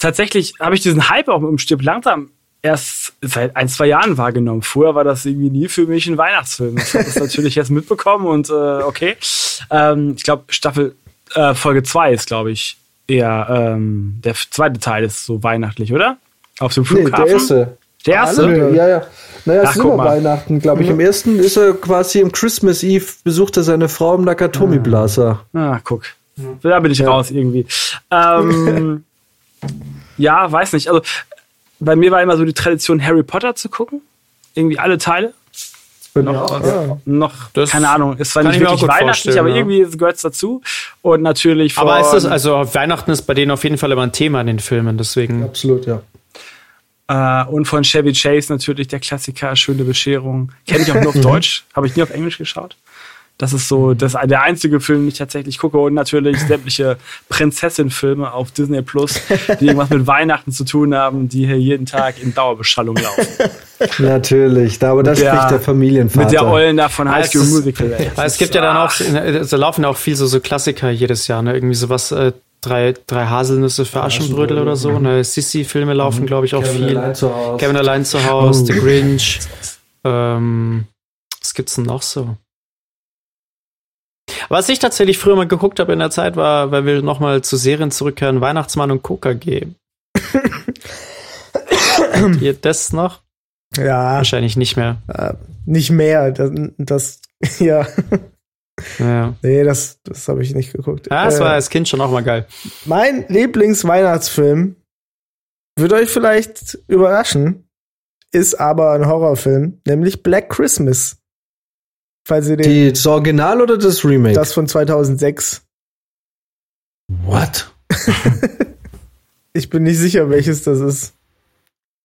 Tatsächlich habe ich diesen Hype auch mit dem Stirb langsam erst seit ein, zwei Jahren wahrgenommen. Vorher war das irgendwie nie für mich ein Weihnachtsfilm. Ich habe das natürlich jetzt mitbekommen und äh, okay. Ähm, ich glaube, Staffel äh, Folge 2 ist, glaube ich, eher ähm, der zweite Teil ist so weihnachtlich, oder? Auf dem Nee, Flughafen. der erste. Der erste? Alle? Ja, ja. Naja, Ach, es ist immer mal. Weihnachten, glaube ich. Im ersten ist er quasi im Christmas Eve, besucht er seine Frau im Nakatomi Blaser. Ah, guck. Da bin ich raus irgendwie. Ähm, ja, weiß nicht. Also bei mir war immer so die Tradition, Harry Potter zu gucken. Irgendwie alle Teile. Noch, Ja. noch Das keine Ahnung, es war kann nicht ich mir auch wirklich weihnachtlich, aber ja. irgendwie gehört es dazu. Und natürlich von, Aber ist das, also Weihnachten ist bei denen auf jeden Fall immer ein Thema in den Filmen, deswegen. Absolut, ja. äh, und von Chevy Chase natürlich der Klassiker, Schöne Bescherung. Kenne ich auch nur auf Deutsch, habe ich nie auf Englisch geschaut. Das ist so das, der einzige Film, den ich tatsächlich gucke. Und natürlich sämtliche Prinzessin-Filme auf Disney Plus, die irgendwas mit Weihnachten zu tun haben, die hier jeden Tag in Dauerbeschallung laufen. Natürlich. Da, aber da der- spricht der Familienvater. Mit der Eulen da von High es School Musical. ey. Es gibt ja dann auch, es laufen ja auch viel so, so Klassiker jedes Jahr, ne? Irgendwie sowas, äh, drei, drei Haselnüsse für Aschenbrödel oder so. Ne? Sissy-Filme laufen, glaube ich, auch Kevin viel. allein zu Hause. Kevin allein zu Hause, Oh. The Grinch. Ähm, was gibt's denn noch so? Was ich tatsächlich früher mal geguckt habe in der Zeit, war, weil wir nochmal zu Serien zurückkehren, Weihnachtsmann und Coca G. Habt ihr das noch? Ja, Wahrscheinlich nicht mehr. äh, nicht mehr. Das, das ja, Ja, nee, das, das habe ich nicht geguckt. ja das Äh, war als Kind schon auch mal geil. Mein Lieblingsweihnachtsfilm wird euch vielleicht überraschen, ist aber ein Horrorfilm, nämlich Black Christmas. Falls ihr den, Die, das Original oder das Remake? das von 2006. What? Ich bin nicht sicher, welches das ist.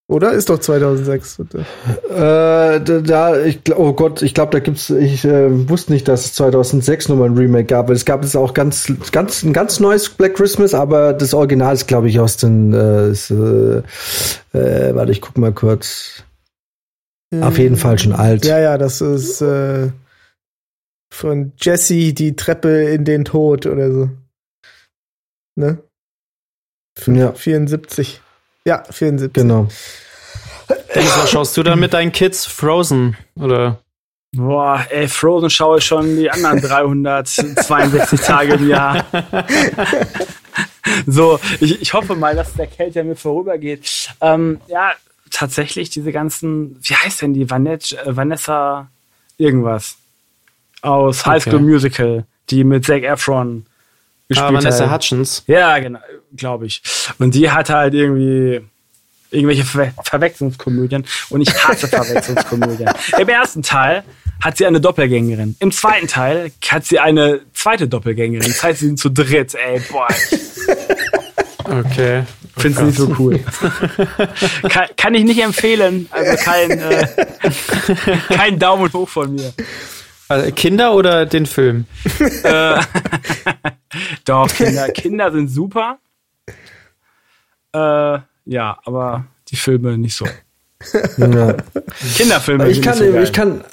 Oder? Ist doch 2006. Äh, da, ich, oh Gott, ich glaube, da gibt's, ich äh, wusste nicht, dass es 2006 nochmal ein Remake gab. Es gab jetzt auch ganz, ganz, ein ganz neues Black Christmas, aber das Original ist, glaube ich, aus den, äh, ist, äh, äh, warte, ich guck mal kurz. Auf jeden Fall schon alt. Ja, ja, das ist, äh, von Jesse die Treppe in den Tod oder so. Ne? Ja. 74. Ja, 74. Genau. Dennis, was schaust du dann mit deinen Kids? Frozen? Oder? Boah, ey, Frozen schaue ich schon die anderen 362 Tage im Jahr. so, ich, ich hoffe mal, dass der Kälte mir vorübergeht. Ähm, ja, tatsächlich diese ganzen, wie heißt denn die? Vanessa, äh, Vanessa irgendwas. Aus High School Okay. Musical, die mit Zac Efron gespielt Ah, Vanessa hat. Hutchins. Ja, genau, glaube ich. Und die hat halt irgendwie irgendwelche Ver Verwechslungskomödien und ich hasse Verwechslungskomödien. Im ersten Teil hat sie eine Doppelgängerin. Im zweiten Teil hat sie eine zweite Doppelgängerin. Das heißt, sie sind zu dritt. Ey, boah, Okay. finde es nicht so cool. kann, kann ich nicht empfehlen. Also kein, äh, kein Daumen hoch von mir. Also Kinder oder den Film? Äh, Doch, Kinder, Kinder sind super. Äh, ja, aber die Filme nicht so. Ja. Kinderfilme Ich sind kann, nicht so geil. ich kann,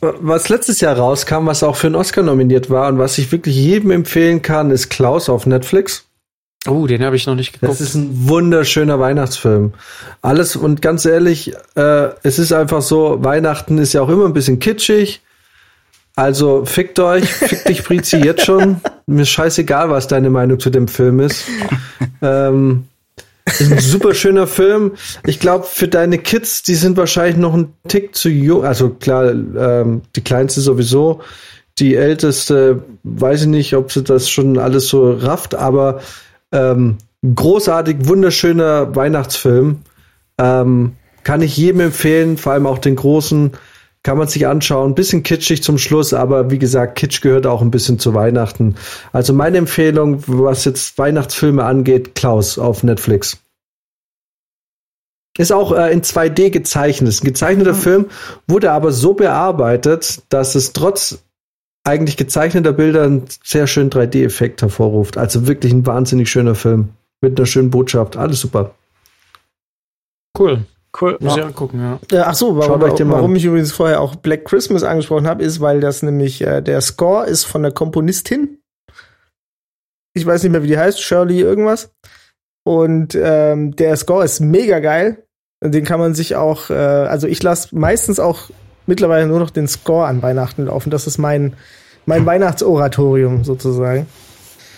was letztes Jahr rauskam, was auch für einen Oscar nominiert war und was ich wirklich jedem empfehlen kann, ist Klaus auf Netflix. Oh, den habe ich noch nicht Das geguckt. ist ein wunderschöner Weihnachtsfilm. Alles und ganz ehrlich, äh, es ist einfach so, Weihnachten ist ja auch immer ein bisschen kitschig. Also fickt euch, fick dich Brizi jetzt schon. Mir ist scheißegal, was deine Meinung zu dem Film ist. ähm, ist ein super schöner Film. Ich glaube, für deine Kids, die sind wahrscheinlich noch ein Tick zu jung. Also klar, ähm, die kleinste sowieso. Die älteste, weiß ich nicht, ob sie das schon alles so rafft, aber ähm, großartig, wunderschöner Weihnachtsfilm. Ähm, kann ich jedem empfehlen, vor allem auch den großen. Kann man sich anschauen. Bisschen kitschig zum Schluss, aber wie gesagt, Kitsch gehört auch ein bisschen zu Weihnachten. Also meine Empfehlung, was jetzt Weihnachtsfilme angeht, Klaus auf Netflix. Ist auch äh, in 2D gezeichnet. Ist ein gezeichneter Film, wurde aber so bearbeitet, dass es trotz eigentlich gezeichneter Bilder einen sehr schönen 3D-Effekt hervorruft. Also wirklich ein wahnsinnig schöner Film. Mit einer schönen Botschaft. Alles super. Cool. Cool. Muss ich angucken, ja. Äh, ach so, warum, mal warum ich übrigens vorher auch Black Christmas angesprochen habe, ist, weil das nämlich äh, der Score ist von der Komponistin. Ich weiß nicht mehr, wie die heißt, Shirley irgendwas. Und ähm, der Score ist mega geil. Den kann man sich auch, äh, also ich lasse meistens auch mittlerweile nur noch den Score an Weihnachten laufen. Das ist mein, mein Weihnachtsoratorium sozusagen.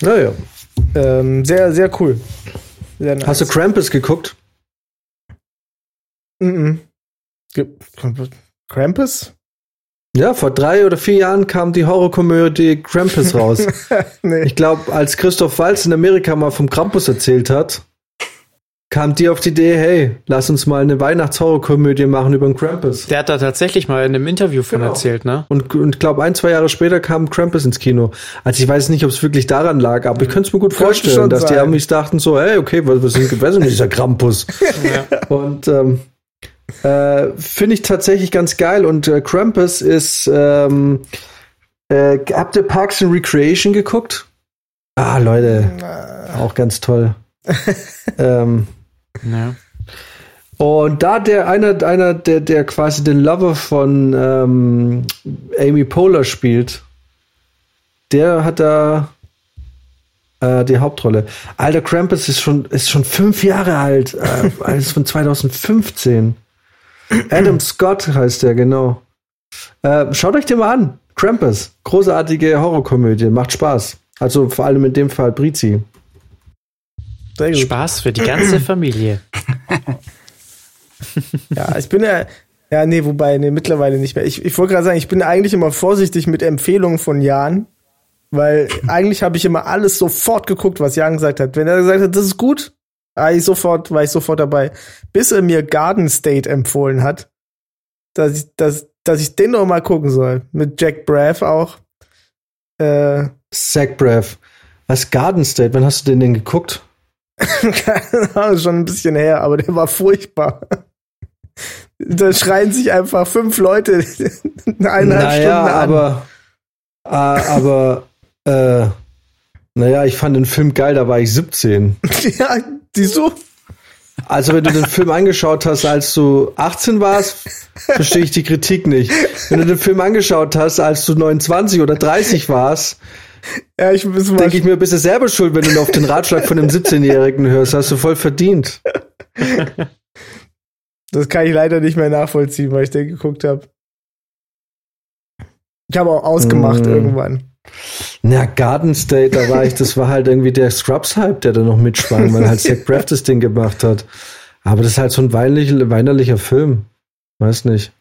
Naja. Ähm, sehr, sehr cool. Sehr nice. Hast du Krampus geguckt? Mhm. Ge- Krampus? Ja, vor drei oder vier Jahren kam die Horrorkomödie Krampus raus. nee. Ich glaube, als Christoph Walz in Amerika mal vom Krampus erzählt hat, kam die auf die Idee, hey, lass uns mal eine Weihnachtshorrorkomödie machen über den Krampus. Der hat da tatsächlich mal in einem Interview von Genau. erzählt, ne? Und, und glaube, ein, zwei Jahre später kam Krampus ins Kino. Also ich weiß nicht, ob es wirklich daran lag, aber ich könnte es mir gut Könnte vorstellen, dass die sein. Amis dachten so, hey, okay, was, was sind gewesen mit dieser Krampus? Und ähm, äh, finde ich tatsächlich ganz geil. Und äh, Krampus ist, ähm, äh, habt ihr Parks and Recreation geguckt? Ah, Leute, auch ganz toll. ähm, Ja. und da der einer, einer der, der quasi den Lover von ähm, Amy Poehler spielt, der hat da äh, die Hauptrolle. Alter Krampus ist schon, ist schon fünf Jahre alt. Äh, ist von 2015. Adam Scott heißt der, genau. Äh, schaut euch den mal an. Krampus. Großartige Horrorkomödie. Macht Spaß. Also vor allem in dem Fall Brizi. Sehr gut. Spaß für die ganze Familie. Ja, ich bin ja, ja, nee, wobei, nee, mittlerweile nicht mehr. Ich, ich wollte gerade sagen, ich bin eigentlich immer vorsichtig mit Empfehlungen von Jan, weil eigentlich habe ich immer alles sofort geguckt, was Jan gesagt hat. Wenn er gesagt hat, das ist gut, war ich sofort, war ich sofort dabei. Bis er mir Garden State empfohlen hat, dass ich, dass, dass ich den noch mal gucken soll. Mit Jack Braff auch. Äh, Zach Braff. Was Garden State? Wann hast du den denn geguckt? keine Ahnung, schon ein bisschen her, aber der war furchtbar. Da schreien sich einfach fünf Leute eineinhalb naja, Stunden an. aber, äh, aber, äh, naja, ich fand den Film geil, da war ich 17. ja, siehst du? Also wenn du den Film angeschaut hast, als du 18 warst, verstehe ich die Kritik nicht. Wenn du den Film angeschaut hast, als du 29 oder 30 warst, Ja, ich denke ich mir, bist du selber schuld, wenn du auf den Ratschlag von dem 17-Jährigen hörst. Hast du voll verdient. Das kann ich leider nicht mehr nachvollziehen, weil ich den geguckt habe. Ich habe auch ausgemacht Mm. irgendwann. Na, Garden State, da war ich, das war halt irgendwie der Scrubs-Hype, der da noch mitschwang, weil halt Zach Braff das Ding gemacht hat. Aber das ist halt so ein weinerlich, weinerlicher Film. Weiß nicht.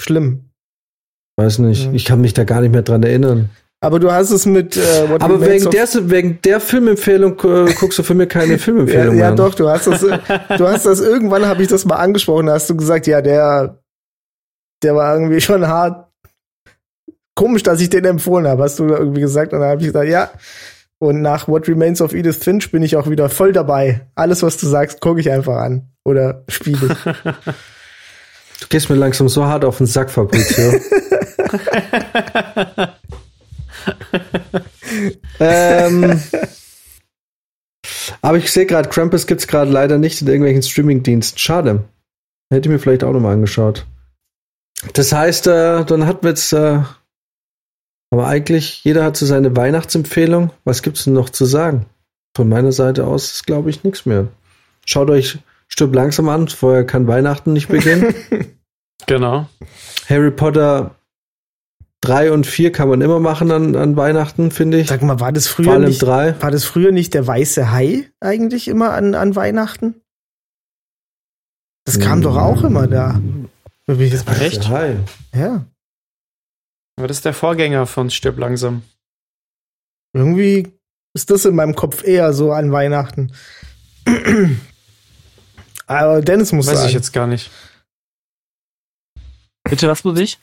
Schlimm. Weiß nicht. Ja. Ich kann mich da gar nicht mehr dran erinnern. Aber du hast es mit äh, What Aber wegen der, wegen der Filmempfehlung äh, guckst du für mich keine ja, Filmempfehlung ja an. doch, du hast das, du hast das irgendwann habe ich das mal angesprochen, da hast du gesagt, ja, der, der war irgendwie schon hart. Komisch, dass ich den empfohlen habe, hast du irgendwie gesagt. Und dann habe ich gesagt, ja. Und nach What Remains of Edith Finch bin ich auch wieder voll dabei. Alles, was du sagst, gucke ich einfach an. Oder spiele. Du gehst mir langsam so hart auf den Sack, Fabrizio. ähm, aber ich sehe gerade, Krampus gibt's gerade leider nicht in irgendwelchen Streamingdiensten. Schade. Hätte ich mir vielleicht auch nochmal angeschaut. Das heißt, äh, dann hatten wir jetzt, äh, aber eigentlich, jeder hat so seine Weihnachtsempfehlung. Was gibt's denn noch zu sagen? Von meiner Seite aus ist, glaube ich, nichts mehr. Schaut euch Stirb langsam an, vorher kann Weihnachten nicht beginnen. Genau. Harry Potter 3 und 4 kann man immer machen an, an Weihnachten, finde ich. Sag mal, war das Vor früher allem nicht, 3. war das früher nicht der weiße Hai eigentlich immer an, an Weihnachten? Das kam doch auch immer da. Echt? Hi. Ja. Aber das ist der Vorgänger von Stirb langsam. Irgendwie ist das in meinem Kopf eher so an Weihnachten. Aber Dennis muss Weiß sagen. ich jetzt gar nicht. Bitte, was muss ich?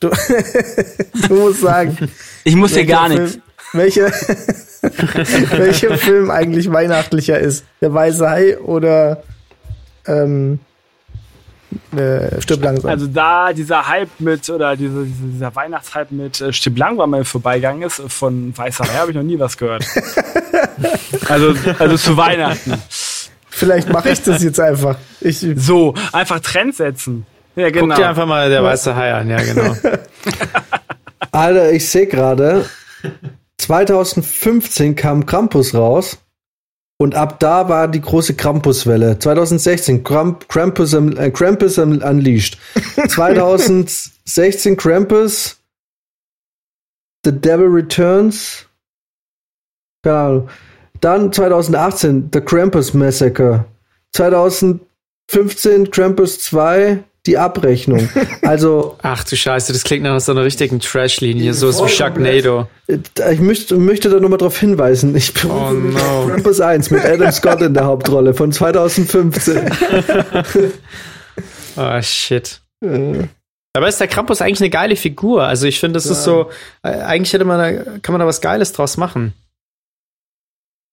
Du, du musst sagen. Ich muss welcher gar Film- nichts. Welcher, welcher Film eigentlich weihnachtlicher ist? Der Weiße Hai oder ähm, äh, Stirb langsam? Also da dieser Hype mit, oder diese, diese, dieser Weihnachtshype mit äh, Stib Lang war mal vorbeigegangen ist, äh, von Weißer Hai habe ich noch nie was gehört. also, also zu Weihnachten. Vielleicht mache ich das jetzt einfach. Ich, So, einfach Trend setzen. Ja, genau. Guck dir einfach mal der weiße Hai an, ja, genau. Alter, ich sehe gerade, 2015 kam Krampus raus und ab da war die große Krampuswelle. 2016 Kramp, Krampus, am- äh, Krampus am- Unleashed. 2016 Krampus, The Devil Returns. Keine Ahnung. Dann 2018 The Krampus Massacre. 2015 Krampus 2, die Abrechnung. Also Ach du Scheiße, das klingt nach so einer richtigen Trash-Linie, so ist wie Sharknado. Äh, Ich möchte, möchte da nochmal drauf hinweisen. Ich berufe Oh no. auf Krampus 1 mit Adam Scott in der Hauptrolle von 2015. Oh shit. Aber ist der Krampus eigentlich eine geile Figur? Also ich finde, das ist so, äh, eigentlich hätte man da, kann man da was Geiles draus machen.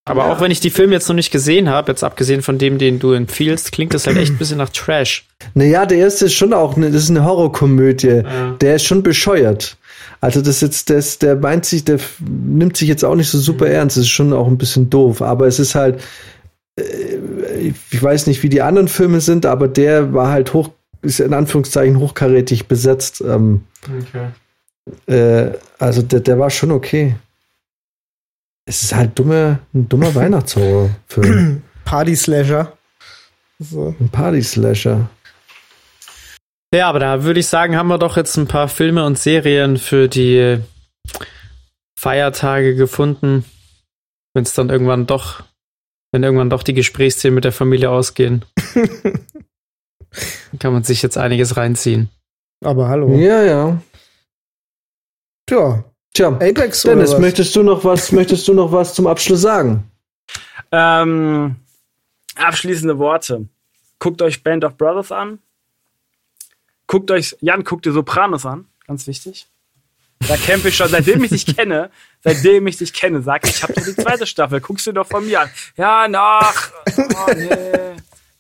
Aber auch wenn ich die Filme jetzt noch nicht gesehen habe, jetzt abgesehen von dem, den du empfiehlst, klingt das halt echt ein bisschen nach Trash. Naja, der erste ist schon auch eine, das ist eine Horrorkomödie. Der ist schon bescheuert. Also das jetzt, das, der meint sich, der nimmt sich jetzt auch nicht so super ernst. Das ist schon auch ein bisschen doof. Aber es ist halt, äh, ich weiß nicht, wie die anderen Filme sind, aber der war halt hoch, ist in Anführungszeichen hochkarätig besetzt. Ähm, äh, also der, der war schon okay. Es ist halt dumme, ein dummer Weihnachtshorrorfilm. Party-Slasher. So. ein Party-Slasher. Ja, aber da würde ich sagen, haben wir doch jetzt ein paar Filme und Serien für die Feiertage gefunden. Wenn es dann irgendwann doch, wenn irgendwann doch die Gesprächsthemen mit der Familie ausgehen. kann man sich jetzt einiges reinziehen. Aber hallo. Ja, ja. Tja, Tja, Apex Dennis, oder was? möchtest du noch was, möchtest du noch was zum Abschluss sagen? Ähm, abschließende Worte. Guckt euch Band of Brothers an. Guckt euch, Jan, guckt dir Sopranos an. Ganz wichtig. Da kämpfe ich schon, seitdem ich dich kenne, seitdem ich dich kenne, sag ich, ich habe doch die zweite Staffel, guckst du doch von mir an. Ja, nach. Oh, nee.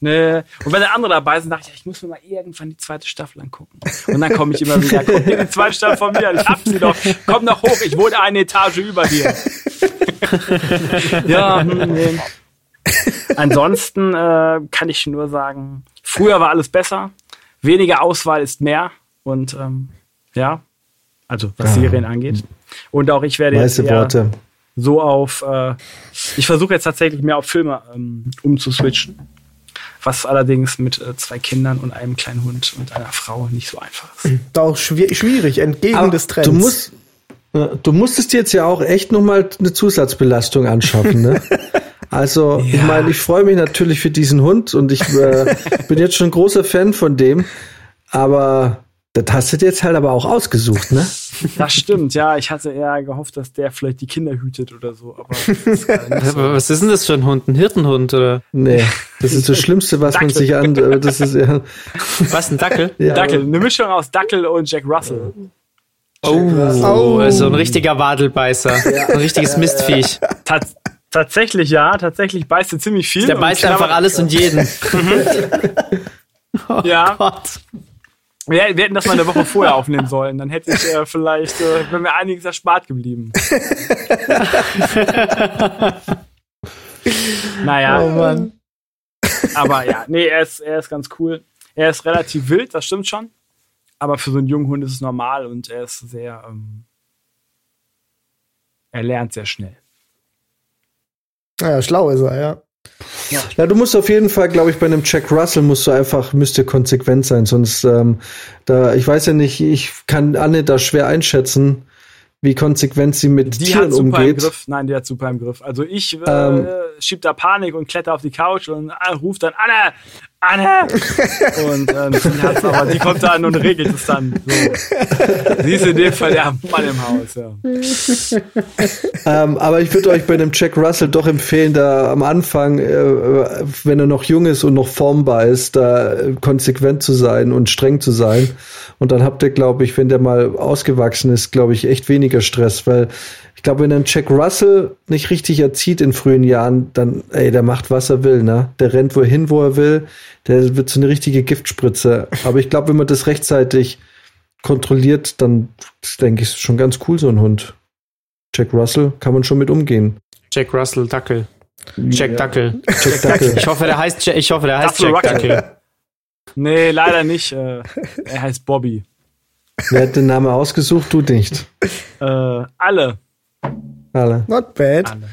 Nee. Und wenn der andere dabei sind, dachte ich, ja, ich muss mir mal irgendwann die zweite Staffel angucken. Und dann komme ich immer wieder, guck dir die zweite Staffel von mir ich hab sie doch, komm noch hoch, ich wohne eine Etage über dir. ja, hm, nee. Ansonsten äh, kann ich nur sagen, früher war alles besser, weniger Auswahl ist mehr und ähm, ja, also was Ja. Serien angeht. Und auch ich werde jetzt Weiße eher Worte. so auf, äh, ich versuche jetzt tatsächlich mehr auf Filme ähm, umzuswitchen. Was allerdings mit äh, zwei Kindern und einem kleinen Hund und einer Frau nicht so einfach ist. Doch schwi- schwierig, entgegen Aber des Trends. Du musst, äh, du musstest jetzt ja auch echt nochmal eine Zusatzbelastung anschaffen, ne? Also, ich meine, ich freue mich natürlich für diesen Hund und ich äh, bin jetzt schon ein großer Fan von dem, aber das hast du dir jetzt halt aber auch ausgesucht, ne? Das stimmt, ja. Ich hatte eher gehofft, dass der vielleicht die Kinder hütet oder so. Aber ist so. Was ist denn das für ein Hund? Ein Hirtenhund oder Nee, das ist das Schlimmste, was man sich an, äh, das ist ja, was? Ein Dackel? ja Dackel, eine Mischung aus Dackel und Jack Russell. Oh, also ein richtiger Wadelbeißer. Ein richtiges Mistviech. Tats tatsächlich ja, tatsächlich beißt er ziemlich viel. Der beißt einfach alles und jeden. Ja, Gott. Wir, wir hätten das mal eine Woche vorher aufnehmen sollen. Dann hätte ich äh, vielleicht, äh, wäre mir einiges erspart geblieben. naja, oh Mann. aber ja, nee, er ist, er ist ganz cool. Er ist relativ wild, das stimmt schon. Aber für so einen jungen Hund ist es normal und er ist sehr, ähm, er lernt sehr schnell. Ja, schlau ist er, ja. Ja, du musst auf jeden Fall, glaube ich, bei einem Jack Russell musst du einfach, müsste konsequent sein, sonst, ähm, da, ich weiß ja nicht, ich kann Anne da schwer einschätzen, wie konsequent sie mit Die Tieren hat super im umgeht. Griff. Nein, die hat super im Griff. Also ich äh, Ähm. schieb da Panik und kletter auf die Couch und äh, ruft dann Anne, Anne. und ähm, die aber, die kommt dann und regelt es dann. So. Sie ist in dem Fall der Mann im Haus. Ja. Ähm, aber ich würde euch bei dem Jack Russell doch empfehlen, da am Anfang, äh, wenn er noch jung ist und noch formbar ist, da konsequent zu sein und streng zu sein. Und dann habt ihr, glaube ich, wenn der mal ausgewachsen ist, glaube ich, echt weniger Stress, weil ich glaube, wenn ein Jack Russell nicht richtig erzieht in frühen Jahren, dann, ey, der macht, was er will, ne? Der rennt wohin, wo er will. Der wird so eine richtige Giftspritze. Aber ich glaube, wenn man das rechtzeitig kontrolliert, dann denke ich, ist schon ganz cool, so ein Hund. Jack Russell kann man schon mit umgehen. Jack Russell Dackel. Jack Dackel. Jack Dackel. Ich hoffe, der heißt, Ja- ich hoffe, der heißt Russell Jack Ruckel. Dackel. Nee, leider nicht. Äh, er heißt Bobby. Wer hat den Namen ausgesucht? Du nicht. Äh, alle. Alle. Not bad. alle.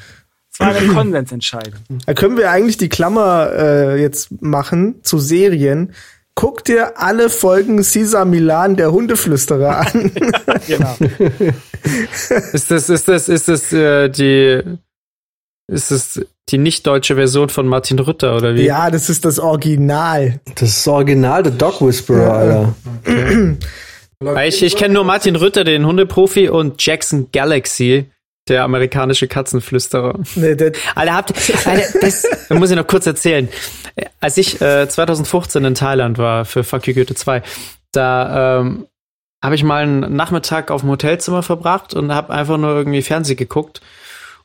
Es war eine Konsensentscheidung. Da können wir eigentlich die Klammer äh, jetzt machen zu Serien. Guck dir alle Folgen Caesar Milan, der Hundeflüsterer an. genau. Ist das, ist das, ist das äh, die, ist das die nicht deutsche Version von Martin Rütter oder wie? ja, das ist das Original. Das ist das Original, der Dog Whisperer, Alter. Weil Ich, ich kenne nur Martin Rütter, den Hundeprofi, und Jackson Galaxy, der amerikanische Katzenflüsterer. Nee, der, Alter, habt Alter, das das muss ich noch kurz erzählen. Als ich äh, 2015 in Thailand war für Fuck You Goethe 2, da ähm, habe ich mal einen Nachmittag auf dem Hotelzimmer verbracht und habe einfach nur irgendwie Fernsehen geguckt.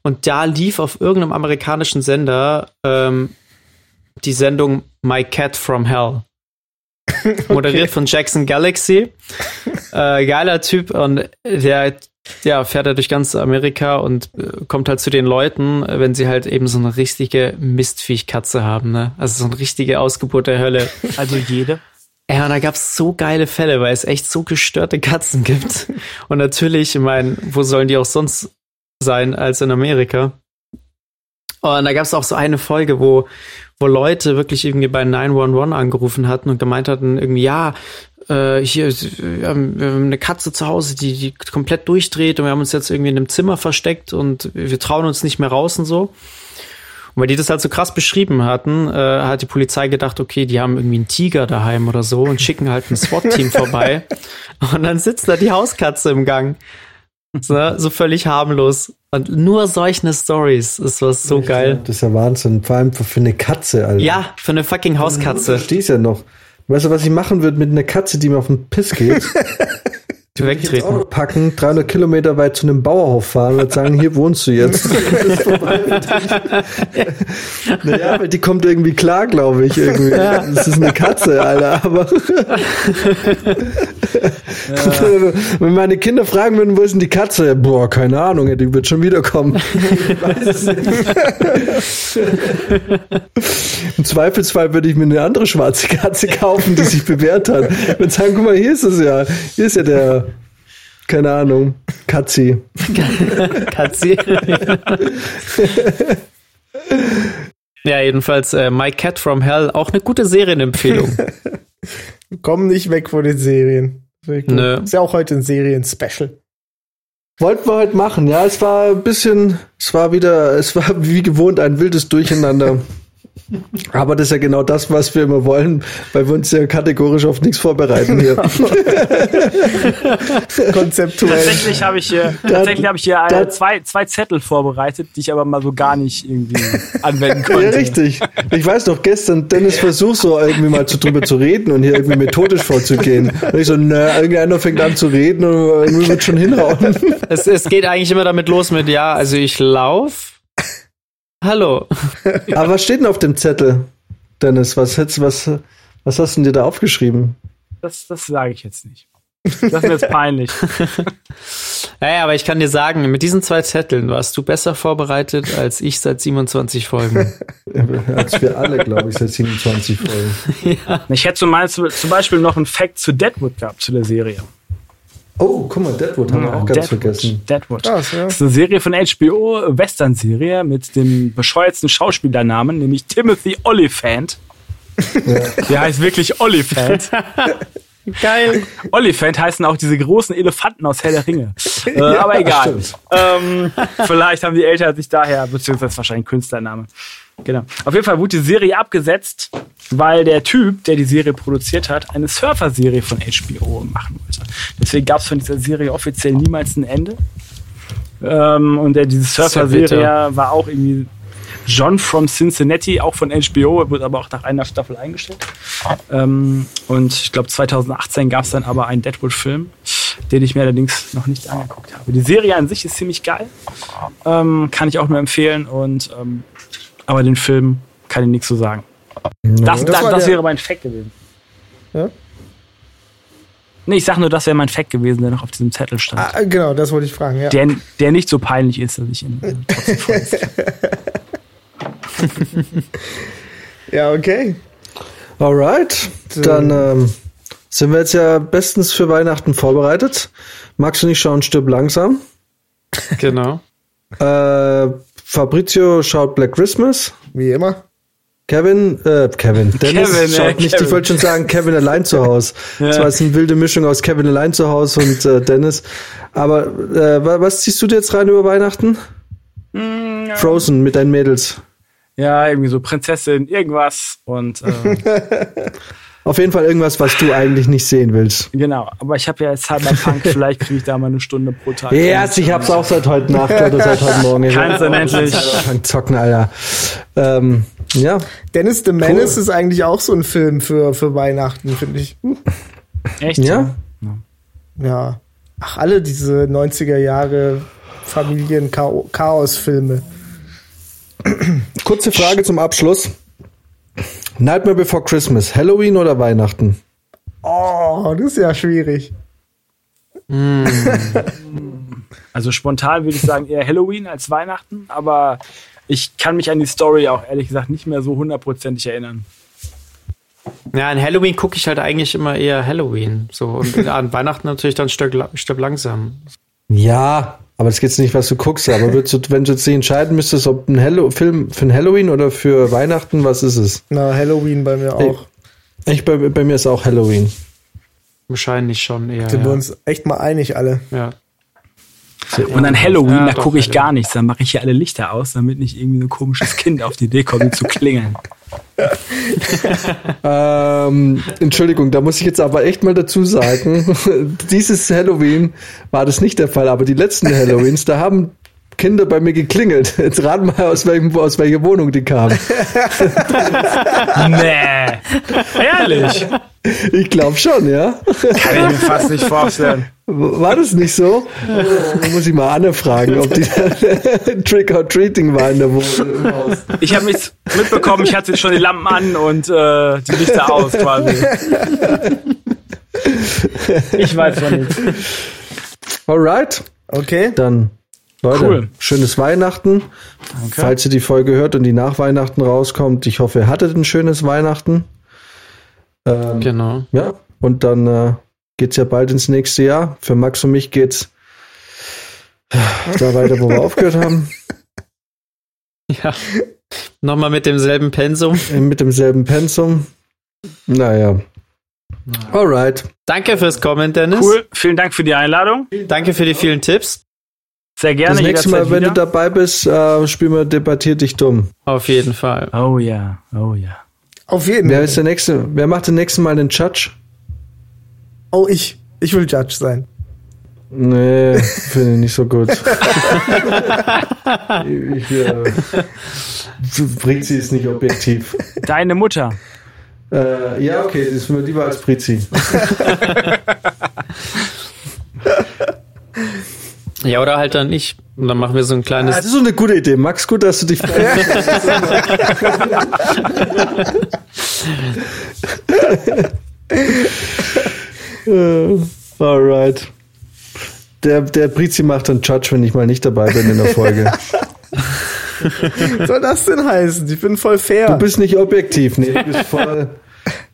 Und da lief auf irgendeinem amerikanischen Sender ähm, die Sendung My Cat from Hell. Moderiert von Jackson Galaxy. Äh, geiler Typ und der ja, fährt er durch ganz Amerika und äh, kommt halt zu den Leuten, wenn sie halt eben so eine richtige Mistviechkatze haben, ne? Also so eine richtige Ausgeburt der Hölle. Also jede. Ja, und da gab's so geile Fälle, weil es echt so gestörte Katzen gibt. Und natürlich, ich meine, wo sollen die auch sonst sein als in Amerika? Und da gab's auch so eine Folge, wo, wo Leute wirklich irgendwie bei 911 angerufen hatten und gemeint hatten, irgendwie, ja, äh, hier, wir haben, wir haben eine Katze zu Hause, die, die komplett durchdreht und wir haben uns jetzt irgendwie in einem Zimmer versteckt und wir trauen uns nicht mehr raus und so. Und weil die das halt so krass beschrieben hatten, äh, hat die Polizei gedacht, okay, die haben irgendwie einen Tiger daheim oder so und schicken halt ein SWAT-Team vorbei. Und dann sitzt da die Hauskatze im Gang. So, so völlig harmlos. Und nur solche Stories ist was so geil. Das ist ja Wahnsinn. Vor allem für eine Katze, Alter. Ja, für eine fucking Hauskatze. Verstehst ja noch. Weißt du, was ich machen würde mit einer Katze, die mir auf den Piss geht? Wegtreten. packen, 300 Kilometer weit zu einem Bauerhof fahren und sagen, hier wohnst du jetzt. naja, weil die kommt irgendwie klar, glaube ich. Irgendwie. Das ist eine Katze, Alter. Aber wenn meine Kinder fragen würden, wo ist denn die Katze? Boah, keine Ahnung, die wird schon wiederkommen. Ich weiß es nicht. Im Zweifelsfall würde ich mir eine andere schwarze Katze kaufen, die sich bewährt hat. Und sagen, guck mal, hier ist es ja. Hier ist ja der, keine Ahnung, Katzi. Katzi. ja, jedenfalls äh, My Cat from Hell, auch eine gute Serienempfehlung. Komm nicht weg von den Serien. Nö. Ist ja auch heute ein Serien-Special. Wollten wir heute machen, ja. Es war ein bisschen, es war wieder, es war wie gewohnt ein wildes Durcheinander. Aber das ist ja genau das, was wir immer wollen, weil wir uns ja kategorisch auf nichts vorbereiten hier. Konzeptuell. Tatsächlich habe ich hier, tatsächlich habe ich hier da- eine, zwei, zwei Zettel vorbereitet, die ich aber mal so gar nicht irgendwie anwenden konnte. Ja, richtig. Ich weiß noch, gestern Dennis versucht so irgendwie mal zu, drüber zu reden und hier irgendwie methodisch vorzugehen. Und ich so, na, irgendeiner fängt an zu reden und irgendwie wird schon hinhauen. es, es geht eigentlich immer damit los mit, ja, also ich lauf. Hallo. Aber was steht denn auf dem Zettel, Dennis? Was hättest, was, was hast du denn dir da aufgeschrieben? Das, das sage ich jetzt nicht. Das ist mir jetzt peinlich. Naja, aber ich kann dir sagen, mit diesen zwei Zetteln warst du besser vorbereitet als ich seit 27 Folgen. Als wir alle, glaube ich, seit 27 Folgen. Ich hätte zum, Beispiel- zum Beispiel noch einen Fact zu Deadwood gehabt, zu der Serie. Oh, guck mal, Deadwood haben wir auch ganz vergessen. Deadwood. Krass, ja. Das ist eine Serie von HBO, Western-Serie mit dem bescheuertsten Schauspielernamen, nämlich Timothy Oliphant. Der heißt wirklich Oliphant. Geil. Oliphant heißen auch diese großen Elefanten aus Herr der Ringe. Äh, aber egal. Ähm, vielleicht haben die Eltern sich daher, beziehungsweise wahrscheinlich ein Künstlername. Genau. Auf jeden Fall wurde die Serie abgesetzt, weil der Typ, der die Serie produziert hat, eine Surfer-Serie von HBO machen wollte. Deswegen gab es von dieser Serie offiziell niemals ein Ende. Ähm, und der, diese Surfer-Serie war auch irgendwie John from Cincinnati, auch von HBO, wird aber auch nach einer Staffel eingestellt. Ähm, und ich glaube, 2018 gab es dann aber einen Deadwood-Film, den ich mir allerdings noch nicht angeguckt habe. Die Serie an sich ist ziemlich geil. Ähm, kann ich auch nur empfehlen. Und ähm, aber den Film kann ich nichts zu sagen. Das, das, das der- wäre mein Fact gewesen. Ja? Nee, ich sag nur, das wäre mein Fact gewesen, der noch auf diesem Zettel stand. Ah, genau, das wollte ich fragen, ja. Der, der nicht so peinlich ist, dass ich ihn äh, trotzdem. Ja, okay. Alright, dann ähm, sind wir jetzt ja bestens für Weihnachten vorbereitet. Magst du nicht schauen, stirb langsam? Genau. Äh, Fabrizio schaut Black Christmas. Wie immer. Kevin, äh, Kevin, Dennis Kevin, schaut nicht, Kevin. ich wollte schon sagen, Kevin allein zu Hause. Das war jetzt eine wilde Mischung aus Kevin allein zu Hause und äh, Dennis. Aber äh, wa- was ziehst du dir jetzt rein über Weihnachten? Frozen mit deinen Mädels. Ja, irgendwie so Prinzessin, irgendwas. Und äh, Auf jeden Fall irgendwas, was du eigentlich nicht sehen willst. genau. Aber ich habe ja jetzt Cyberpunk, vielleicht kriege ich da mal eine Stunde pro Tag. Ja, ich hab's auch seit heute Nacht oder seit heute Morgen. Kannst du endlich. Zocken, Alter. Ähm, ja, Dennis the Menace ist eigentlich auch so ein Film für, für Weihnachten, finde ich. Echt? ja. Ja. Ach, alle diese 90er Jahre Familien-Chaos-Filme. Kurze Frage zum Abschluss. Nightmare Before Christmas, Halloween oder Weihnachten? Oh, das ist ja schwierig. Also spontan würde ich sagen eher Halloween als Weihnachten, aber ich kann mich an die Story auch ehrlich gesagt nicht mehr so hundertprozentig erinnern. Ja, an Halloween gucke ich halt eigentlich immer eher Halloween. So, und an Weihnachten natürlich dann stirb, stirb langsam. Ja, aber es geht nicht, was du guckst. Aber würdest du, wenn du jetzt nicht entscheiden müsstest, ob ein Hallo Film für ein Halloween oder für Weihnachten, was ist es? Na, Halloween bei mir auch. Ich, bei, bei mir ist auch Halloween. Wahrscheinlich schon eher. Sind wir Ja. uns echt mal einig alle. ja. Und an Halloween, Ja, da gucke ich gar nichts. Da mache ich hier alle Lichter aus, damit nicht irgendwie ein komisches Kind auf die Idee kommt, zu klingeln. Ähm, Entschuldigung, da muss ich jetzt aber echt mal dazu sagen, dieses Halloween war das nicht der Fall, aber die letzten Halloweens, da haben Kinder bei mir geklingelt. Jetzt rat mal, aus, welchem, aus welcher Wohnung die kamen. Nee. Ehrlich? Ich glaube schon, ja. Kann ich mir fast nicht vorstellen. War das nicht so? Da muss ich mal Anne fragen, ob die Trick-or-Treating war in der Wohnung. Ich habe nichts mitbekommen, ich hatte schon die Lampen an und äh, die Lichter aus quasi. Ich weiß von nichts. Alright, Okay. dann Leute, Cool. schönes Weihnachten. Falls ihr die Folge hört und die nach Weihnachten rauskommt, ich hoffe, ihr hattet ein schönes Weihnachten. Ähm, Genau. Ja, und dann äh, geht's ja bald ins nächste Jahr. Für Max und mich geht's da weiter, wo wir aufgehört haben. Ja. Nochmal mit demselben Pensum. Äh, Mit demselben Pensum. Naja. Alright. Danke fürs Kommen, Dennis. Cool, vielen Dank für die Einladung. Danke für die vielen Tipps. Sehr gerne. Das nächste Mal, wenn du wieder. dabei bist, äh, spielen wir Debattiert dich dumm. Auf jeden Fall. Oh ja, oh ja. Auf jeden Wer Fall. ist der nächste? Wer macht den nächsten Mal den Judge? Oh, ich. Ich will Judge sein. Nee, finde ich nicht so gut. ich, äh, Brizi ist nicht objektiv. Deine Mutter. Äh, ja, okay, das ist mir lieber als Brizi. Ja, oder halt dann ich. Und dann machen wir so ein Ah, kleines. das ist so eine gute Idee. Max, gut, dass du dich Äh, Alright. Der, der Brizi macht dann Judge, wenn ich mal nicht dabei bin in der Folge. Was soll das denn heißen? Ich bin voll fair. Du bist nicht objektiv, nee, du bist voll.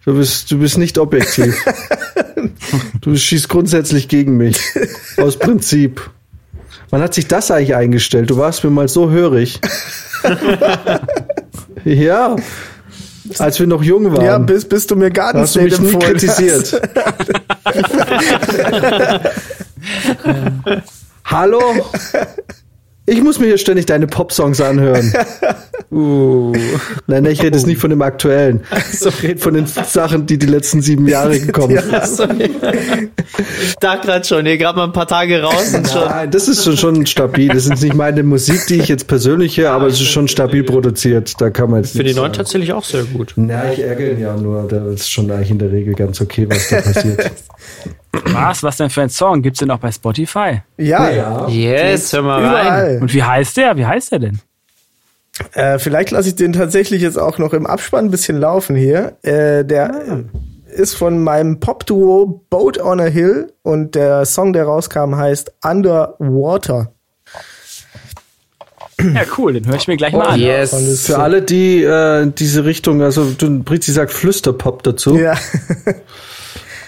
Du bist, du bist nicht objektiv. Du schießt grundsätzlich gegen mich. Aus Prinzip. Wann hat sich das eigentlich eingestellt? Du warst mir mal so hörig. ja. Als wir noch jung waren. ja, bis, bis du mir Garden hast du State mich nie kritisiert. Hallo? Ich muss mir hier ständig deine Popsongs anhören. Uh. Nein, nein, ich rede jetzt nicht von dem aktuellen. Ich rede von den Sachen, die die letzten sieben Jahre gekommen sind. Ich dachte gerade schon, hier gerade mal ein paar Tage raus und schon. Nein, das ist schon, schon stabil. Das ist nicht meine Musik, die ich jetzt persönlich höre, aber es ist schon stabil produziert. Da kann man jetzt Für die neuen tatsächlich auch sehr gut. Na, ich ärgere ihn ja nur. Da ist schon eigentlich in der Regel ganz okay, was da passiert. Was? Was denn für ein Song? Gibt's den auch bei Spotify? Ja, ja. Yes, hör mal rein. überall. Und wie heißt der? Wie heißt der denn? Äh, vielleicht lasse ich den tatsächlich jetzt auch noch im Abspann ein bisschen laufen hier. Äh, der ist von meinem Pop-Duo Boat on a Hill und der Song, der rauskam, heißt Underwater. Ja, cool, den höre ich mir gleich mal an. Yes. Für alle, die äh, diese Richtung, also du, Brizi sagt Flüsterpop dazu, Ja,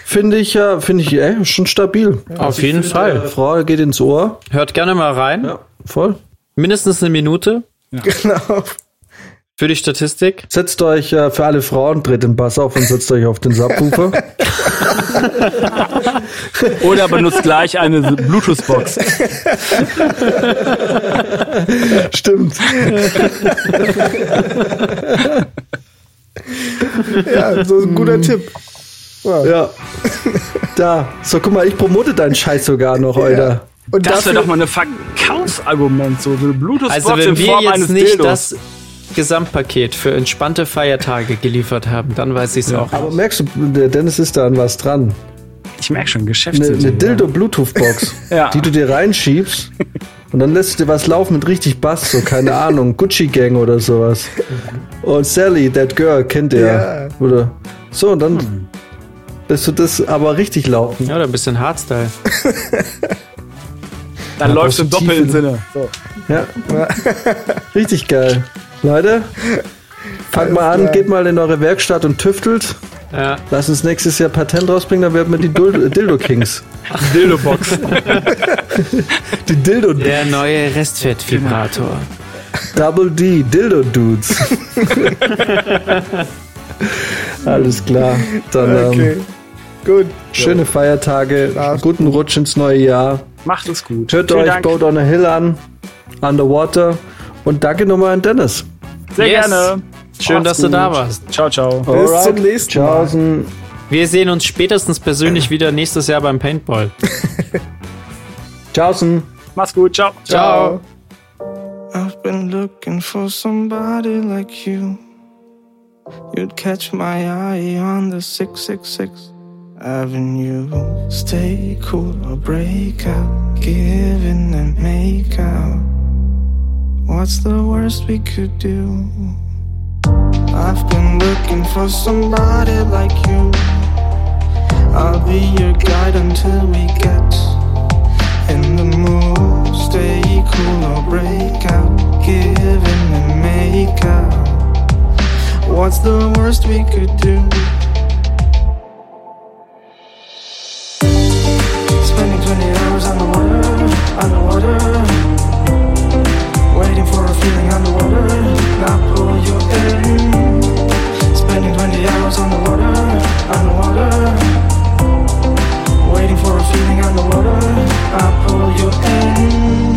finde ich ja, finde ich äh, schon stabil. Auf jeden Äh, Fall. Frau geht ins Ohr. Hört gerne mal rein. Ja, voll. Mindestens eine Minute genau. für die Statistik. Setzt euch äh, für alle Frauen, dreht den Bass auf und setzt euch auf den Subwoofer. Oder benutzt gleich eine Bluetooth-Box. Stimmt. Ja, so ein guter Tipp. Ja. Ja. Da. So, guck mal, ich promote deinen Scheiß sogar noch, Alter. Und Das wäre doch mal ein Verkaufsargument, so eine Bluetooth-Box Also wenn in wir Form jetzt eines nicht Dildos. das Gesamtpaket für entspannte Feiertage geliefert haben, dann weiß ich es auch. Aber merkst du, Dennis ist da an was dran. ich merke schon, Eine, Geschäftsidee. eine Dildo-Bluetooth-Box, Ja. die du dir reinschiebst und dann lässt du dir was laufen mit richtig Bass, so keine Ahnung, Gucci Gang oder sowas. Und Sally, that girl, kennt ihr. Ja. Oder so, und dann lässt du das aber richtig laufen. Ja, oder ein bisschen Hardstyle. Dann läuft im brauchst du doppelten Tiefe. Sinne. So. Ja. Richtig geil. Leute, fangt mal an, geht mal in eure Werkstatt und tüftelt. Ja. Lass uns nächstes Jahr Patent rausbringen, dann werden wir die Dildo Kings. Dildo-Box. Die Dildo Der neue Restfettvibrator. Double D, Dildo Dudes. Alles klar. Dann okay. ähm, Gut. schöne Feiertage, Schlaf guten Rutsch ins neue Jahr. Macht es gut. Hört Vielen euch Dank. Boat on a Hill an, Underwater und danke nochmal an Dennis. Sehr Yes. gerne. Schön, Macht's dass du gut. da warst. Ciao, ciao. Bis zum nächsten Mal. Tschaußen. Wir sehen uns spätestens persönlich wieder nächstes Jahr beim Paintball. Tschaußen. Mach's gut. Ciao. Ciao. been looking for somebody like you. You'd catch my eye on the 666 Avenue. Stay cool or break out, give in and make out. What's the worst we could do? I've been looking for somebody like you. I'll be your guide until we get in the mood. Stay cool or break out, give in and make out. What's the worst we could do? 20 hours underwater, underwater Waiting for a feeling underwater. I'll pull you in Spending 20 hours underwater, underwater Waiting for a feeling underwater. I pull you in